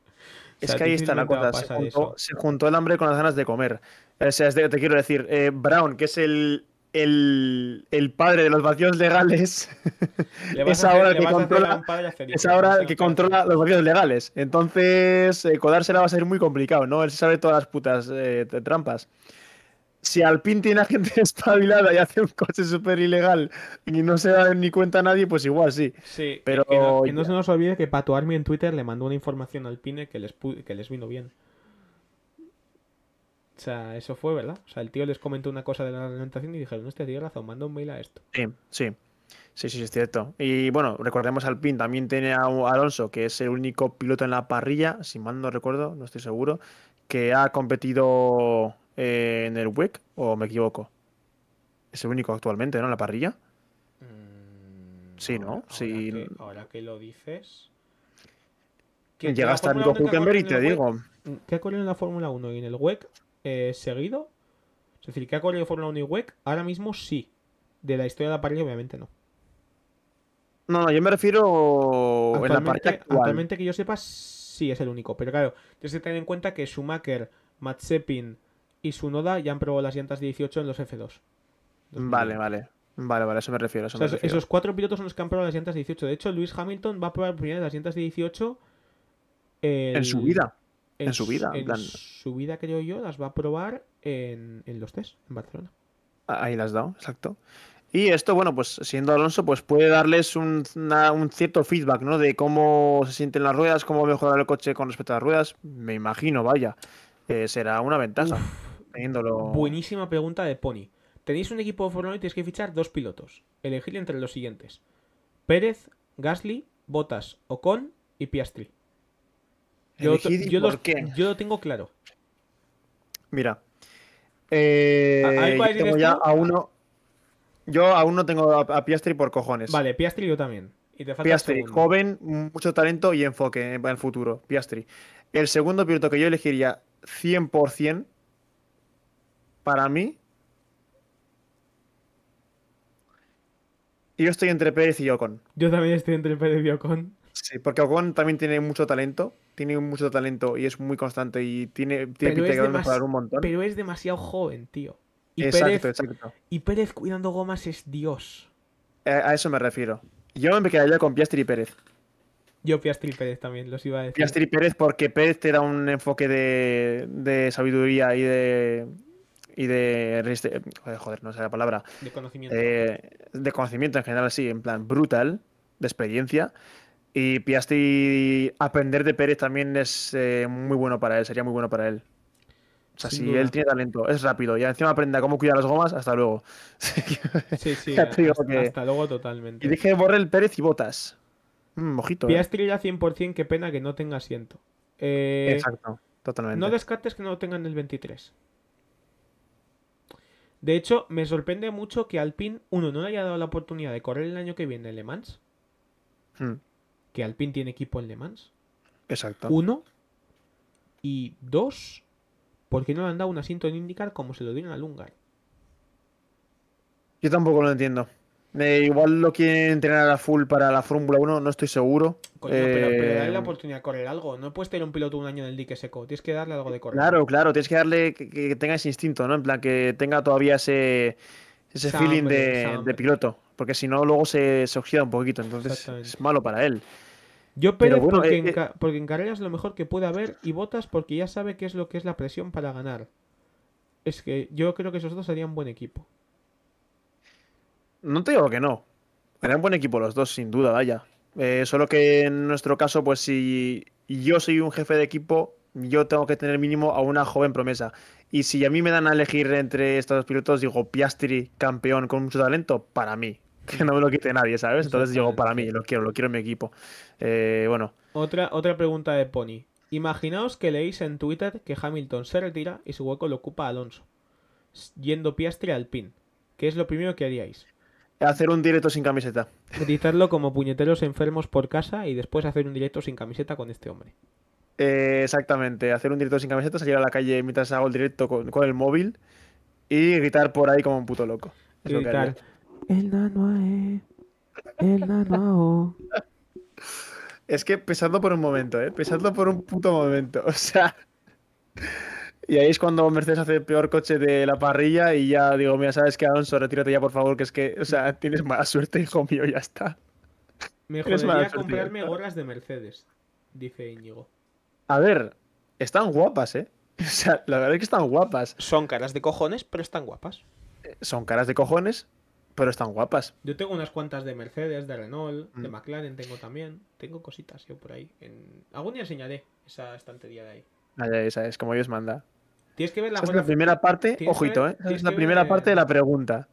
[SPEAKER 2] Es
[SPEAKER 1] O sea,
[SPEAKER 2] que ahí está la cosa. Juntó, se juntó el hambre con las ganas de comer. O sea, es de- te quiero decir, eh, Brown, que es el, el, el padre de los vacíos legales, (laughs) es
[SPEAKER 1] a
[SPEAKER 2] ahora que
[SPEAKER 1] a
[SPEAKER 2] controla-
[SPEAKER 1] a
[SPEAKER 2] es ahora el que controla los vacíos legales. Entonces, eh, codársela va a ser muy complicado, ¿no? Él se sabe todas las putas eh, trampas. Si Alpine tiene a gente (laughs) espabilada y hace un coche súper ilegal y no se da ni cuenta a nadie, pues igual sí.
[SPEAKER 1] Sí,
[SPEAKER 2] Pero
[SPEAKER 1] que no, que no
[SPEAKER 2] ya.
[SPEAKER 1] se nos olvide que Pato Army en Twitter le mandó una información al Pine que les, que les vino bien. O sea, eso fue, ¿verdad? O sea, el tío les comentó una cosa de la reglamentación y dijeron, hostia, tiene razón, manda un mail a esto.
[SPEAKER 2] Sí, sí. Sí, sí, es cierto. Y bueno, recordemos al PIN, también tiene a Alonso, que es el único piloto en la parrilla, si mal no recuerdo, no estoy seguro, que ha competido eh, en el WEC, o me equivoco. Es el único actualmente, ¿no? En la parrilla. Sí, ¿no?
[SPEAKER 1] Mm, Ahora,
[SPEAKER 2] Sí.
[SPEAKER 1] que, ahora que lo dices...
[SPEAKER 2] Llega hasta Nico
[SPEAKER 1] 1 que ha
[SPEAKER 2] Hülkenberg y te digo.
[SPEAKER 1] que ha corrido en la Fórmula 1 y en el WEC eh, seguido, es decir, que ha corrido Fórmula 1 y WEC, ahora mismo sí. De la historia de la parrilla, obviamente no.
[SPEAKER 2] No, no, yo me refiero en la parrilla
[SPEAKER 1] Actualmente,
[SPEAKER 2] actual.
[SPEAKER 1] actualmente que yo sepa, sí es el único. Pero claro, tienes que tener en cuenta que Schumacher, Mazepin y Sunoda ya han probado las llantas 18 en los F2.
[SPEAKER 2] Vale, vale. Vale, vale, a eso me refiero. a Eso
[SPEAKER 1] O sea,
[SPEAKER 2] me refiero.
[SPEAKER 1] esos cuatro pilotos son los que han probado las llantas 18. De hecho, Lewis Hamilton va a probar primero las llantas 18 el-
[SPEAKER 2] En su vida. En su
[SPEAKER 1] su-
[SPEAKER 2] vida, en
[SPEAKER 1] En
[SPEAKER 2] plan-
[SPEAKER 1] su vida, creo yo, las va a probar en, en los test, en Barcelona.
[SPEAKER 2] Ahí las has dado, exacto. Y esto, bueno, pues siendo Alonso, pues puede darles un, una- un cierto feedback, ¿no? De cómo se sienten las ruedas, cómo mejorar el coche con respecto a las ruedas. Me imagino, vaya. Eh, será una ventaja. teniéndolo.
[SPEAKER 1] Buenísima pregunta de Pony. Tenéis un equipo de Fórmula 1 y tenéis que fichar dos pilotos. Elegir entre los siguientes: Pérez, Gasly, Bottas, Ocon y Piastri. Yo, yo
[SPEAKER 2] por
[SPEAKER 1] los-
[SPEAKER 2] qué.
[SPEAKER 1] yo lo tengo claro.
[SPEAKER 2] Mira. Eh,
[SPEAKER 1] ¿A-
[SPEAKER 2] tengo
[SPEAKER 1] tienes
[SPEAKER 2] ya a uno. Yo aún no tengo a, a Piastri por cojones.
[SPEAKER 1] Vale, Piastri yo también. Y te falta
[SPEAKER 2] Piastri, joven, mucho talento y enfoque en el futuro. Piastri. El segundo piloto que yo elegiría 100% para mí. Yo estoy entre Pérez y Ocon.
[SPEAKER 1] Yo también estoy entre Pérez y Ocon.
[SPEAKER 2] Sí, porque Ocon también tiene mucho talento. Tiene mucho talento y es muy constante y tiene, tiene pinta
[SPEAKER 1] demas-
[SPEAKER 2] mejorar un montón.
[SPEAKER 1] Pero es demasiado joven, tío. Y,
[SPEAKER 2] exacto,
[SPEAKER 1] Pérez,
[SPEAKER 2] exacto.
[SPEAKER 1] y Pérez cuidando gomas es Dios.
[SPEAKER 2] A a eso me refiero. Yo me quedaría con Piastri y Pérez.
[SPEAKER 1] Yo Piastri y Pérez también, los iba a decir.
[SPEAKER 2] Piastri y Pérez porque Pérez te da un enfoque de, de sabiduría y de... Y de... Joder, no sé la palabra.
[SPEAKER 1] De conocimiento.
[SPEAKER 2] Eh, de conocimiento en general, sí, en plan brutal, de experiencia. Y Piastri, aprender de Pérez también es eh, muy bueno para él, sería muy bueno para él. O sea,
[SPEAKER 1] Sin
[SPEAKER 2] si
[SPEAKER 1] duda.
[SPEAKER 2] él tiene talento, es rápido y encima aprende a cómo cuidar las gomas, hasta luego. (laughs)
[SPEAKER 1] sí, sí, hasta,
[SPEAKER 2] que-
[SPEAKER 1] hasta luego totalmente.
[SPEAKER 2] Y dije Borrell, Pérez y Botas. Mm, ojito, eh.
[SPEAKER 1] Piastri ya 100%, qué pena que no tenga asiento. Eh,
[SPEAKER 2] Exacto, totalmente.
[SPEAKER 1] no descartes que no lo tengan el 23. De hecho, me sorprende mucho que Alpine, uno, no le haya dado la oportunidad de correr el año que viene en Le Mans.
[SPEAKER 2] Mm,
[SPEAKER 1] Que Alpine tiene equipo en Le Mans.
[SPEAKER 2] exacto.
[SPEAKER 1] Uno. Y dos, ¿por qué no le han dado un asiento en IndyCar como se lo dieron al Lungar?
[SPEAKER 2] Yo tampoco lo entiendo. Eh, igual lo quieren entrenar a full para la Fórmula 1, no estoy seguro.
[SPEAKER 1] Coño, pero, pero
[SPEAKER 2] Eh,
[SPEAKER 1] dale la oportunidad de correr algo. No puedes tener un piloto un año en el dique seco. Tienes que darle algo de correr.
[SPEAKER 2] Claro, claro, tienes que darle que, que tenga ese instinto, ¿no? En plan, que tenga todavía ese, ese feeling de, piloto. Porque si no, luego se, se oxida un poquito, entonces es malo para él.
[SPEAKER 1] Yo Pérez
[SPEAKER 2] bueno,
[SPEAKER 1] porque,
[SPEAKER 2] eh,
[SPEAKER 1] en
[SPEAKER 2] eh.
[SPEAKER 1] ca- porque en carreras lo mejor que puede haber y Botas porque ya sabe qué es lo que es la presión para ganar. Es que yo creo que esos dos serían buen equipo.
[SPEAKER 2] No te digo que no. Eran buen equipo los dos, sin duda, vaya. Eh, solo que en nuestro caso, pues si yo soy un jefe de equipo, yo tengo que tener mínimo a una joven promesa. Y si a mí me dan a elegir entre estos dos pilotos, digo Piastri, campeón con mucho talento, para mí. Que no me lo quite nadie, ¿sabes? Entonces digo, para mí, lo quiero, lo quiero en mi equipo. Eh, bueno,
[SPEAKER 1] Otra, otra pregunta de Pony. Imaginaos que leéis en Twitter que Hamilton se retira y su hueco lo ocupa Alonso. Yendo Piastri al pin. ¿Qué es lo primero que haríais?
[SPEAKER 2] hacer un directo sin camiseta.
[SPEAKER 1] Gritarlo como puñeteros enfermos por casa y después hacer un directo sin camiseta con este hombre.
[SPEAKER 2] Eh, exactamente, hacer un directo sin camiseta, salir a la calle mientras hago el directo con, con el móvil y gritar por ahí como un puto loco. Es lo que haría.
[SPEAKER 1] El nano ae, el nano ao".
[SPEAKER 2] Es que pesadlo por un momento, ¿eh? Pesadlo por un puto momento. (laughs) O sea. Y ahí es cuando Mercedes hace el peor coche de la parrilla y ya digo, mira, sabes que Alonso, retírate ya por favor, que es que, o sea, tienes mala suerte, hijo mío, ya está.
[SPEAKER 1] Me jodería comprarme gorras de Mercedes, dice Íñigo.
[SPEAKER 2] A ver, están guapas, ¿eh? (laughs) O sea, la verdad es que están guapas.
[SPEAKER 1] Son caras de cojones, pero están guapas.
[SPEAKER 2] Son caras de cojones, pero están guapas.
[SPEAKER 1] Yo tengo unas cuantas de Mercedes, de Renault, de
[SPEAKER 2] Mm.
[SPEAKER 1] McLaren tengo también. Tengo cositas yo por ahí. En... Algún día enseñaré esa estantería de ahí.
[SPEAKER 2] Ah, ya sabes, como Dios manda.
[SPEAKER 1] Tienes que ver la
[SPEAKER 2] Esa es
[SPEAKER 1] buena...
[SPEAKER 2] la primera parte, ojito, ¿eh? Esa es la primera
[SPEAKER 1] ver-
[SPEAKER 2] parte de la pregunta.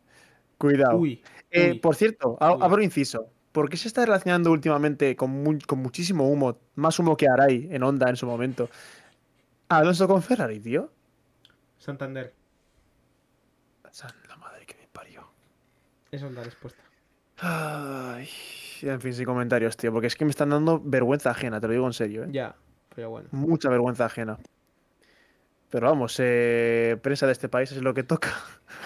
[SPEAKER 2] Cuidado.
[SPEAKER 1] Uy,
[SPEAKER 2] Eh,
[SPEAKER 1] uy.
[SPEAKER 2] por cierto,
[SPEAKER 1] Uy.
[SPEAKER 2] abro inciso. ¿Por qué se está relacionando últimamente con, mu- con muchísimo humo, más humo que Arai en Honda en su momento? Alonso con Ferrari, tío.
[SPEAKER 1] Santander.
[SPEAKER 2] San la madre que me parió.
[SPEAKER 1] Esa es la respuesta.
[SPEAKER 2] Ay, en fin, sin comentarios, tío, porque es que me están dando vergüenza ajena, te lo digo en serio, ¿eh?
[SPEAKER 1] Ya, pero bueno.
[SPEAKER 2] Mucha vergüenza ajena. Pero vamos, eh, prensa de este país es lo que toca,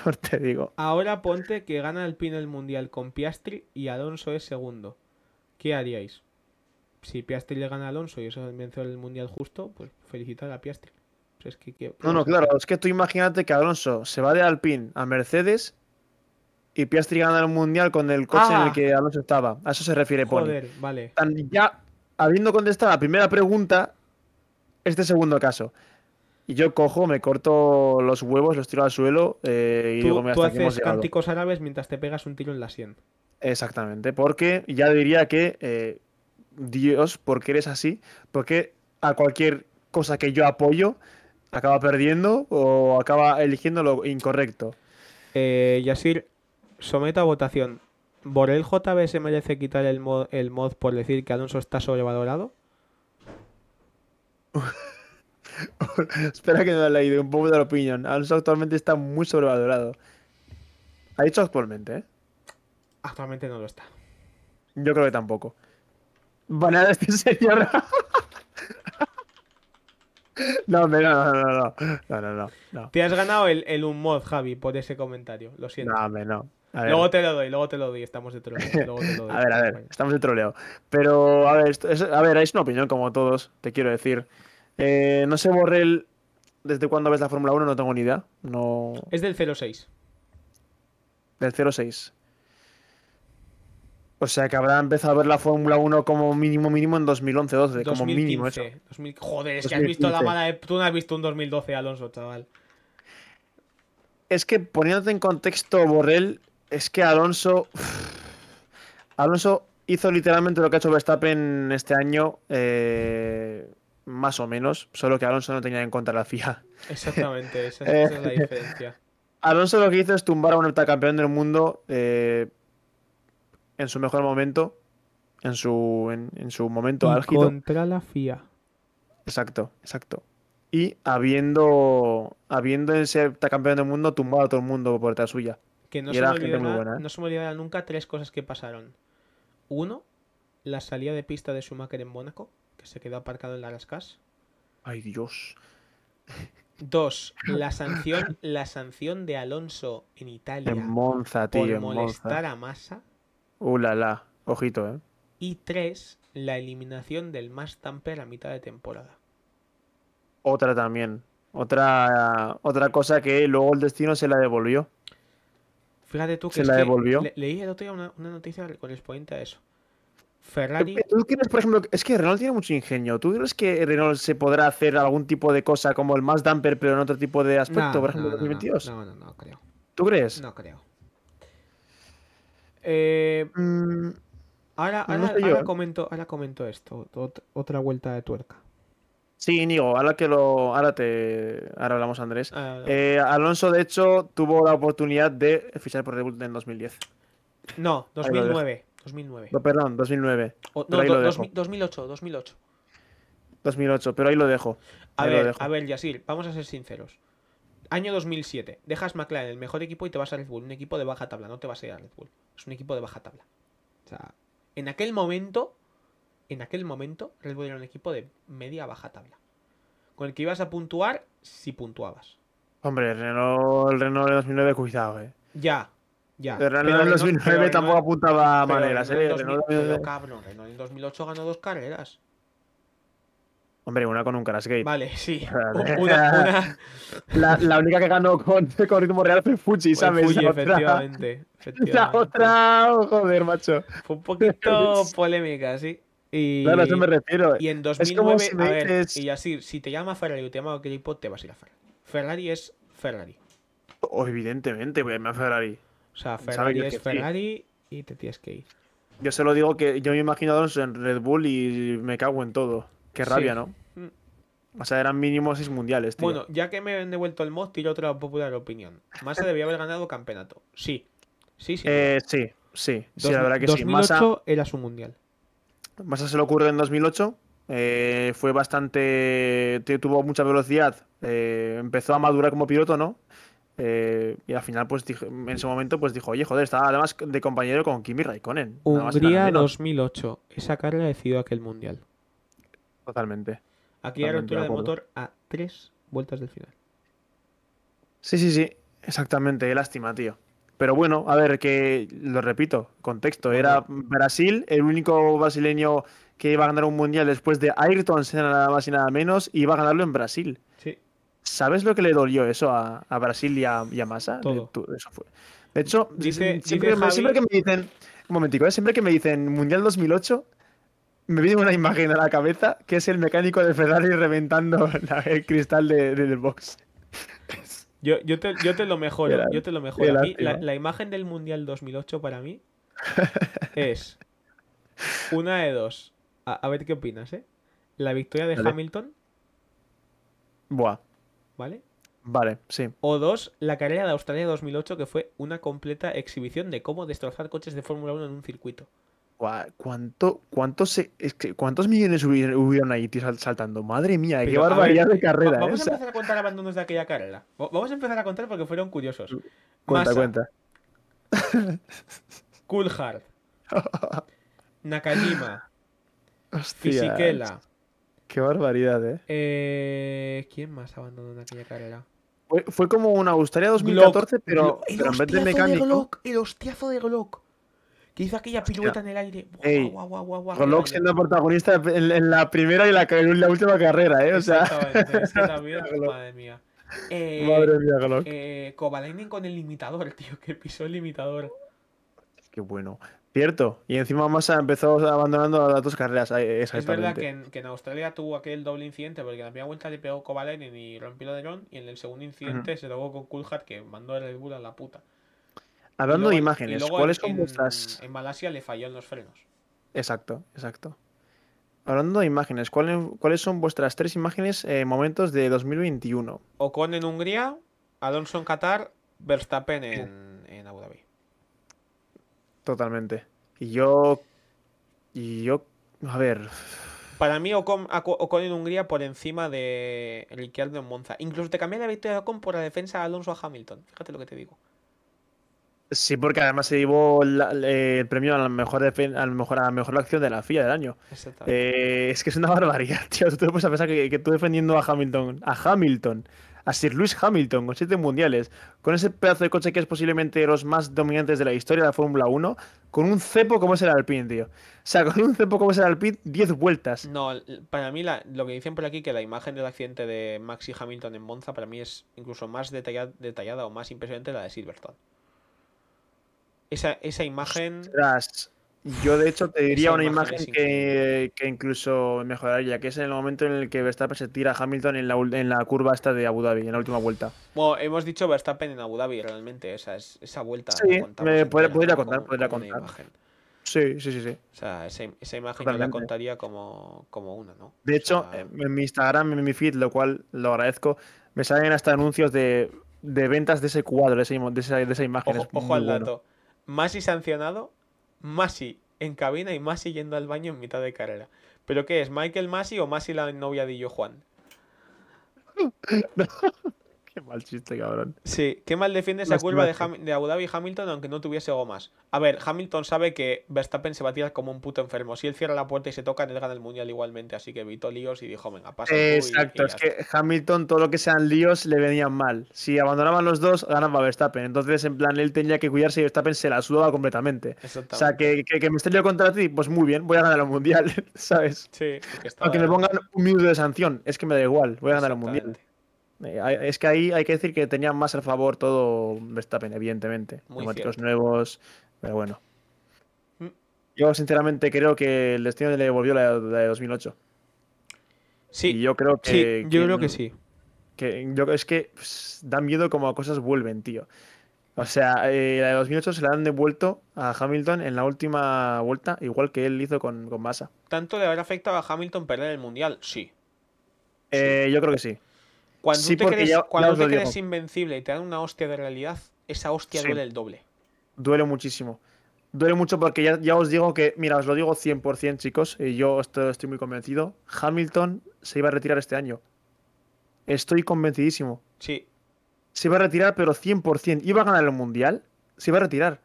[SPEAKER 2] (laughs) te digo.
[SPEAKER 1] Ahora ponte que gana el pin el mundial con Piastri y Alonso es segundo. ¿Qué haríais? Si Piastri le gana a Alonso y eso venció el mundial justo, pues felicitar a Piastri. Pues es que, ¿qué- qué
[SPEAKER 2] No, no, claro, es que tú imagínate que Alonso se va de Alpine a Mercedes y Piastri gana el mundial con el coche en
[SPEAKER 1] Ah.
[SPEAKER 2] el que Alonso estaba. A eso se refiere Pony.
[SPEAKER 1] Joder, vale.
[SPEAKER 2] Tan- Ya habiendo contestado la primera pregunta, este segundo caso. Y yo cojo, me corto los huevos, los tiro al suelo eh, y
[SPEAKER 1] Tú,
[SPEAKER 2] digo, mira,
[SPEAKER 1] tú
[SPEAKER 2] hasta hemos
[SPEAKER 1] haces
[SPEAKER 2] llegado.
[SPEAKER 1] cánticos árabes mientras te pegas un tiro en la sien.
[SPEAKER 2] Exactamente, porque ya diría que eh, Dios, porque eres así, porque a cualquier cosa que yo apoyo acaba perdiendo o acaba eligiendo lo incorrecto.
[SPEAKER 1] Eh, Yasir, someto a votación. ¿Borel JB se merece quitar el mod, el mod por decir que Alonso está sobrevalorado? (laughs)
[SPEAKER 2] Espera que no lo he leído, un poco de la opinión. Alonso actualmente está muy sobrevalorado. Ha dicho actualmente, ¿eh?
[SPEAKER 1] Actualmente no lo está.
[SPEAKER 2] Yo creo que tampoco. Banear a este señor. (laughs) no, no, no, no, no. No, no, no.
[SPEAKER 1] Te has ganado el, el unmod, Javi, por ese comentario. Lo siento.
[SPEAKER 2] no hombre, no.
[SPEAKER 1] Luego te lo doy, luego te lo doy. Estamos de troleo. (laughs) Luego te lo doy.
[SPEAKER 2] A ver, a ver, estamos de troleo. Pero, a ver, esto es, a ver, es una opinión como todos, te quiero decir. Eh, no sé, Borrell, ¿desde cuándo ves la Fórmula 1? No tengo ni idea. No.
[SPEAKER 1] Es del 06.
[SPEAKER 2] Del 06. O sea que habrá empezado a ver la Fórmula 1 como mínimo mínimo en 2011-12, como mínimo eso.
[SPEAKER 1] 2015. 2000 Joder, es que has visto la
[SPEAKER 2] 2015.
[SPEAKER 1] mala. de- Tú no has visto un 2012, Alonso, chaval.
[SPEAKER 2] Es que poniéndote en contexto, Borrell, es que Alonso. (sighs) Alonso hizo literalmente lo que ha hecho Verstappen este año, eh, más o menos, solo que Alonso no tenía en cuenta la FIA. (laughs)
[SPEAKER 1] Exactamente, esa,
[SPEAKER 2] Eh.
[SPEAKER 1] esa es la diferencia. (laughs)
[SPEAKER 2] Alonso lo que hizo es tumbar a un heptacampeón del mundo eh, en su mejor momento, en su, en, en su momento álgido.
[SPEAKER 1] contra la FIA.
[SPEAKER 2] Exacto, exacto. Y habiendo, habiendo ese heptacampeón del mundo tumbado a todo el mundo por detrás suya.
[SPEAKER 1] Que no se, me olvidará,
[SPEAKER 2] ¿eh?
[SPEAKER 1] no se me olvidará nunca tres cosas que pasaron. Uno, la salida de pista de Schumacher en Mónaco, que se quedó aparcado en la Rascas.
[SPEAKER 2] Ay, Dios.
[SPEAKER 1] Dos, (laughs) la sanción, la sanción de Alonso en Italia
[SPEAKER 2] En Monza, tío,
[SPEAKER 1] por
[SPEAKER 2] en
[SPEAKER 1] molestar
[SPEAKER 2] Monza.
[SPEAKER 1] a Massa.
[SPEAKER 2] Uh, la, la. Ojito, eh.
[SPEAKER 1] Y tres, la eliminación del Max Tamper a mitad de temporada.
[SPEAKER 2] Otra también. Otra, otra cosa que luego el destino se la devolvió.
[SPEAKER 1] Fíjate tú que
[SPEAKER 2] Se la
[SPEAKER 1] que
[SPEAKER 2] devolvió.
[SPEAKER 1] le- leí el otro día una, una noticia correspondiente a eso. Ferrari,
[SPEAKER 2] ¿Tú crees, por ejemplo, es que Renault tiene mucho ingenio? ¿Tú crees que Renault se podrá hacer algún tipo de cosa como el más damper, pero en otro tipo de aspecto,
[SPEAKER 1] No,
[SPEAKER 2] por ejemplo,
[SPEAKER 1] no, no,
[SPEAKER 2] 2022?
[SPEAKER 1] No, no, no, creo.
[SPEAKER 2] ¿Tú crees?
[SPEAKER 1] No creo. Eh,
[SPEAKER 2] Mm,
[SPEAKER 1] ahora, ahora,
[SPEAKER 2] ¿eh?
[SPEAKER 1] comento, ahora comento esto, ot- otra vuelta de tuerca.
[SPEAKER 2] Sí, Íñigo, ahora que lo. Ahora te. Ahora hablamos, Andrés.
[SPEAKER 1] Ah,
[SPEAKER 2] Eh, Alonso, de hecho, tuvo la oportunidad de fichar por Red Bull en 2010.
[SPEAKER 1] no,
[SPEAKER 2] ahí lo dejo.
[SPEAKER 1] 2009. 2009.
[SPEAKER 2] No, perdón, 2009.
[SPEAKER 1] O- no, do-. 2000 2008, 2008.
[SPEAKER 2] 2008, pero ahí lo dejo.
[SPEAKER 1] A
[SPEAKER 2] Ahí
[SPEAKER 1] ver,
[SPEAKER 2] dejo.
[SPEAKER 1] a ver, Yasir, vamos a ser sinceros. Año 2007, dejas McLaren el mejor equipo y te vas a Red Bull, un equipo de baja tabla, no te vas a ir a Red Bull. Es un equipo de baja tabla. O sea, en aquel momento, en aquel momento, Red Bull era un equipo de media a baja tabla. Con el que ibas a puntuar si puntuabas.
[SPEAKER 2] Hombre, el Renault, el Renault de 2009, cuidado, eh.
[SPEAKER 1] Ya, ya.
[SPEAKER 2] El Renault en
[SPEAKER 1] Renault-
[SPEAKER 2] 2009
[SPEAKER 1] pero
[SPEAKER 2] tampoco apuntaba a maneras, eh.
[SPEAKER 1] en 2000
[SPEAKER 2] Renault
[SPEAKER 1] pero
[SPEAKER 2] 2009
[SPEAKER 1] cabrón, Renault en 2008 ganó dos carreras.
[SPEAKER 2] Hombre, una con un Crashgate.
[SPEAKER 1] Vale, sí. (laughs) Una, una,
[SPEAKER 2] La, la única que ganó con, con ritmo real fue Fuji, ¿sabes?
[SPEAKER 1] Fuji,
[SPEAKER 2] la, otra,
[SPEAKER 1] efectivamente, (laughs)
[SPEAKER 2] la
[SPEAKER 1] efectivamente.
[SPEAKER 2] otra, oh, joder, macho.
[SPEAKER 1] Fue un poquito (laughs) polémica, sí. Y,
[SPEAKER 2] Claro, a eso me refiero.
[SPEAKER 1] y en
[SPEAKER 2] como
[SPEAKER 1] 2009,
[SPEAKER 2] si
[SPEAKER 1] a ver,
[SPEAKER 2] dices-
[SPEAKER 1] y así, si te llama Ferrari o te llama equipo, te vas a ir a Ferrari. Ferrari es Ferrari.
[SPEAKER 2] Oh, evidentemente, voy a irme a Ferrari.
[SPEAKER 1] O sea, Ferrari
[SPEAKER 2] que
[SPEAKER 1] es
[SPEAKER 2] sí.
[SPEAKER 1] Ferrari y te tienes que ir.
[SPEAKER 2] Yo se lo digo que yo me a Alonso en Red Bull y me cago en todo. Qué
[SPEAKER 1] Sí.
[SPEAKER 2] rabia, ¿no? O sea, eran mínimo seis mundiales, tío.
[SPEAKER 1] Bueno, ya que me han devuelto el mod, tiro otra popular opinión. Massa debía haber ganado campeonato. Sí. Sí, sí.
[SPEAKER 2] Eh, sí, sí, sí, la verdad que sí.
[SPEAKER 1] 2008
[SPEAKER 2] Massa,
[SPEAKER 1] era su mundial.
[SPEAKER 2] Massa se le ocurre en 2008. eh, fue bastante. te- tuvo mucha velocidad. eh, empezó a madurar como piloto, ¿no? Eh, y al final, pues en ese momento, pues dijo, oye, joder, estaba además de compañero con Kimi Raikkonen.
[SPEAKER 1] Hungría
[SPEAKER 2] menos.
[SPEAKER 1] 2008. Esa carrera decidió aquel mundial.
[SPEAKER 2] Totalmente.
[SPEAKER 1] Aquí hay ruptura
[SPEAKER 2] de
[SPEAKER 1] motor a tres vueltas del final.
[SPEAKER 2] Sí, sí, sí, exactamente, lástima, tío. Pero bueno, a ver, que lo repito, contexto, era Brasil, el único brasileño que iba a ganar un mundial después de Ayrton Senna nada más y nada menos, y iba a ganarlo en Brasil.
[SPEAKER 1] Sí.
[SPEAKER 2] ¿Sabes lo que le dolió eso a, a Brasil y a, y a Massa?
[SPEAKER 1] Todo.
[SPEAKER 2] De, eso fue. de hecho,
[SPEAKER 1] Dice-
[SPEAKER 2] siempre,
[SPEAKER 1] dice
[SPEAKER 2] que me- siempre que
[SPEAKER 1] Javi-
[SPEAKER 2] me dicen, un momentico, ¿eh? siempre que me dicen Mundial 2008, me viene una imagen a la cabeza que es el mecánico de Ferrari reventando (laughs) la- el cristal de- del box.
[SPEAKER 1] Yo, yo, te, yo te lo mejoro, yo te lo mejoro. A mí, la, imagen del Mundial 2008 para mí (laughs) es una de dos. A, a ver qué opinas, ¿eh? La victoria de. Hamilton,
[SPEAKER 2] Buah,
[SPEAKER 1] ¿vale?
[SPEAKER 2] vale, sí.
[SPEAKER 1] O dos, la carrera de Australia 2008, que fue una completa exhibición de cómo destrozar coches de Fórmula 1 en un circuito.
[SPEAKER 2] ¿Cuánto, cuánto se- es que, ¿Cuántos millones hubieron, ahí saltando? Madre mía, qué
[SPEAKER 1] Pero,
[SPEAKER 2] barbaridad
[SPEAKER 1] ver,
[SPEAKER 2] de carrera. ¿eh?
[SPEAKER 1] Vamos a empezar a contar abandonos de aquella carrera. Va- Vamos a empezar a contar porque fueron curiosos.
[SPEAKER 2] cuenta, cuenta. (laughs)
[SPEAKER 1] Coulthard, (laughs) Nakajima, Fisichella.
[SPEAKER 2] Qué barbaridad, ¿eh?
[SPEAKER 1] Eh, ¿Quién más abandonó en aquella carrera?
[SPEAKER 2] Fue, fue como una Australia 2014, pero,
[SPEAKER 1] Glock. El
[SPEAKER 2] pero en vez de mecánico.
[SPEAKER 1] Glock, el hostiazo de Glock. Que hizo aquella pirueta en el aire. Guau, guau, guau, guau,
[SPEAKER 2] siendo protagonista en, en la primera y la, en la última carrera, ¿eh? O sea,
[SPEAKER 1] Exactamente, es que (laughs) también, madre mía. Eh,
[SPEAKER 2] madre mía, Glock.
[SPEAKER 1] eh, Kovalainen con el limitador, (laughs) tío, que pisó el limitador.
[SPEAKER 2] Qué bueno. Cierto. Y encima Massa empezó abandonando las dos carreras.
[SPEAKER 1] Es verdad que en, que en Australia tuvo aquel doble incidente porque en la primera vuelta le pegó Kovalainen y rompió el alerón y en el segundo incidente se tocó con Coulthard que mandó el Red Bull a la puta.
[SPEAKER 2] Hablando
[SPEAKER 1] luego
[SPEAKER 2] de imágenes, ¿cuáles son vuestras.
[SPEAKER 1] En Malasia le falló en los frenos.
[SPEAKER 2] Exacto, exacto. Hablando de imágenes, ¿cuáles, cuáles son vuestras tres imágenes eh, momentos de 2021?
[SPEAKER 1] Ocon en Hungría, Alonso en Qatar, Verstappen en, en Abu Dhabi.
[SPEAKER 2] Totalmente. Y yo. Y yo. A ver.
[SPEAKER 1] Para mí Ocon, Ocon en Hungría por encima de Ricciardo en Monza. Incluso te cambié la victoria de Ocon por la defensa de Alonso a Hamilton. Fíjate lo que te digo.
[SPEAKER 2] Sí, porque además se llevó la- eh, el premio a la mejor, a la mejor, a la mejor acción de la FIA del año. Eh, es que es una (laughs) barbaridad, tío. Tú te puedes pensar que, que tú defendiendo a Hamilton, a Hamilton, a Sir Lewis Hamilton con siete mundiales, con ese pedazo de coche que es posiblemente de los más dominantes de la historia de la Fórmula 1, con un cepo como es el Alpine, tío. O sea, con un cepo como es el Alpine, 10 vueltas.
[SPEAKER 1] No, para mí la- lo que dicen por aquí que la imagen del accidente de Max y Hamilton en Monza para mí es incluso más detalla- detallada o más impresionante la de Silverstone. Esa, esa imagen...
[SPEAKER 2] Ostras, yo de hecho te diría
[SPEAKER 1] Esa
[SPEAKER 2] una
[SPEAKER 1] imagen
[SPEAKER 2] que, que incluso mejoraría, que es en el momento en el que Verstappen se tira a Hamilton en la, en la curva esta de Abu Dhabi, en la última vuelta.
[SPEAKER 1] Bueno, hemos dicho Verstappen en Abu Dhabi realmente. Esa, es, esa vuelta.
[SPEAKER 2] Sí, me podría- podría contar,
[SPEAKER 1] Como-
[SPEAKER 2] podría
[SPEAKER 1] como una
[SPEAKER 2] contar.
[SPEAKER 1] imagen.
[SPEAKER 2] Sí, sí, sí, sí.
[SPEAKER 1] O sea, esa, esa imagen yo la contaría como, como una, ¿no?
[SPEAKER 2] De
[SPEAKER 1] O
[SPEAKER 2] hecho,
[SPEAKER 1] sea,
[SPEAKER 2] en mi Instagram, en mi feed, lo cual lo agradezco, me salen hasta anuncios de, de ventas de ese cuadro, de, ese imo- de esa, de esa imagen.
[SPEAKER 1] ojo,
[SPEAKER 2] es
[SPEAKER 1] ojo
[SPEAKER 2] muy
[SPEAKER 1] al
[SPEAKER 2] bueno.
[SPEAKER 1] Masi sancionado, Masi en cabina y Masi yendo al baño en mitad de carrera. ¿Pero qué es? ¿Michael Masi o Masi la novia de Yo? (laughs)
[SPEAKER 2] Qué (laughs) mal chiste, cabrón.
[SPEAKER 1] Sí, qué mal defiende esa curva de, Abu Dhabi y Hamilton aunque no tuviese gomas. A ver, Hamilton sabe que Verstappen se va a tirar como un puto enfermo. Si él cierra la puerta y se toca, él gana el mundial igualmente. Así que evitó líos y dijo, venga, pasa tú y-
[SPEAKER 2] Exacto,
[SPEAKER 1] y
[SPEAKER 2] es que Hamilton, todo lo que sean líos, le venían mal. Si abandonaban los dos, ganaba Verstappen. Entonces, en plan, él tenía que cuidarse y Verstappen se la sudaba completamente. O sea, que, que, que me esté contra ti, pues muy bien, voy a ganar el mundial, (laughs) ¿sabes?
[SPEAKER 1] Sí, que
[SPEAKER 2] Aunque me pongan un minuto de sanción, es que me da igual, voy a ganar el mundial. Eh, Es que ahí hay que decir que tenía más al favor todo Verstappen, evidentemente.
[SPEAKER 1] Muy
[SPEAKER 2] Neumáticos
[SPEAKER 1] cierto.
[SPEAKER 2] nuevos, pero bueno.
[SPEAKER 1] Mm.
[SPEAKER 2] Yo sinceramente creo que el destino le devolvió la, la de 2008.
[SPEAKER 1] Sí,
[SPEAKER 2] Y yo creo que...
[SPEAKER 1] sí, yo creo que sí.
[SPEAKER 2] que yo, es que pss, da miedo como cosas vuelven, tío. O sea, eh, la de 2008 se la han devuelto a Hamilton en la última vuelta, igual que él hizo con, con Massa.
[SPEAKER 1] ¿Tanto le habrá afectado a Hamilton perder el mundial? Sí.
[SPEAKER 2] Eh, yo creo que sí.
[SPEAKER 1] Cuando
[SPEAKER 2] Sí,
[SPEAKER 1] tú te crees,
[SPEAKER 2] ya-
[SPEAKER 1] cuando te invencible y te dan una hostia de realidad, esa hostia
[SPEAKER 2] Sí.
[SPEAKER 1] duele el doble.
[SPEAKER 2] Duele muchísimo. Duele mucho porque ya, ya os digo que, mira, os lo digo 100%, chicos, y yo esto- estoy muy convencido. Hamilton se iba a retirar este año. Estoy convencidísimo.
[SPEAKER 1] Sí,
[SPEAKER 2] Se iba a retirar, pero 100%. Iba a ganar el mundial, se iba a retirar.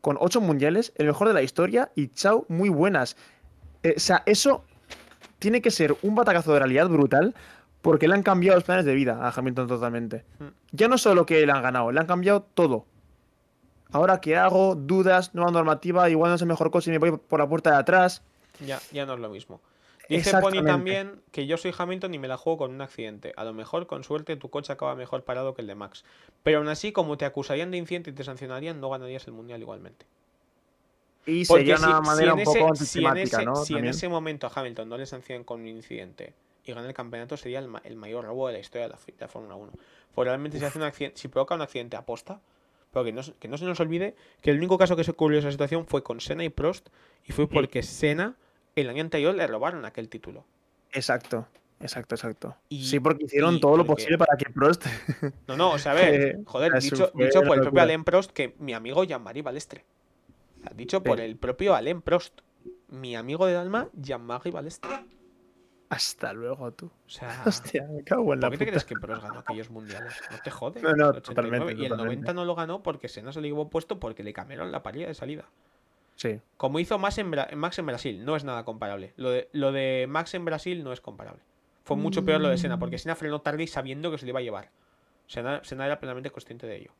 [SPEAKER 2] Con 8 mundiales, el mejor de la historia y chao, muy buenas. Eh, o sea, eso tiene que ser un batacazo de realidad brutal porque le han cambiado los planes de vida a Hamilton totalmente.
[SPEAKER 1] Mm.
[SPEAKER 2] Ya no solo que le han ganado, le han cambiado todo. Ahora, ¿qué hago? Dudas, nueva normativa, igual no es el mejor coche y me voy por la puerta de atrás.
[SPEAKER 1] ya, ya no es lo mismo. Dice Pony también que yo soy Hamilton y me la juego con un accidente. A lo mejor, con suerte, tu coche acaba mejor parado que el de Max. Pero aún así, como te acusarían de incidente y te sancionarían, no ganarías el mundial igualmente.
[SPEAKER 2] Y
[SPEAKER 1] Porque
[SPEAKER 2] sería
[SPEAKER 1] si,
[SPEAKER 2] una manera un
[SPEAKER 1] ese,
[SPEAKER 2] poco
[SPEAKER 1] si en
[SPEAKER 2] anticlimática,
[SPEAKER 1] ese-
[SPEAKER 2] ¿no?
[SPEAKER 1] si en ese momento a Hamilton no le sancionan con un incidente y gana el campeonato, sería el, ma- el mayor robo de la historia de la, Fórmula 1. Pues realmente si, hace un accidente, si provoca un accidente aposta, pero que no, se- que no se nos olvide que el único caso que se ocurrió esa situación fue con Senna y Prost y fue porque Senna el año anterior le robaron aquel título.
[SPEAKER 2] Exacto, exacto, exacto.
[SPEAKER 1] Y-
[SPEAKER 2] sí, porque hicieron todo lo
[SPEAKER 1] porque-
[SPEAKER 2] posible para que Prost
[SPEAKER 1] No, no, o sea, a ver, (laughs) joder, dicho, dicho por el propio. Alain Prost que mi amigo Jean-Marie Balestre. O sea, dicho por el propio Alain Prost. Mi amigo del alma, Jean-Marie Balestre.
[SPEAKER 2] Hasta luego, tú.
[SPEAKER 1] O sea, (laughs)
[SPEAKER 2] Hostia, me cago en la
[SPEAKER 1] ¿por qué te crees que Prost ganó aquellos mundiales? No te jode.
[SPEAKER 2] No, no,
[SPEAKER 1] el 89.
[SPEAKER 2] totalmente,
[SPEAKER 1] Y el
[SPEAKER 2] totalmente.
[SPEAKER 1] 90 no lo ganó porque Senna se le llevó puesto porque le cambiaron la parrilla de salida.
[SPEAKER 2] Sí,
[SPEAKER 1] Como hizo Max en, Bra- Max en Brasil, no es nada comparable. Lo de, lo de Max en Brasil no es comparable. Fue mucho peor lo de Senna, porque Senna frenó tarde y sabiendo que se le iba a llevar. Senna, Senna era plenamente consciente de ello.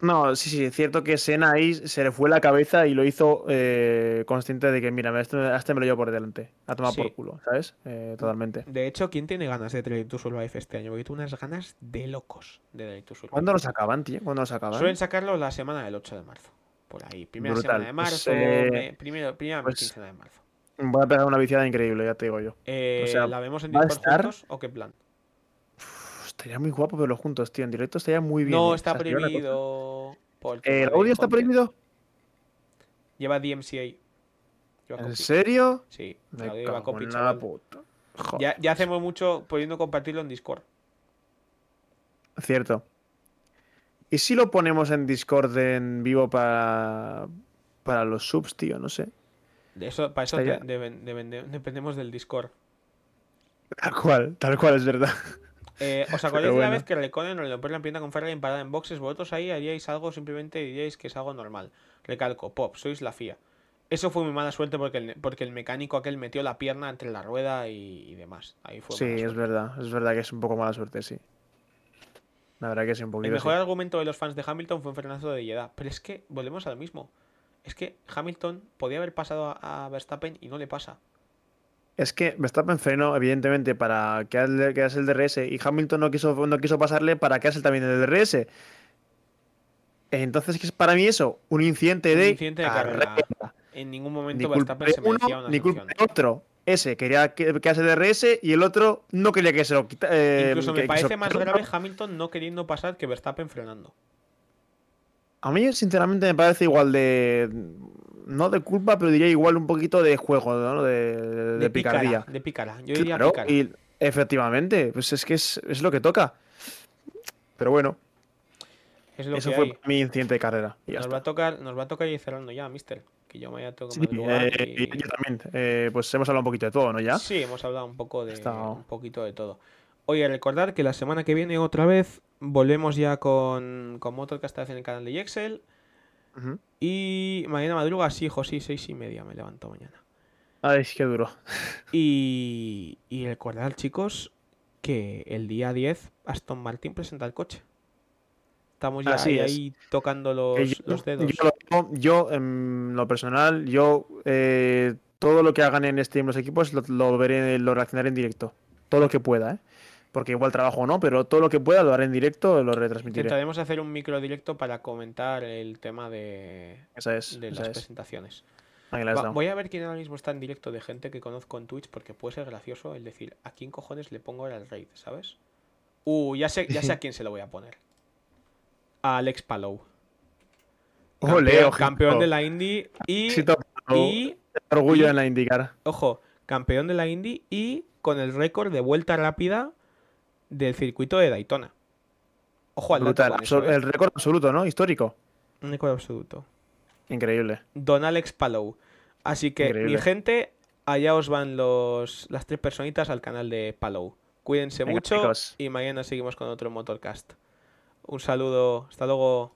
[SPEAKER 2] No, sí, sí, es cierto que Senna ahí se le fue la cabeza y lo hizo eh, consciente de que, mira, este, este me lo llevo por delante. A tomar
[SPEAKER 1] Sí.
[SPEAKER 2] por culo, ¿sabes? Eh, totalmente.
[SPEAKER 1] De hecho, ¿quién tiene ganas de Drive to Survive este año? Porque tengo unas ganas de locos de Drive to Survive.
[SPEAKER 2] ¿Cuándo los acaban, tío? ¿Cuándo los acaban?
[SPEAKER 1] Suelen sacarlo la semana del 8 de marzo. Por ahí, primera
[SPEAKER 2] Brutal.
[SPEAKER 1] semana de
[SPEAKER 2] Pues,
[SPEAKER 1] marzo.
[SPEAKER 2] eh,
[SPEAKER 1] me- primero, primera
[SPEAKER 2] pues,
[SPEAKER 1] quincena de marzo.
[SPEAKER 2] Voy a pegar una viciada increíble, ya te digo yo.
[SPEAKER 1] Eh,
[SPEAKER 2] sea,
[SPEAKER 1] ¿La vemos en Discord
[SPEAKER 2] estar-
[SPEAKER 1] juntos o qué plan?
[SPEAKER 2] Estaría muy guapo verlo juntos, tío. En directo estaría muy bien.
[SPEAKER 1] No
[SPEAKER 2] ¿eh?
[SPEAKER 1] está
[SPEAKER 2] O sea, sería
[SPEAKER 1] prohibido.
[SPEAKER 2] Eh, ¿El
[SPEAKER 1] de
[SPEAKER 2] audio está prohibido?
[SPEAKER 1] Lleva DMCA. Lleva
[SPEAKER 2] ¿En serio?
[SPEAKER 1] Sí,
[SPEAKER 2] Me
[SPEAKER 1] audio lleva copy,
[SPEAKER 2] la puta.
[SPEAKER 1] Ya, ya hacemos mucho pudiendo compartirlo en Discord.
[SPEAKER 2] Cierto. ¿Y si lo ponemos en Discord en vivo para, para los subs, tío? No sé.
[SPEAKER 1] De eso, para eso de- de- dependemos del Discord.
[SPEAKER 2] Tal cual, tal cual, es verdad.
[SPEAKER 1] Eh, ¿Os acordáis
[SPEAKER 2] Pero
[SPEAKER 1] de la
[SPEAKER 2] bueno.
[SPEAKER 1] vez que Reconen o Leopard la empieza con Ferrari parada en boxes? Vosotros ahí haríais algo, simplemente diríais que es algo normal. Recalco, Pop, sois la FIA. Eso fue muy mala suerte porque el, porque el mecánico aquel metió la pierna entre la rueda y, y demás. Ahí fue
[SPEAKER 2] Sí, es verdad. Es verdad que es un poco mala suerte, sí. La verdad que sí, un
[SPEAKER 1] El mejor
[SPEAKER 2] sí.
[SPEAKER 1] argumento de los fans de Hamilton fue un frenazo de Jeddah. Pero es que volvemos a lo mismo. Es que Hamilton podía haber pasado a, a Verstappen y no le pasa.
[SPEAKER 2] Es que Verstappen frenó, evidentemente, para que haga el DRS y Hamilton no quiso, no quiso pasarle para que haga también el DRS. Entonces, ¿qué es para mí eso? Un incidente
[SPEAKER 1] Un
[SPEAKER 2] de,
[SPEAKER 1] incidente de carrera. En ningún
[SPEAKER 2] Ni
[SPEAKER 1] momento
[SPEAKER 2] culpa
[SPEAKER 1] Verstappen se merecía
[SPEAKER 2] uno,
[SPEAKER 1] una
[SPEAKER 2] ni culpa de otro. Ese quería que, que hace DRS y el otro no quería que se lo quita. eh,
[SPEAKER 1] Incluso
[SPEAKER 2] que-
[SPEAKER 1] me
[SPEAKER 2] que
[SPEAKER 1] parece más grave Hamilton no queriendo pasar que Verstappen frenando.
[SPEAKER 2] A mí, sinceramente, me parece igual de. No de culpa, pero diría igual un poquito de juego, ¿no? De, de,
[SPEAKER 1] pícara,
[SPEAKER 2] picardía.
[SPEAKER 1] de pícara. Yo diría
[SPEAKER 2] Claro,
[SPEAKER 1] pícara.
[SPEAKER 2] y efectivamente, pues es que es, es lo que toca. Pero bueno,
[SPEAKER 1] Es lo
[SPEAKER 2] eso
[SPEAKER 1] que
[SPEAKER 2] fue
[SPEAKER 1] hay.
[SPEAKER 2] mi incidente de carrera. Y ya
[SPEAKER 1] Nos
[SPEAKER 2] está.
[SPEAKER 1] va a tocar, nos va a tocar ir cerrando ya, mister. Que yo me haya tocado
[SPEAKER 2] Sí, eh,
[SPEAKER 1] y-
[SPEAKER 2] y yo también. Eh, pues hemos hablado un poquito de todo, ¿no? Ya.
[SPEAKER 1] Sí, hemos hablado un poco de
[SPEAKER 2] Está-
[SPEAKER 1] un poquito de todo. Oye, recordar que la semana que viene otra vez volvemos ya con, con Motorcast en el canal de Yexel. Y mañana madruga, sí, hijo, sí, seis y media me levanto mañana.
[SPEAKER 2] Ay, qué duro. (laughs)
[SPEAKER 1] Y, y recordar, chicos, que el día 10 Aston Martin presenta el coche. Estamos ya
[SPEAKER 2] Así
[SPEAKER 1] ahí,
[SPEAKER 2] es.
[SPEAKER 1] ahí tocando los,
[SPEAKER 2] Que yo,
[SPEAKER 1] los dedos.
[SPEAKER 2] yo lo digo, yo, en lo personal, yo eh, todo lo que hagan en Steam los equipos lo, lo veré, lo reaccionaré en directo. Todo lo que pueda, ¿eh? Porque igual trabajo o no, pero todo lo que pueda lo haré en directo, lo retransmitiré.
[SPEAKER 1] Intentaremos hacer un micro directo para comentar el tema de,
[SPEAKER 2] Esa es.
[SPEAKER 1] de
[SPEAKER 2] esa
[SPEAKER 1] las
[SPEAKER 2] es.
[SPEAKER 1] presentaciones.
[SPEAKER 2] Ahí la has
[SPEAKER 1] Va-
[SPEAKER 2] dado.
[SPEAKER 1] voy a ver quién ahora mismo está en directo de gente que conozco en Twitch porque puede ser gracioso el decir a quién cojones le pongo ahora el raid, ¿sabes? Uh, ya sé, ya sé a (laughs) quién se lo voy a poner. A Alex Palou. Campeón, campeón de la Indy y, y,
[SPEAKER 2] orgullo
[SPEAKER 1] y-
[SPEAKER 2] en la indicar.
[SPEAKER 1] ojo, campeón de la Indy y con el récord de vuelta rápida del circuito de Daytona. Ojo al
[SPEAKER 2] Brutal.
[SPEAKER 1] eso, ¿eh?
[SPEAKER 2] El récord absoluto, ¿no? Histórico.
[SPEAKER 1] Un récord absoluto.
[SPEAKER 2] Increíble.
[SPEAKER 1] Don Alex Palou. Así que, mi gente, allá os van los, las tres personitas al canal de Palou. Cuídense
[SPEAKER 2] Venga,
[SPEAKER 1] mucho
[SPEAKER 2] chicos.
[SPEAKER 1] y mañana seguimos con otro Motorcast. Un saludo, hasta luego.